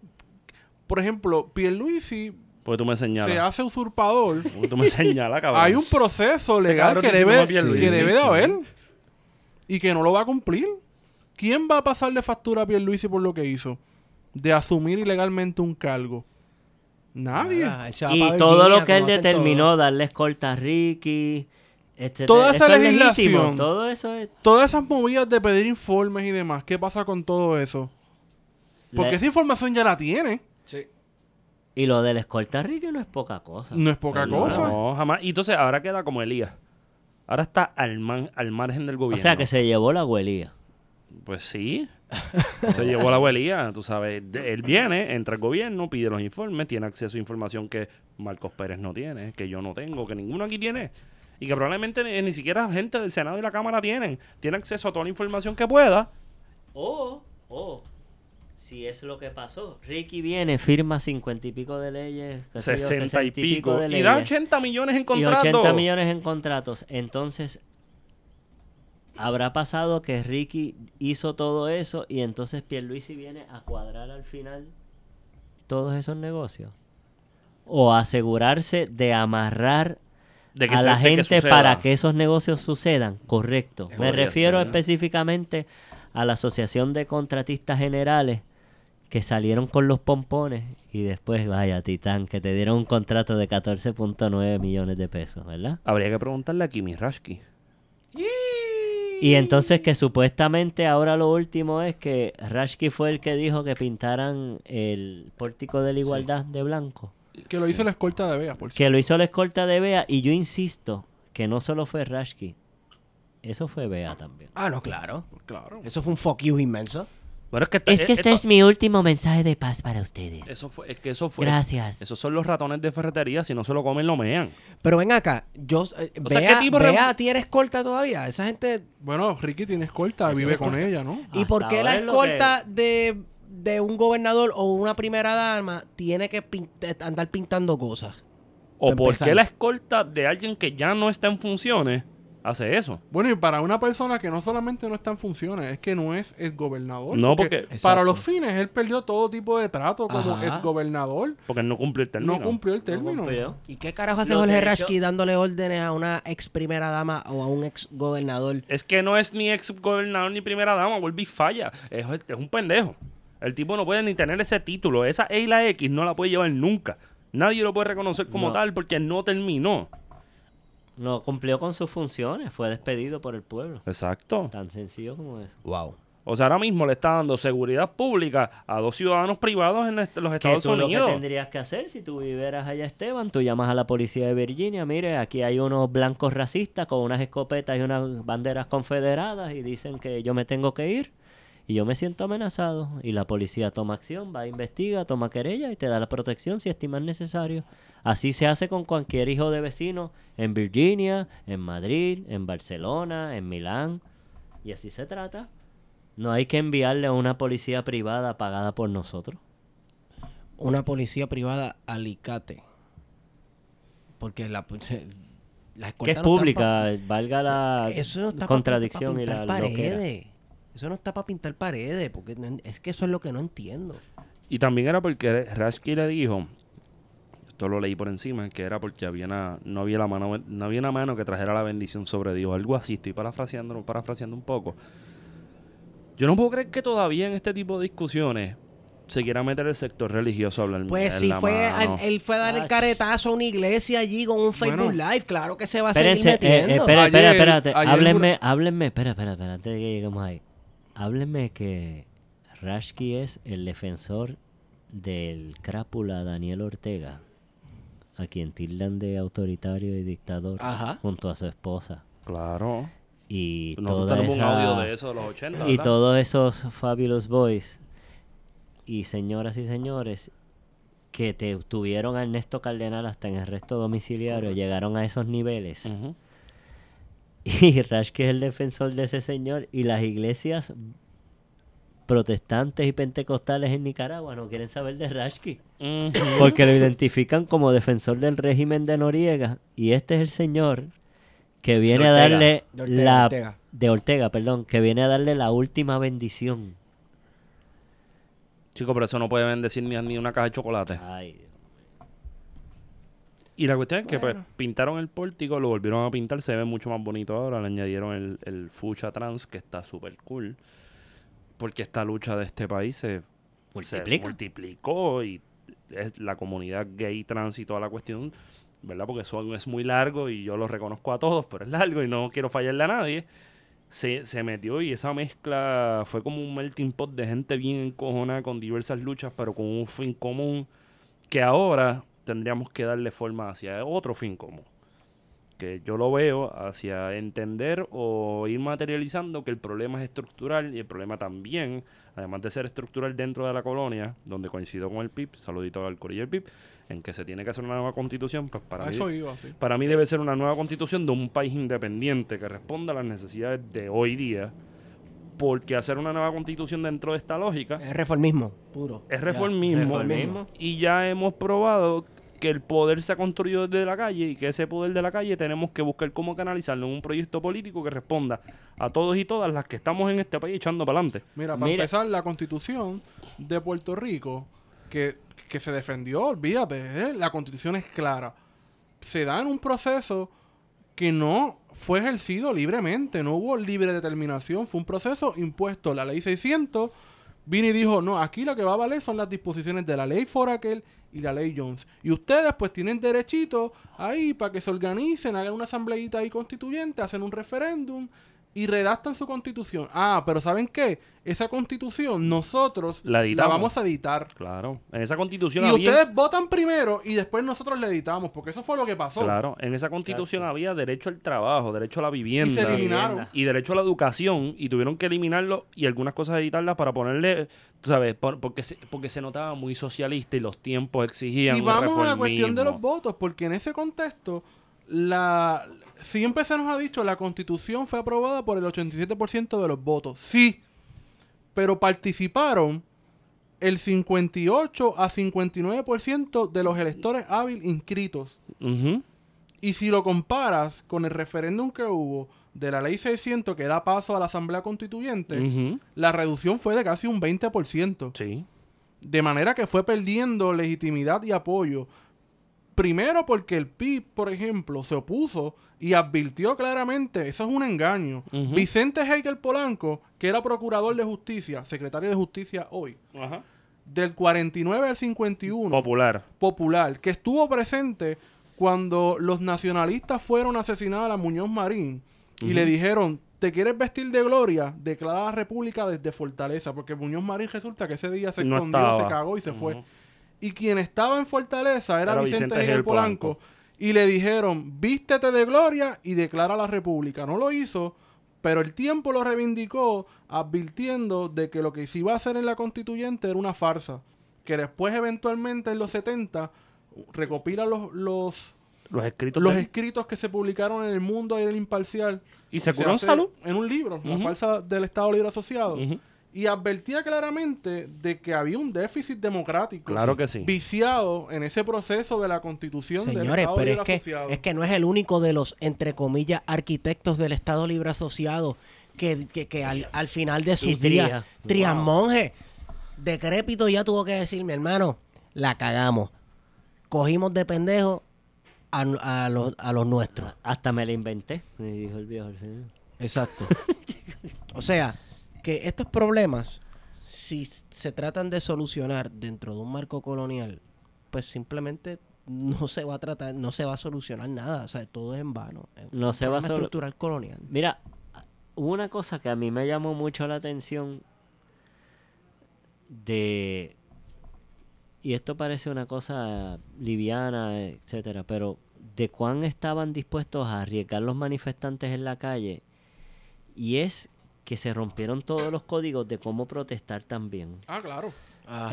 Por ejemplo, Pierluisi Porque tú me señalas. se hace usurpador. Porque tú me señalas, cabrón. hay un proceso legal que debe, que debe de haber y que no lo va a cumplir. ¿Quién va a pasarle factura a Pierluisi por lo que hizo? De asumir ilegalmente un cargo. Nadie. Y todo lo que él determinó, todos. darle escolta a Ricky, etcétera, Toda esa eso es legislación. legítimo, todo eso es... Todas esas movidas de pedir informes y demás, ¿qué pasa con todo eso? Porque Le- esa información ya la tiene. Sí. Y lo del escolta Ricky no es poca cosa. No es poca cosa. No, jamás. Y entonces ahora queda como Elías. Ahora está al, man- al margen del o gobierno. sea que se llevó la abuelía. Pues sí. Se llevó la abuelía, tú sabes. De- él viene, entra al gobierno, pide los informes, tiene acceso a información que Marcos Pérez no tiene, que yo no tengo, que ninguno aquí tiene. Y que probablemente ni, ni siquiera gente del Senado y la Cámara tienen. Tienen acceso a toda la información que pueda. O, o, si es lo que pasó. Ricky viene, firma cincuenta y pico de leyes, qué sé yo, 60 y 60 pico. de Y da leyes, 80 millones en y contrato. 80 millones en contratos. Entonces, habrá pasado que Ricky hizo todo eso y entonces Pierluisi viene a cuadrar al final todos esos negocios. O asegurarse de amarrar De que a se- la que gente para que esos negocios sucedan. Correcto. Me refiero ser. específicamente a la Asociación de Contratistas Generales que salieron con los pompones y después, vaya, Titán, que te dieron un contrato de 14.9 millones de pesos, ¿verdad? Habría que preguntarle a Kimi Rashki. Y entonces que supuestamente ahora lo último es que Rashki fue el que dijo que pintaran el pórtico de la igualdad de blanco. Que lo hizo la escolta de Bea, por Que lo hizo la escolta de Bea y yo insisto que no solo fue Rashki, eso fue Bea también. Ah, no, claro. Claro. Eso fue un fuck you inmenso. Bueno, es que, Es que este esto- es mi último mensaje de paz para ustedes. Eso fue, es que eso fue. Gracias. Esos son los ratones de ferretería. Si no se lo comen, lo mean. Pero ven acá, yo, eh, O sea, ¿qué tipo Bea tiene escolta todavía. Esa gente... Bueno, Ricky tiene escolta, Eso vive con ella, ¿no? ¿Y Hasta por qué la escolta de, de un gobernador o una primera dama tiene que pin- andar pintando cosas? ¿O por qué la escolta de alguien que ya no está en funciones hace eso? Bueno, y para una persona que no solamente no está en funciones, es que no es el gobernador. No, porque- para los fines, él perdió todo tipo de trato como Ajá. el gobernador. Porque no cumplió el término. No cumplió el No término. ¿Y qué carajo hace Jorge Rashki dándole órdenes a una ex primera dama o a un ex gobernador? Es que no es ni ex gobernador ni primera dama. Vuelve y falla. Es, es un pendejo. El tipo no puede ni tener ese título. Esa E y la X no la puede llevar nunca. Nadie lo puede reconocer como No. tal porque no terminó. No cumplió con sus funciones, fue despedido por el pueblo. Exacto. Tan sencillo como eso. Wow. O sea, ahora mismo le está dando seguridad pública a dos ciudadanos privados en est- los Estados tú lo que Unidos. tendrías que hacer si tú vivieras allá, Esteban, tú llamas a la policía de Virginia, mire, aquí hay unos blancos racistas con unas escopetas y unas banderas confederadas y dicen que yo me tengo que ir y yo me siento amenazado. Y la policía toma acción, va, investiga, toma querella y te da la protección si estimas necesario. Así se hace con cualquier hijo de vecino en Virginia, en Madrid, en Barcelona, en Milán. Y así se trata. No hay que enviarle a una policía privada pagada por nosotros. Una policía privada alicate. Porque la, la que es no pública, valga la eso no contradicción y la loquera. Eso no está para pintar paredes. Porque no- es que eso es lo que no entiendo. Y también era porque Rashki le dijo, esto lo leí por encima, que era porque había una, no había la mano, no había una mano que trajera la bendición sobre Dios, algo así, estoy parafraseando, parafraseando un poco. Yo no puedo creer que todavía en este tipo de discusiones se quiera meter el sector religioso a hablar Pues si fue, al- él fue a dar el caretazo a una iglesia allí con un Facebook Bueno. Live. Claro que se va a Espérense, seguir eh, eh, metiendo. espera, espera, espérate. ayer háblenme, háblenme, espera, espera, espera, antes de que lleguemos ahí. Háblenme que Rashki es el defensor del crápula Daniel Ortega, a quien tildan de autoritario y dictador Ajá. junto a su esposa. Claro. Y Nosotros toda tenemos esa- un audio de eso de los 80. Y ¿verdad? todos esos Fabulous Boys y señoras y señores que te tuvieron a Ernesto Cardenal hasta en arresto domiciliario llegaron a esos niveles. Y Rashki es el defensor de ese señor y las iglesias protestantes y pentecostales en Nicaragua no quieren saber de Rashki porque lo identifican como defensor del régimen de Noriega y este es el señor que viene a darle De Ortega, la Ortega. de Ortega, perdón, que viene a darle la última bendición. Chico, pero eso no puede bendecir ni, ni una caja de chocolate. Ay, Dios. Y la cuestión es que pues, pintaron el pórtico, lo volvieron a pintar, se ve mucho más bonito ahora. Le añadieron el, el fucha trans, que está súper cool. Porque esta lucha de este país se, se Multiplica. multiplicó y es la comunidad gay, trans y toda la cuestión, ¿verdad? Porque eso es muy largo y yo lo reconozco a todos, pero es largo y no quiero fallarle a nadie. Se, se metió y esa mezcla fue como un melting pot de gente bien encojonada con diversas luchas, pero con un fin común que ahora tendríamos que darle forma hacia otro fin común. que yo lo veo hacia entender o ir materializando que el problema es estructural y el problema también, además de ser estructural dentro de la colonia, donde coincido con el PIB, saludito al Corillo del PIB, en que se tiene que hacer una nueva constitución, pues para A mí, eso iba, sí. para mí debe ser una nueva constitución de un país independiente que responda a las necesidades de hoy día, porque hacer una nueva constitución dentro de esta lógica Es reformismo puro. es Ya. reformismo, reformismo. y ya hemos probado que el poder se ha construido desde la calle y que ese poder de la calle tenemos que buscar cómo canalizarlo en un proyecto político que responda a todos y todas las que estamos en este país echando para adelante. Mira, para Mira. empezar, la constitución de Puerto Rico, que, que se defendió, olvídate, ¿eh? la constitución es clara. Se da en un proceso que no fue ejercido libremente, no hubo libre determinación, fue un proceso impuesto. La ley 600 vino y dijo, no, aquí lo que va a valer son las disposiciones de la ley Foraker y la ley Jones. Y ustedes pues tienen derechito ahí para que se organicen, hagan una asambleíta ahí constituyente, hacen un referéndum y redactan su constitución. Ah, pero ¿saben qué? Esa constitución nosotros La vamos a editar. Claro, en esa constitución Y había... ustedes votan primero y después nosotros la editamos, porque eso fue lo que pasó. Claro, en esa constitución había derecho al trabajo, derecho a la vivienda. Y se eliminaron. y derecho a la educación y tuvieron que eliminarlo y algunas cosas editarlas para ponerle, tú sabes, por- porque se, porque se notaba muy socialista y los tiempos exigían Y un vamos a la cuestión de los votos, porque en ese contexto, la siempre se nos ha dicho la constitución fue aprobada por el 87% de los votos. Sí, pero participaron el 58 a 59% de los electores hábil inscritos. Y si lo comparas con el referéndum que hubo de la ley 600 que da paso a la Asamblea Constituyente, la reducción fue de casi un 20%. Sí. De manera que fue perdiendo legitimidad y apoyo. Primero porque el PIB, por ejemplo, se opuso y advirtió claramente, eso es un engaño. Vicente Hegel Polanco, que era procurador de justicia, secretario de justicia hoy, del 49 al 51, Popular. popular, que estuvo presente cuando los nacionalistas fueron asesinados a Muñoz Marín y le dijeron, ¿te quieres vestir de gloria? Declara la república desde Fortaleza, porque Muñoz Marín resulta que ese día se No escondió, estaba. se cagó y se fue. Y quien estaba en Fortaleza era, Era Vicente, Vicente Hegel Polanco. Polanco. Y le dijeron, vístete de gloria y declara la república. No lo hizo, pero el tiempo lo reivindicó advirtiendo de que lo que se iba a hacer en la constituyente era una farsa. Que después eventualmente en los 70 recopila los, los, Los escritos. los de escritos que se publicaron en el mundo y en el imparcial. Y se curó en salud. En un libro, La Ujú. farsa del Estado Libre Asociado. Y advertía claramente de que había un déficit democrático. Claro que sí. Viciado en ese proceso de la constitución del Señores, Estado pero Libre es que, Asociado. es que no es el único de los, entre comillas, arquitectos del Estado Libre Asociado que, que, que al, al final de sus Tría. días, Trias Monge, decrépito, ya tuvo que decir, mi hermano, la cagamos. Cogimos de pendejo a, a los, a los nuestros. Hasta me la inventé, me dijo el viejo. Exacto. o sea, que estos problemas, si se tratan de solucionar dentro de un marco colonial, pues simplemente no se va a tratar, no se va a solucionar nada. O sea, todo es en vano. Es No se va a estructural colonial. Mira, una cosa que a mí me llamó mucho la atención de y esto parece una cosa liviana, etcétera, pero de cuán estaban dispuestos a arriesgar los manifestantes en la calle y es que se rompieron todos los códigos de cómo protestar también. Ah, claro.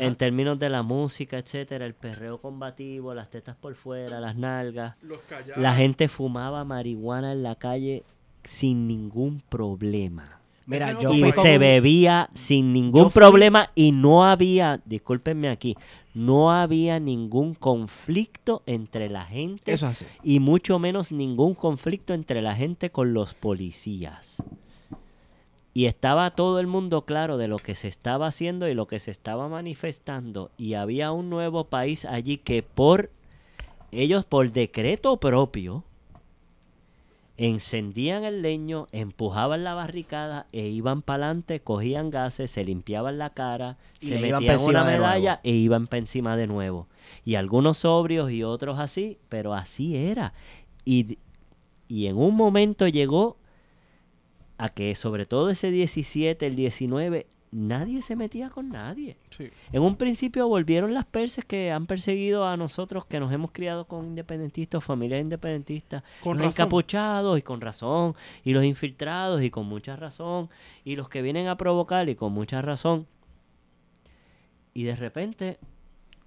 En términos de la música, etcétera, el perreo combativo, las tetas por fuera, las nalgas. Los callados. La gente fumaba marihuana en la calle sin ningún problema. Mira, yo Y se bebía sin ningún problema y no había, discúlpenme aquí, no había ningún conflicto entre la gente Eso es así. y mucho menos ningún conflicto entre la gente con los policías. Y estaba todo el mundo claro de lo que se estaba haciendo y lo que se estaba manifestando. Y había un nuevo país allí que por ellos, por decreto propio, encendían el leño, empujaban la barricada e iban para adelante, cogían gases, se limpiaban la cara, Y se metían una medalla e iban para encima de nuevo. Y algunos sobrios y otros así, pero así era. Y, y en un momento llegó a que sobre todo ese 17, el 19, nadie se metía con nadie. Sí. En un principio volvieron las perses que han perseguido a nosotros que nos hemos criado con independentistas, familias independentistas, Con los razón. encapuchados y con razón, y los infiltrados y con mucha razón, y los que vienen a provocar y con mucha razón. Y de repente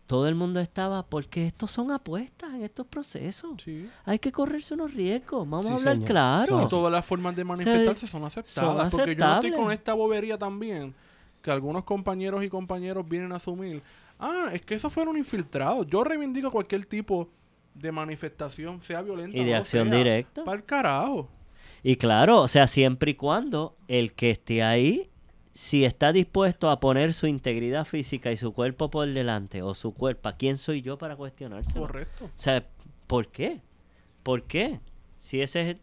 todo el mundo estaba, porque estos son apuestas en estos procesos. Sí. Hay que correrse unos riesgos, vamos Sí, a hablar señor. claro. No todas las formas de manifestarse son aceptadas. son porque yo no estoy con esta bobería también que algunos compañeros y compañeros vienen a asumir. Ah, es que esos fueron infiltrados. Yo reivindico cualquier tipo de manifestación, sea violenta Y de o no acción sea. directa. Para el carajo. Y claro, o sea, siempre y cuando el que esté ahí, si está dispuesto a poner su integridad física y su cuerpo por delante, o su cuerpo, ¿quién soy yo para cuestionarse? Correcto. O sea, ¿por qué? ¿Por qué? Si ese es el,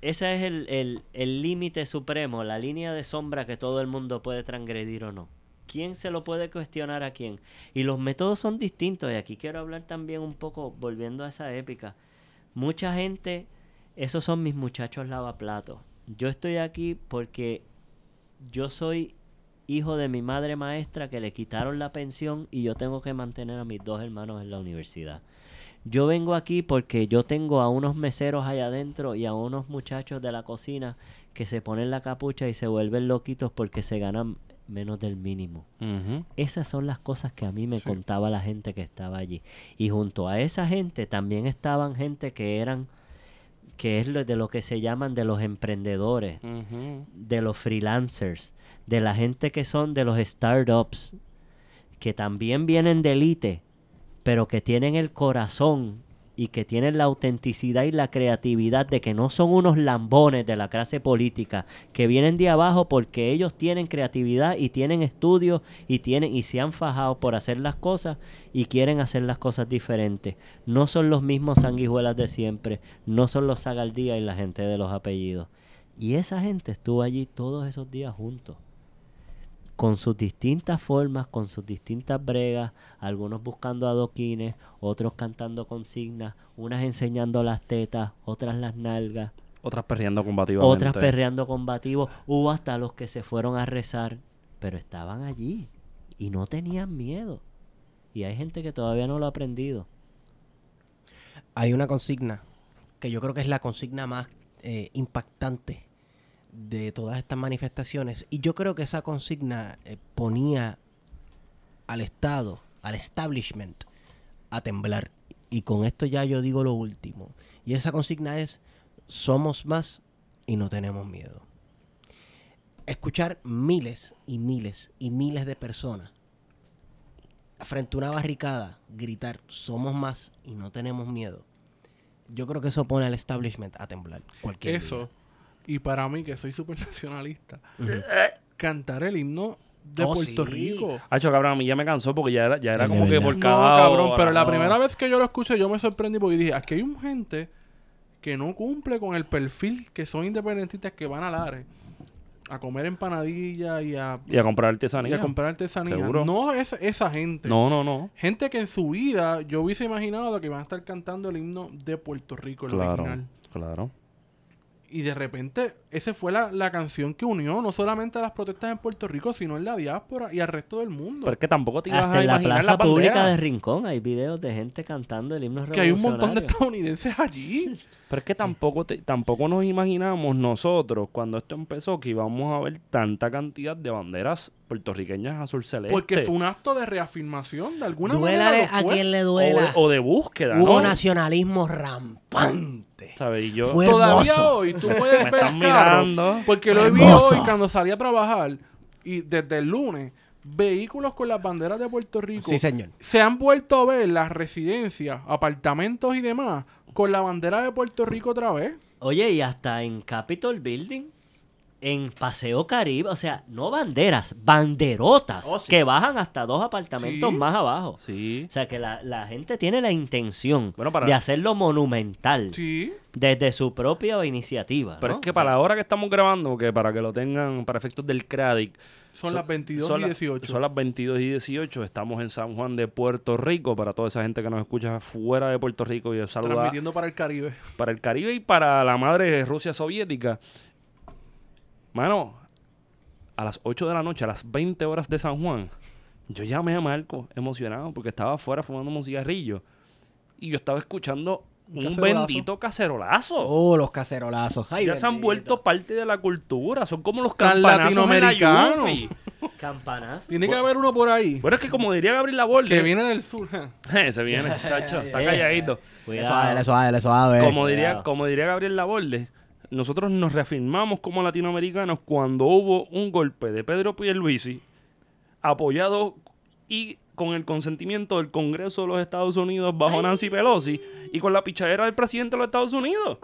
ese es el, el- el límite supremo, la línea de sombra que todo el mundo puede transgredir o no. ¿Quién se lo puede cuestionar a quién? Y los métodos son distintos. Y aquí quiero hablar también un poco, volviendo a esa épica. Mucha gente, esos son mis muchachos lavaplatos. Yo estoy aquí porque yo soy hijo de mi madre maestra que le quitaron la pensión y yo tengo que mantener a mis dos hermanos en la universidad. Yo vengo aquí porque yo tengo a unos meseros allá adentro y a unos muchachos de la cocina que se ponen la capucha y se vuelven loquitos porque se ganan menos del mínimo. Esas son las cosas que a mí me Sí. contaba la gente que estaba allí. Y junto a esa gente también estaban gente que eran, que es lo de lo que se llaman de los emprendedores, de los freelancers, de la gente que son de los startups, que también vienen de élite, pero que tienen el corazón y que tienen la autenticidad y la creatividad de que no son unos lambones de la clase política, que vienen de abajo porque ellos tienen creatividad y tienen estudios y tienen y se han fajado por hacer las cosas y quieren hacer las cosas diferentes. No son los mismos sanguijuelas de siempre, no son los Zagaldía y la gente de los apellidos. Y esa gente estuvo allí todos esos días juntos con sus distintas formas, con sus distintas bregas, algunos buscando adoquines, otros cantando consignas, unas enseñando las tetas, otras las nalgas, Otras perreando combativamente. otras perreando combativos, hubo hasta los que se fueron a rezar, pero estaban allí y no tenían miedo. Y hay gente que todavía no lo ha aprendido. Hay una consigna que yo creo que es la consigna más eh, impactante de todas estas manifestaciones. Y yo creo que esa consigna eh, ponía al Estado, al establishment, a temblar. Y con esto ya yo digo lo último. Y esa consigna es, somos más y no tenemos miedo. Escuchar miles y miles y miles de personas frente a una barricada gritar, somos más y no tenemos miedo. Yo creo que eso pone al establishment a temblar. Cualquier Eso. Y para mí, que soy súper nacionalista, cantar el himno de Oh, Puerto sí. Rico. Hacho, cabrón, a mí ya me cansó porque ya era, ya era como que por No, cada cabrón, hora. pero la no. primera vez que yo lo escuché, yo me sorprendí porque dije, aquí hay un gente que no cumple con el perfil que son independentistas que van a Lares a comer empanadillas y a, Y a comprar y artesanía. a comprar artesanía. Seguro. No es esa gente. No, no, no. Gente que en su vida yo hubiese imaginado que van a estar cantando el himno de Puerto Rico, el Claro, original. claro. Y de repente, esa fue la, la canción que unió no solamente a las protestas en Puerto Rico, sino en la diáspora y al resto del mundo. Pero es que tampoco te ibas Hasta a en la plaza la pública de Rincón hay videos de gente cantando el himno que hay un montón de revolucionario. estadounidenses allí. Pero es que tampoco, te- tampoco nos imaginamos nosotros cuando esto empezó que íbamos a ver tanta cantidad de banderas puertorriqueñas azul celeste. Porque fue un acto de reafirmación de alguna Duélale manera. a quien le duela. o de búsqueda, Hubo ¿no? nacionalismo rampante. ¿Sabes? Y yo... Fue Todavía hermoso. hoy tú puedes Me ver carros. Porque lo visto hoy cuando salí a trabajar y desde el lunes, vehículos con las banderas de Puerto Rico. Sí, señor. Se han vuelto a ver las residencias, apartamentos y demás con la bandera de Puerto Rico otra vez. Oye, y hasta en Capitol Building, en Paseo Caribe, o sea, no banderas, banderotas Oh, sí. que bajan hasta dos apartamentos Sí. más abajo. Sí. O sea, que la, la gente tiene la intención Bueno, para- de hacerlo monumental Sí. desde su propia iniciativa. Pero ¿no? es que O sea, para la hora que estamos grabando, que para que lo tengan para efectos del CRADIC, Son las 22 son y la- 18. Son las 22 y 18. Estamos en San Juan de Puerto Rico. Para toda esa gente que nos escucha fuera de Puerto Rico. Y saluda transmitiendo para el Caribe. para el Caribe y para la madre Rusia soviética. Mano, a las 8 de la noche, a las 20 horas de San Juan, yo llamé a Marco emocionado porque estaba afuera fumando un cigarrillo y yo estaba escuchando un, cacerolazo. bendito cacerolazo. Oh, los cacerolazos. Ay, ya se han vuelto parte de la cultura. Son como los campanazos latinoamericanos. Campanas. Tiene que haber uno por ahí Bueno, es que como diría Gabriel Laborde... que viene del sur. Se viene, chacho. Está Eh, calladito. Suave, Cuidado. suave, suave. Como diría, como diría Gabriel Laborde, nosotros nos reafirmamos como latinoamericanos cuando hubo un golpe de Pedro Pierluisi apoyado y con el consentimiento del Congreso de los Estados Unidos bajo Nancy Pelosi y con la pichadera del presidente de los Estados Unidos.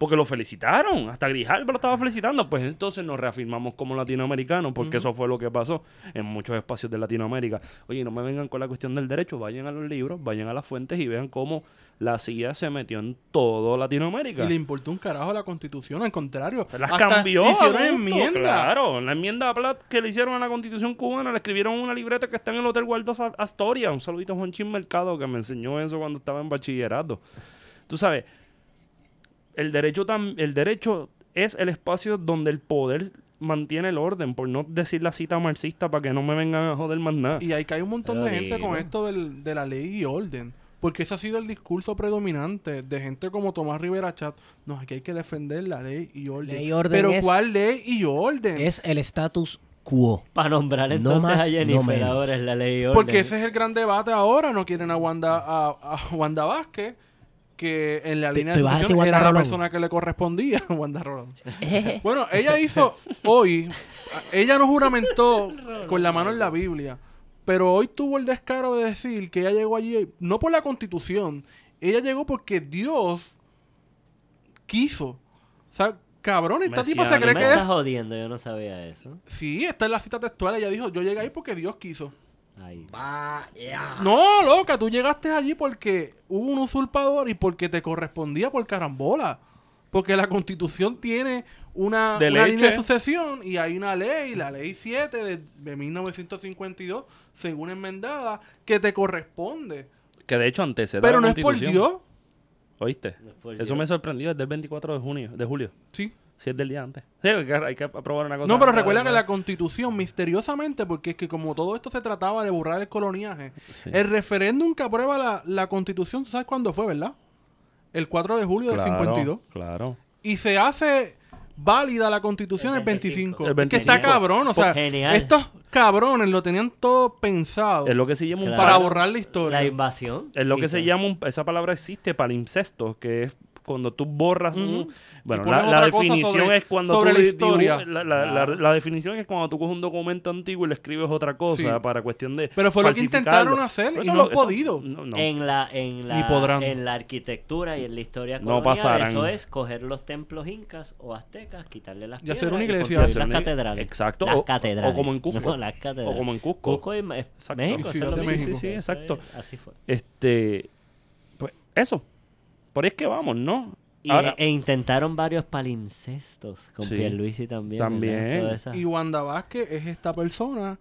Porque lo felicitaron, hasta Grijalbo lo estaba felicitando. Pues entonces nos reafirmamos como latinoamericanos, porque eso fue lo que pasó en muchos espacios de Latinoamérica. Oye, no me vengan con la cuestión del derecho, vayan a los libros, vayan a las fuentes y vean cómo la CIA se metió en todo Latinoamérica. Y le importó un carajo la constitución, al contrario. Las hasta cambió. Hicieron enmienda. Claro, la enmienda Platt que le hicieron a la constitución cubana, le escribieron una libreta que está en el Hotel Waldo Astoria. Un saludito a Juanchín Mercado que me enseñó eso cuando estaba en bachillerato. Tú sabes, el derecho, tam- el derecho es el espacio donde el poder mantiene el orden, por no decir la cita marxista para que no me vengan a joder más nada. Y hay que hay un montón de gente con esto del- de la ley y orden. Porque ese ha sido el discurso predominante de gente como Tomás Rivera Chat. No, aquí hay que defender la ley y orden. Ley y orden Pero es- ¿cuál ley y orden? Es el status quo. Para nombrar No entonces más, a no Jennifer menos. ahora es la ley y orden. Porque ese es el gran debate ahora. No quieren a Wanda, a, a Wanda Vázquez, que en la línea de sucesión era la persona que le correspondía. Wanda Rolón. bueno, ella hizo hoy, ella no juramentó con la mano en la Biblia, pero hoy tuvo el descaro de decir que ella llegó allí, no por la constitución, ella llegó porque Dios quiso. O sea, cabrón, esta tipa se cree me que estás es... jodiendo, yo no sabía eso. Sí, esta es la cita textual, ella dijo, yo llegué ahí porque Dios quiso. No, loca, tú llegaste allí porque hubo un usurpador y porque te correspondía por carambola. Porque la constitución tiene una, De una línea de sucesión y hay una ley, la ley 7 de, de 1952, según enmendada, que te corresponde. Que de hecho antecede Pero la no es por Constitución. Dios. ¿Oíste? No es por Eso Dios. me sorprendió desde el 24 de junio, de julio. Sí. Si es del día antes. Sí, hay que, hay que aprobar una cosa. No, pero recuerda que la constitución, misteriosamente, porque es que como todo esto se trataba de borrar el coloniaje, Sí. el referéndum que aprueba la, la constitución, ¿tú sabes cuándo fue, verdad? El 4 de julio del Claro, 52. Claro. y se hace válida la constitución el El 25. 25. El Es que está 25. cabrón, o sea, Pues genial. estos cabrones lo tenían todo pensado Es lo que se llama un Claro. para borrar la historia. La invasión. Es lo que se llama un- esa palabra existe palimpsesto, que es cuando tú borras un- bueno, la, definición sobre- es cuando sobre tú la historia. la, la- la- la definición es cuando tú coges un documento antiguo y le escribes otra cosa Sí. para cuestión de Pero fue lo que intentaron hacer y eso no lo- han eso- podido. no, no. En la, en la, Ni podrán. en la arquitectura y en la historia No pasarán. eso es coger los templos incas o aztecas, quitarle las Y hacer una iglesia. Hacer las una- catedrales. Exacto. Las O- o catedrales. como en Cusco. No, las catedrales. O como en Cusco. Cusco y. México. Sí, sí, exacto. así fue. Este, pues eso. Por ahí es que vamos, ¿no? Y, Ahora- e intentaron varios palincestos con Sí. Pierluisi también. También. Y Wanda Vázquez es esta persona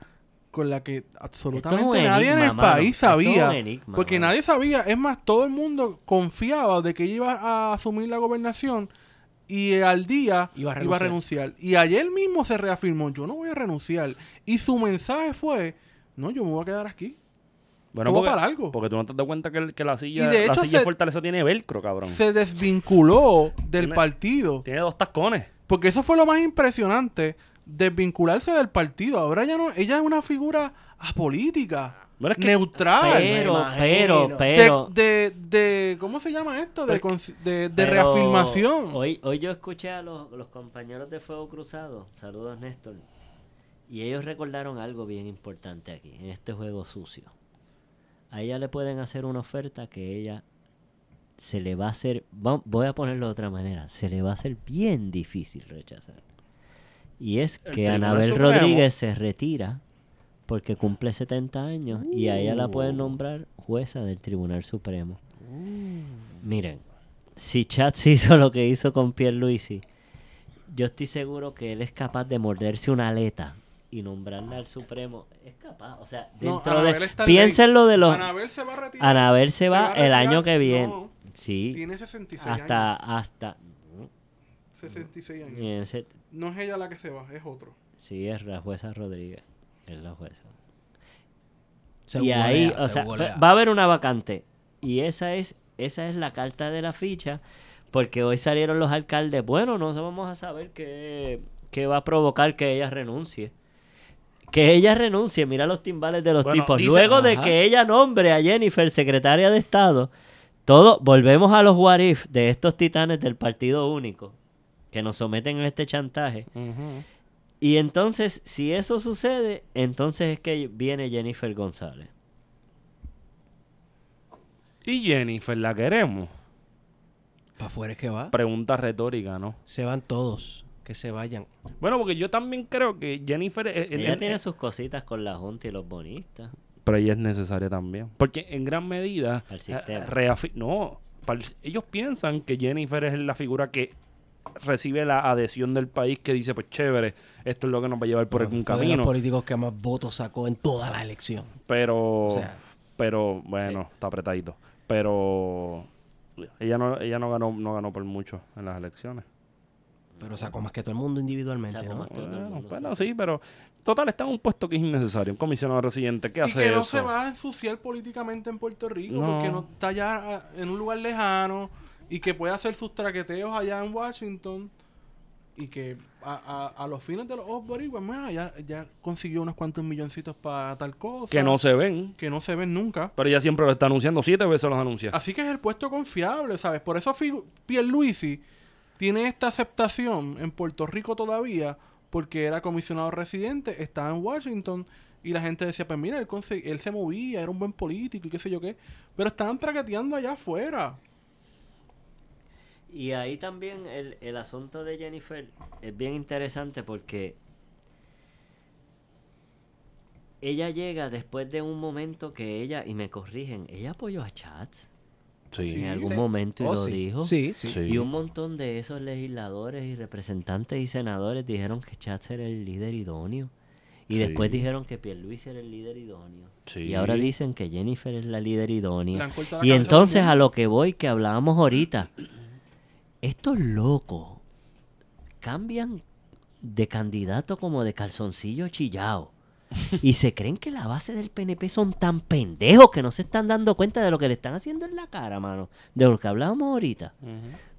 con la que es absolutamente nadie en el mano. país sabía. enigma, porque mano. nadie sabía. Es más, todo el mundo confiaba de que ella iba a asumir la gobernación y al día Iba iba a renunciar. Y ayer mismo se reafirmó, yo no voy a renunciar. Y su mensaje fue, no, yo me voy a quedar aquí. Bueno, porque, para algo. porque tú no te das cuenta que, el- que la silla, Y de la silla se- Fortaleza tiene velcro, cabrón. Se desvinculó del Tiene- partido. Tiene dos tacones. Porque eso fue lo más impresionante, desvincularse del partido. Ahora ya no, ella es una figura apolítica, Bueno, es que- neutral. Pero, pero, pero. de, de, de- ¿cómo se llama esto? De, Pues, de, de pero reafirmación. Hoy, hoy yo escuché a los, los compañeros de Fuego Cruzado. Saludos, Néstor. Y ellos recordaron algo bien importante aquí, en este juego sucio. A ella le pueden hacer una oferta que ella se le va a hacer. va- voy a ponerlo de otra manera. Se le va a hacer bien difícil rechazar. Y es que Anabel Supremo. Rodríguez se retira porque cumple 70 años y a ella la Uh. pueden nombrar jueza del Tribunal Supremo. Miren, si Chats hizo lo que hizo con Pierluisi, yo estoy seguro que él es capaz de morderse una aleta y nombrarla al Supremo. Es capaz, o sea, No, dentro Anabel de... Piénsenlo de los... Anabel se va a retirar. Anabel se va el año que viene. No, Sí, tiene 66 hasta... años. hasta 66 años. ese- No es ella la que se va, es otro. Sí, es la jueza Rodríguez. Es la jueza. Se y ahí, o se sea, va a haber una vacante. Y esa es, esa es la carta de la ficha. Porque hoy salieron los alcaldes. Bueno, no vamos a saber qué, qué va a provocar que ella renuncie. Que ella renuncie, mira los timbales de los Bueno, tipos. dice- Luego de que ella nombre a Jennifer secretaria de Estado, todo, volvemos a los what if de estos titanes del Partido Único que nos someten a este chantaje. Y entonces, si eso sucede, entonces es que viene Jennifer González. Y Jennifer, ¿la queremos? Para afuera es que va. Pregunta retórica, ¿no? Se van todos. Que se vayan. Bueno, porque yo también creo que Jennifer... Ella tiene sus cositas con la Junta y los bonistas. Pero ella es necesaria también. Porque en gran medida... Al sistema. eh, reafi- no, para el- ellos piensan que Jennifer es la figura que recibe la adhesión del país que dice, pues chévere, esto es lo que nos va a llevar por algún Fue de camino. los políticos que más votos sacó en toda la elección. Pero, O sea, pero bueno, está apretadito. Pero ella no, ella no ganó, no ganó por mucho en las elecciones. Pero sacó más que todo el mundo individualmente, Sacó ¿no? más que todo el Bueno, mundo, bueno, sí, sí, pero total está en un puesto que es innecesario. Un comisionado residente, ¿qué Y hace que no eso? se va a ensuciar políticamente en Puerto Rico No. porque no está allá ah, en un lugar lejano y que puede hacer sus traqueteos allá en Washington y que a, a- a los fines de los ojos boricuas, mira, ya, ya consiguió unos cuantos milloncitos para tal cosa Que no se ven. que no se ven nunca. Pero ella siempre lo está anunciando. Siete veces los anuncia. Así que es el puesto confiable, ¿sabes? Por eso Pierluisi tiene esta aceptación en Puerto Rico todavía, porque era comisionado residente, estaba en Washington, y la gente decía, pues mira, él, se movía, era un buen político y qué sé yo qué, pero estaban traqueteando allá afuera. Y ahí también el, el asunto de Jennifer es bien interesante porque ella llega después de un momento que ella, y me corrigen, ella apoyó a Chats Sí. en algún Sí. momento y Oh, lo sí. dijo. Sí, sí. Sí. Y un montón de esos legisladores y representantes y senadores dijeron que Chats era el líder idóneo. Y Sí. después dijeron que Pierluisi era el líder idóneo. Sí. Y ahora dicen que Jennifer es la líder idónea. Y entonces a lo que voy, que hablábamos ahorita, estos locos cambian de candidato como de calzoncillo chillado. Y se creen que la base del PNP son tan pendejos que no se están dando cuenta de lo que le están haciendo en la cara, mano. De lo que hablábamos ahorita.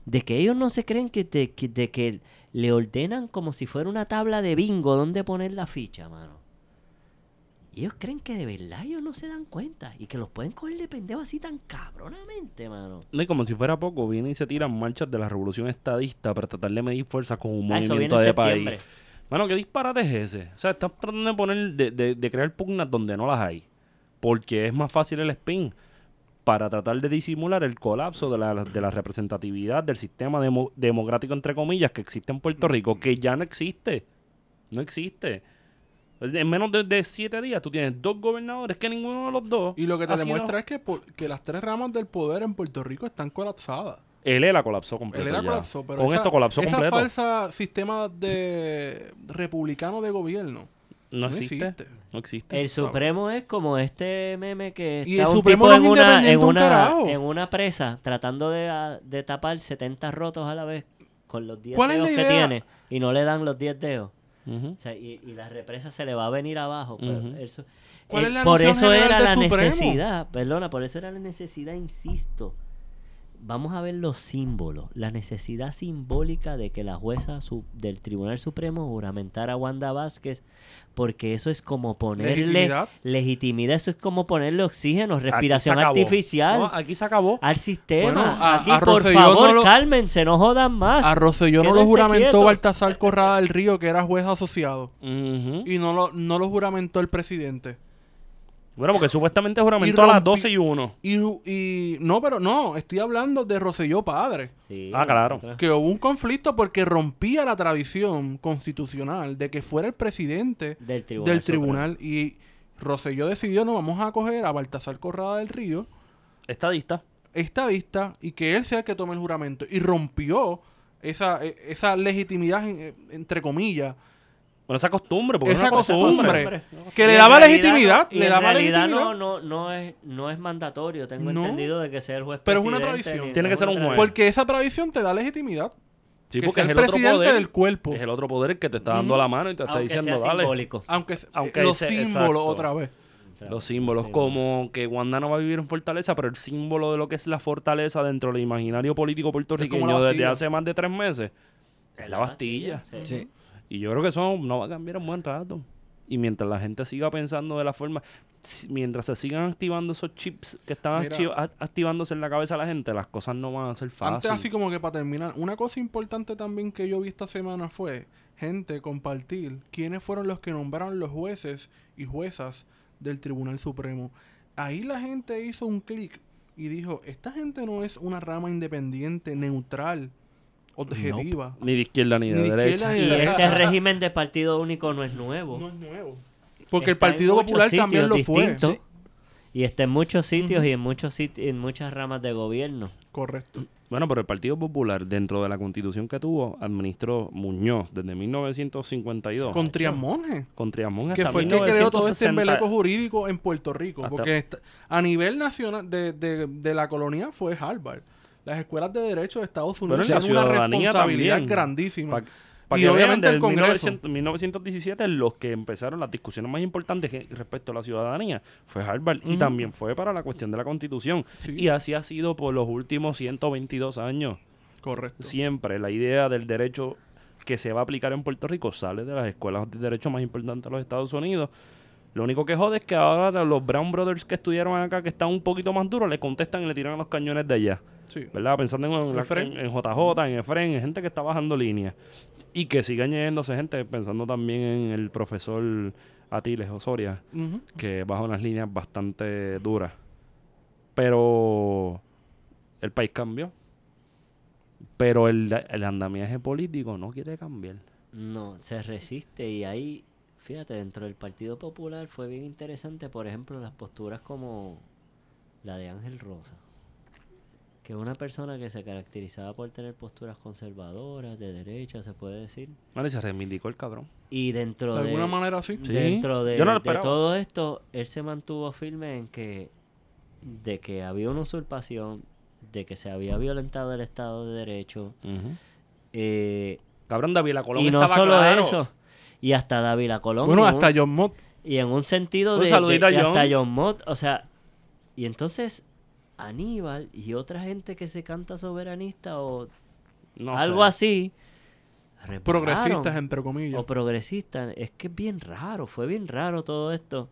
De que ellos no se creen que, te- que- de que le ordenan como si fuera una tabla de bingo donde poner la ficha, mano. Y ellos creen que de verdad ellos no se dan cuenta y que los pueden coger de pendejo así tan cabronamente, mano. No, y como si fuera poco, vienen y se tiran marchas de la revolución estadista para tratar de medir fuerzas con un Ah, eso movimiento de país. Bueno, ¿qué disparate es ese? O sea, están tratando de poner, de, de- de crear pugnas donde no las hay. Porque es más fácil el spin para tratar de disimular el colapso de la, de la representatividad del sistema demo- democrático, entre comillas, que existe en Puerto Rico, que ya no existe. No existe. En menos de, de siete días tú tienes dos gobernadores que ninguno de los dos. Y lo que te sido- demuestra es que, por- que las tres ramas del poder en Puerto Rico están colapsadas. El ELA colapsó completo. El ELA ya. colapsó, pero Con esa, esto colapsó esa completo. falsa sistema de republicano de gobierno No no existe. existe. No existe. El Supremo es como este meme que Y está el un Supremo tipo no en es una, en, un una, carajo. en una presa tratando de, ah, de tapar 70 rotos a la vez con los 10 ¿Cuál es dedos que tiene y no le dan los 10 dedos. Ujú. O sea, y, y la represa se le va a venir abajo. pero ¿Cuál eh, es la por eso era la Supremo? necesidad, perdona, por eso era la necesidad, insisto. Vamos a ver los símbolos, la necesidad simbólica de que la jueza su- del Tribunal Supremo juramentara a Wanda Vázquez, porque eso es como ponerle Legitimidad. legitimidad, eso es como ponerle oxígeno, respiración artificial No, aquí se acabó. al sistema. Bueno, a- Aquí, a por favor, no lo- cálmense, no jodan más. A Rosselló no lo juramentó quietos. Baltasar Corrada del Río, que era juez asociado. Y no lo, no lo juramentó el presidente. Bueno, porque supuestamente juramentó Y a las rompí- 12 y 1. Y, y no, pero no, estoy hablando de Rosselló padre. Sí, Ah, claro. Que hubo un conflicto porque rompía la tradición constitucional de que fuera el presidente Del Tribunal. del tribunal. Y Rosselló decidió, no, vamos a coger a Baltasar Corrada del Río, Estadista. estadista, y que él sea el que tome el juramento. Y rompió esa, e- esa legitimidad, en- entre comillas, Bueno, esa costumbre, porque esa es una costumbre. costumbre. Que le daba realidad legitimidad, le en daba realidad legitimidad. No, no, no, es, no es mandatorio, tengo No. entendido de que sea el juez Pero es una tradición. Tiene que ser un juez. Porque esa tradición te da legitimidad. Sí, que porque es el el otro presidente poder. del cuerpo. Es el otro poder que te está dando la mano y te está Aunque diciendo, sea dale. simbólico. Aunque, Aunque los ese- símbolos exacto. otra vez. Los símbolos, Sí. como que Wanda no va a vivir en Fortaleza, pero el símbolo de lo que es la fortaleza dentro del imaginario político puertorriqueño desde hace más de tres meses es la Bastilla. Sí. Sí. Y yo creo que eso no va a cambiar en buen rato. Y mientras la gente siga pensando de la forma, mientras se sigan activando esos chips que Mira. a- activándose en la cabeza de la gente, las cosas no van a ser fáciles. Antes, así como que para terminar, una cosa importante también que yo vi esta semana fue gente compartir quiénes fueron los que nombraron los jueces y juezas del Tribunal Supremo. Ahí la gente hizo un clic y dijo, esta gente no es una rama independiente, neutral, objetiva. Ni de izquierda ni de, Ni de derecha. Y de este régimen de partido único no es nuevo. No es nuevo. Porque el Está Partido Popular también lo sitios fue. Sí. Y está en muchos sitios y en muchos sitios, en muchas ramas de gobierno. Correcto. Bueno, pero el Partido Popular, dentro de la constitución que tuvo, administró Muñoz desde 1952. Con Trias Monge. con Triamón que hasta fue el que creó todo este 1960. embeleco jurídico en Puerto Rico. Hasta- Porque a nivel nacional de, de- de la colonia fue Harvard. Las escuelas de derecho de Estados Unidos Bueno, tienen una responsabilidad también. grandísima. Pa- y que obviamente vean, el Congreso. 1900 1917 los que empezaron las discusiones más importantes que- respecto a la ciudadanía fue Harvard y también fue para la cuestión de la constitución. Sí. Y así ha sido por los últimos 122 años. Correcto. Siempre la idea del derecho que se va a aplicar en Puerto Rico sale de las escuelas de derecho más importantes de los Estados Unidos. Lo único que jode es que ahora los Brown Brothers que estudiaron acá, que están un poquito más duros, le contestan y le tiran a los cañones de allá. Sí. ¿verdad? Pensando en, la- en- en JJ, en Efren, en gente que está bajando línea. Y que siga añadiéndose gente, pensando también en el profesor Atiles Osoria, que baja unas líneas bastante duras. Pero el país cambió. Pero el, el andamiaje político no quiere cambiar. No, se resiste y ahí, fíjate, dentro del Partido Popular fue bien interesante, por ejemplo, las posturas como la de Ángel Rosa, que una persona que se caracterizaba por tener posturas conservadoras, de derecha, se puede decir. Vale, se reivindicó el cabrón. Y dentro De de, alguna manera sí. Sí. dentro de, Yo no lo de todo esto, él se mantuvo firme en que de que había una usurpación, de que se había violentado el Estado de Derecho, eh, Cabrón, David la Colón y no estaba solo claro. eso, y hasta David Colón. Bueno, hasta un- John Mott. y en un sentido Un de, de- saludito a y hasta John. John Mott, o sea, y entonces Aníbal y otra gente que se canta soberanista o No algo sé. así, repararon, Progresistas, entre comillas. o progresistas, es que es bien raro, fue bien raro todo esto.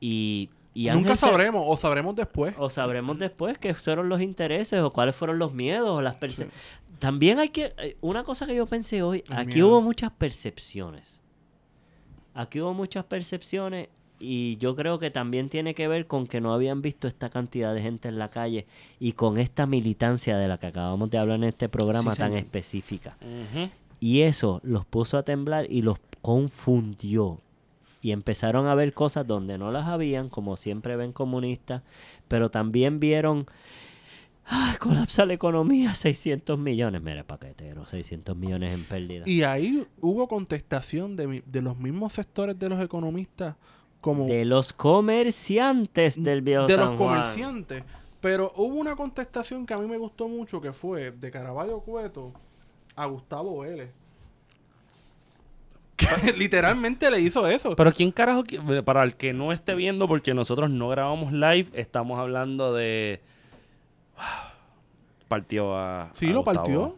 Y, y Nunca Ángel se- sabremos, o sabremos después. o sabremos después qué fueron los intereses o cuáles fueron los miedos o las percepciones. También hay que... eh, Una cosa que yo pensé hoy, El aquí miedo. hubo muchas percepciones. Aquí hubo muchas percepciones y yo creo que también tiene que ver con que no habían visto esta cantidad de gente en la calle y con esta militancia de la que acabamos de hablar en este programa Sí, tan señor. específica. Y eso los puso a temblar y los confundió. Y empezaron a ver cosas donde no las habían, como siempre ven comunistas, pero también vieron, ¡ay, colapsa la economía! 600 millones, mira, paquetero, 600 millones en pérdida. Y ahí hubo contestación de, mi- de los mismos sectores de los economistas como De los comerciantes del viejo de San los Juan. comerciantes. Pero hubo una contestación que a mí me gustó mucho que fue de Caraballo Cueto a Gustavo Vélez. Que literalmente le hizo eso. Pero quién carajo, qui- para el que no esté viendo, porque nosotros no grabamos live, estamos hablando de... Partió a... sí, a lo Gustavo. partió.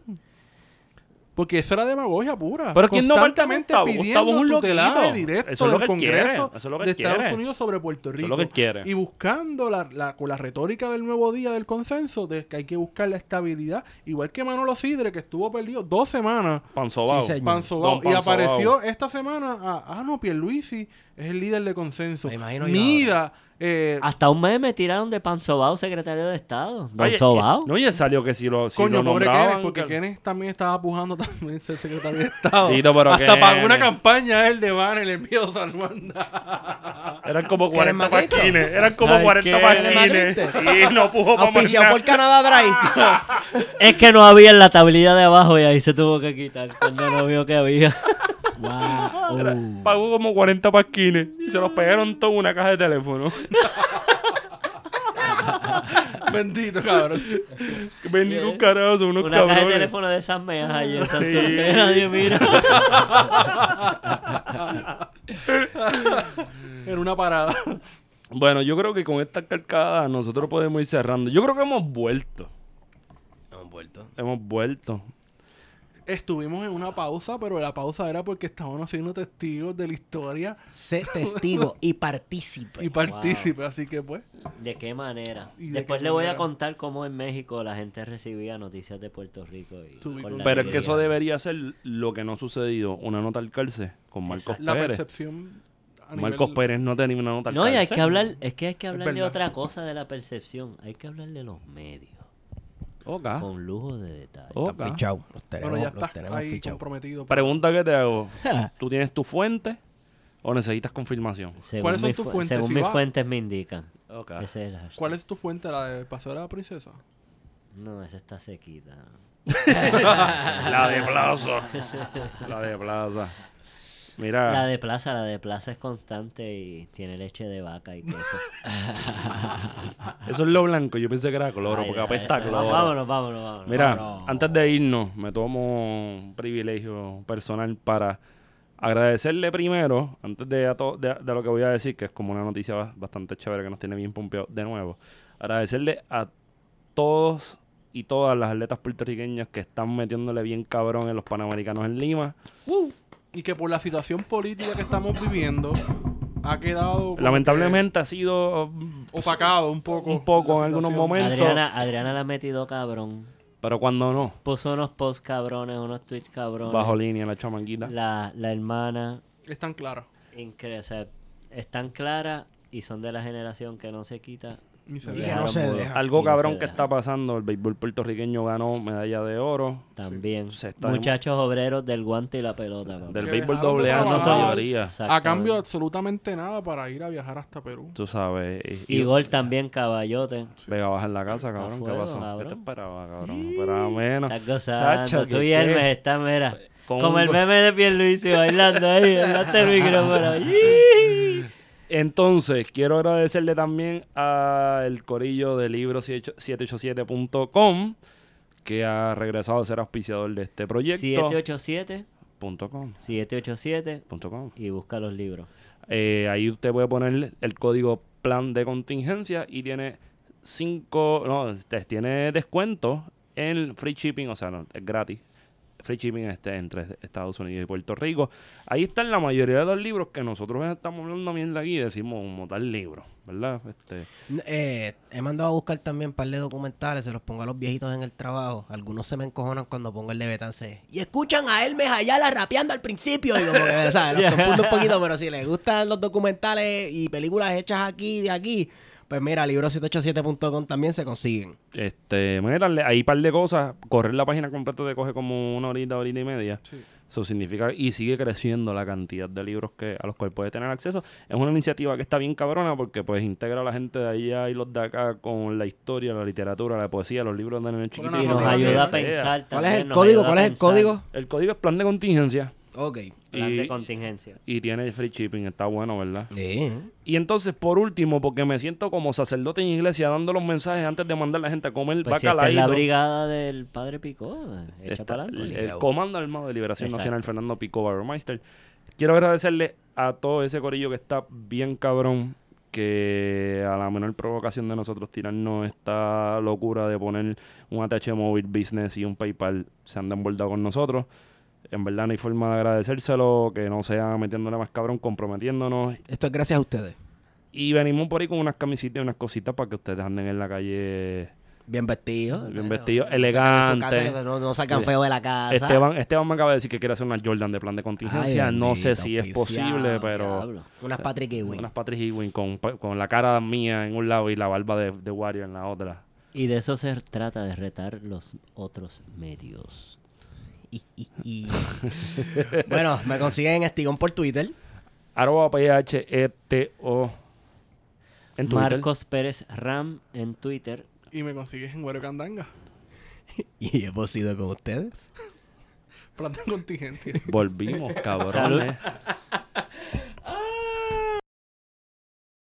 Porque eso era demagogia pura. Pero ¿quién no Gustavo? pidiendo Gustavo es un loquito. directo Eso es lo del que. Congreso Eso es lo que de Estados quiere. Unidos sobre Puerto Eso Rico. es lo que él quiere. Y buscando la, la- con la retórica del nuevo día del consenso de que hay que buscar la estabilidad. Igual que Manolo Sidre, que estuvo perdido dos semanas Panzobao. Sí. Panzobao. Y apareció esta semana, a, ah, no, Pierluisi es el líder de consenso. Me imagino yo Mida, eh, Hasta un mes me tiraron de Panzobao, secretario de Estado. Don Oye, Sobao. No, y salió que si lo, si coño, lo pobre. Kenneth, porque que- Kenneth también estaba pujando también ser secretario de Estado. Tito, pero Hasta pagó Kenneth. una campaña él de Banner, el viejo San Juan. Eran como ¿Que eres 40 magrito? pasquines. Eran como Ay, 40 ¿qué? pasquines. ¿Eres Sí, no pudo para más Auspiciado nada. por Canadá Drive. Es que no había en la tablilla de abajo y ahí se tuvo que quitar cuando no vio que había. Wow. Pagó como 40 pasquines y se los pegaron todo en una caja de teléfono. Bendito, cabrón. Bendito un carajo, son unos Una caja de cabrones. teléfono de esas meas ahí en Santo Domingo, nadie mira. En una parada. Bueno, yo creo que con estas carcadas nosotros podemos ir cerrando. Yo creo que hemos vuelto. Hemos vuelto. Hemos vuelto. Estuvimos en una pausa, pero la pausa era porque estábamos siendo testigos de la historia Sé testigo y partícipe. y partícipe, así que pues. ¿De qué manera? ¿Y de Después qué le voy a contar cómo en México la gente recibía noticias de Puerto Rico. Y Pero es que eso debería ser lo que no ha sucedido. Una nota al cárcel con Marcos Exacto. La Pérez. percepción. Marcos nivel- Pérez no tenía una nota al No, y hay que hablar, es que hay que hablar de otra cosa de la percepción. Hay que hablar de los medios. Ok. Con lujo de detalle. Ok. Están fichados. Los tenemos, Bueno, ya los tenemos ahí fichados. comprometido. Pregunta que te hago. ¿Tú tienes tu fuente o necesitas confirmación? Según, ¿Cuáles son mi tus fu- fuentes, según mis fuentes me indican. Ok. Ese es el hashtag. ¿Cuál es tu fuente? ¿La de Paseo de la Princesa? No, esa está sequita. La de plaza. La de plaza. Mira. La de plaza, la de plaza es constante y tiene leche de vaca y queso. Eso es lo blanco. Yo pensé que era cloro Ay, porque apesta eso- cloro. Vámonos, vámonos, vámonos. Mira, antes de irnos, me tomo un privilegio personal para agradecerle primero, antes de, a to- de, de lo que voy a decir, que es como una noticia ba- bastante chévere que nos tiene bien pompeado de nuevo, agradecerle a todos y todas las atletas puertorriqueñas que están metiéndole bien cabrón en los Panamericanos en Lima. Y que por la situación política que estamos viviendo ha quedado. Lamentablemente ha sido mm, Opacado un poco. un poco en algunos momentos. Adriana, Adriana la ha metido cabrón. pero cuando no, Puso unos posts cabrones, unos tweets cabrones. bajo línea la chamanquita. La, la hermana, Están claras. incre- o sea, están claras y son de la generación que no se quita. Se Y que no se deja. Algo Y no cabrón se que deja. está pasando, el béisbol puertorriqueño ganó medalla de oro. También. Se está Muchachos obreros del guante y la pelota. papá. Del Que béisbol doble A en su trabajar. mayoría. A cambio, absolutamente nada para ir a viajar hasta Perú. Tú sabes. Y, Y gol también, caballote. Vega baja en la casa, cabrón. ¿Qué fuego, pasó? ¿Qué cabrón. te esperaba, cabrón? No esperaba menos. Estás gozando. Chacho, Tú ¿qué- y Hermes qué? están, mira. Como el meme de Pierluisi bailando ahí. El micrófono. Entonces, quiero agradecerle también al corillo de libro 787.com que ha regresado a ser auspiciador de este proyecto. 787 Punto com, 787 punto com. y busca los libros. Eh, ahí usted puede poner el código plan de contingencia y tiene cinco, no, este, tiene descuento en free shipping, o sea, no, es gratis. Free shipping este, entre Estados Unidos y Puerto Rico. Ahí están la mayoría de los libros que nosotros estamos hablando bien de aquí y decimos como tal libro, ¿verdad? Este, Eh, he mandado a buscar también un par de documentales, se los pongo a los viejitos en el trabajo. Algunos se me encojonan cuando pongo el de Betance. Y escuchan a Hermes Ayala rapeando al principio. Y como que, ¿sabes? Los confundo un poquito, pero si les gustan los documentales y películas hechas aquí y de aquí, pues mira, libro787.com también se consiguen. este, métanle, hay un par de cosas. Correr la página completa te coge como una horita, horita y media. Eso significa, y sigue creciendo la cantidad de libros que a los cuales puedes tener acceso. Es una iniciativa que está bien cabrona porque pues integra a la gente de allá y los de acá con la historia, la literatura, la poesía, los libros de niños chiquitos. una Y nos ayuda a pensar ¿Cuál es también, el código? ¿Cuál es el pensar. código? El código es plan de contingencia Ok. Plan Y- de contingencia. y tiene free shipping, está bueno, ¿verdad? Sí. Y entonces, por último, porque me siento como sacerdote en iglesia dando los mensajes antes de mandar a la gente a comer Pues si esta es la brigada del padre Picó, echa Está para el, adelante. el Comando Armado de Liberación Exacto. Nacional, Fernando Pico Barromeister. Quiero agradecerle a todo ese corillo que está bien cabrón, que a la menor provocación de nosotros tirarnos esta locura de poner un ATH Móvil Business y un PayPal se han desbordado con nosotros. En verdad no hay forma de agradecérselo, que no sea metiéndole más cabrón, comprometiéndonos. Esto es gracias a ustedes. Y venimos por ahí con unas camisitas y unas cositas para que ustedes anden en la calle Bien vestidos. Bien Eh, vestidos, no elegantes. no, no sacan Eh, feo de la casa. Esteban, Esteban me acaba de decir que quiere hacer una Jordan de plan de contingencia. Ay, no sé si es posible, pero Diablo. Unas Patrick Ewing. unas Patrick Ewing con, con la cara mía en un lado y la barba de, de Wario en la otra. Y de eso se trata, de retar los otros medios. Bueno, me consiguen en Estigón por Twitter. Arroba PHETO en Twitter. Marcos Pérez Ram en Twitter. Y me consigues en Güero Candanga. Y hemos ido con ustedes. Plan de contingencia. Volvimos, cabrones.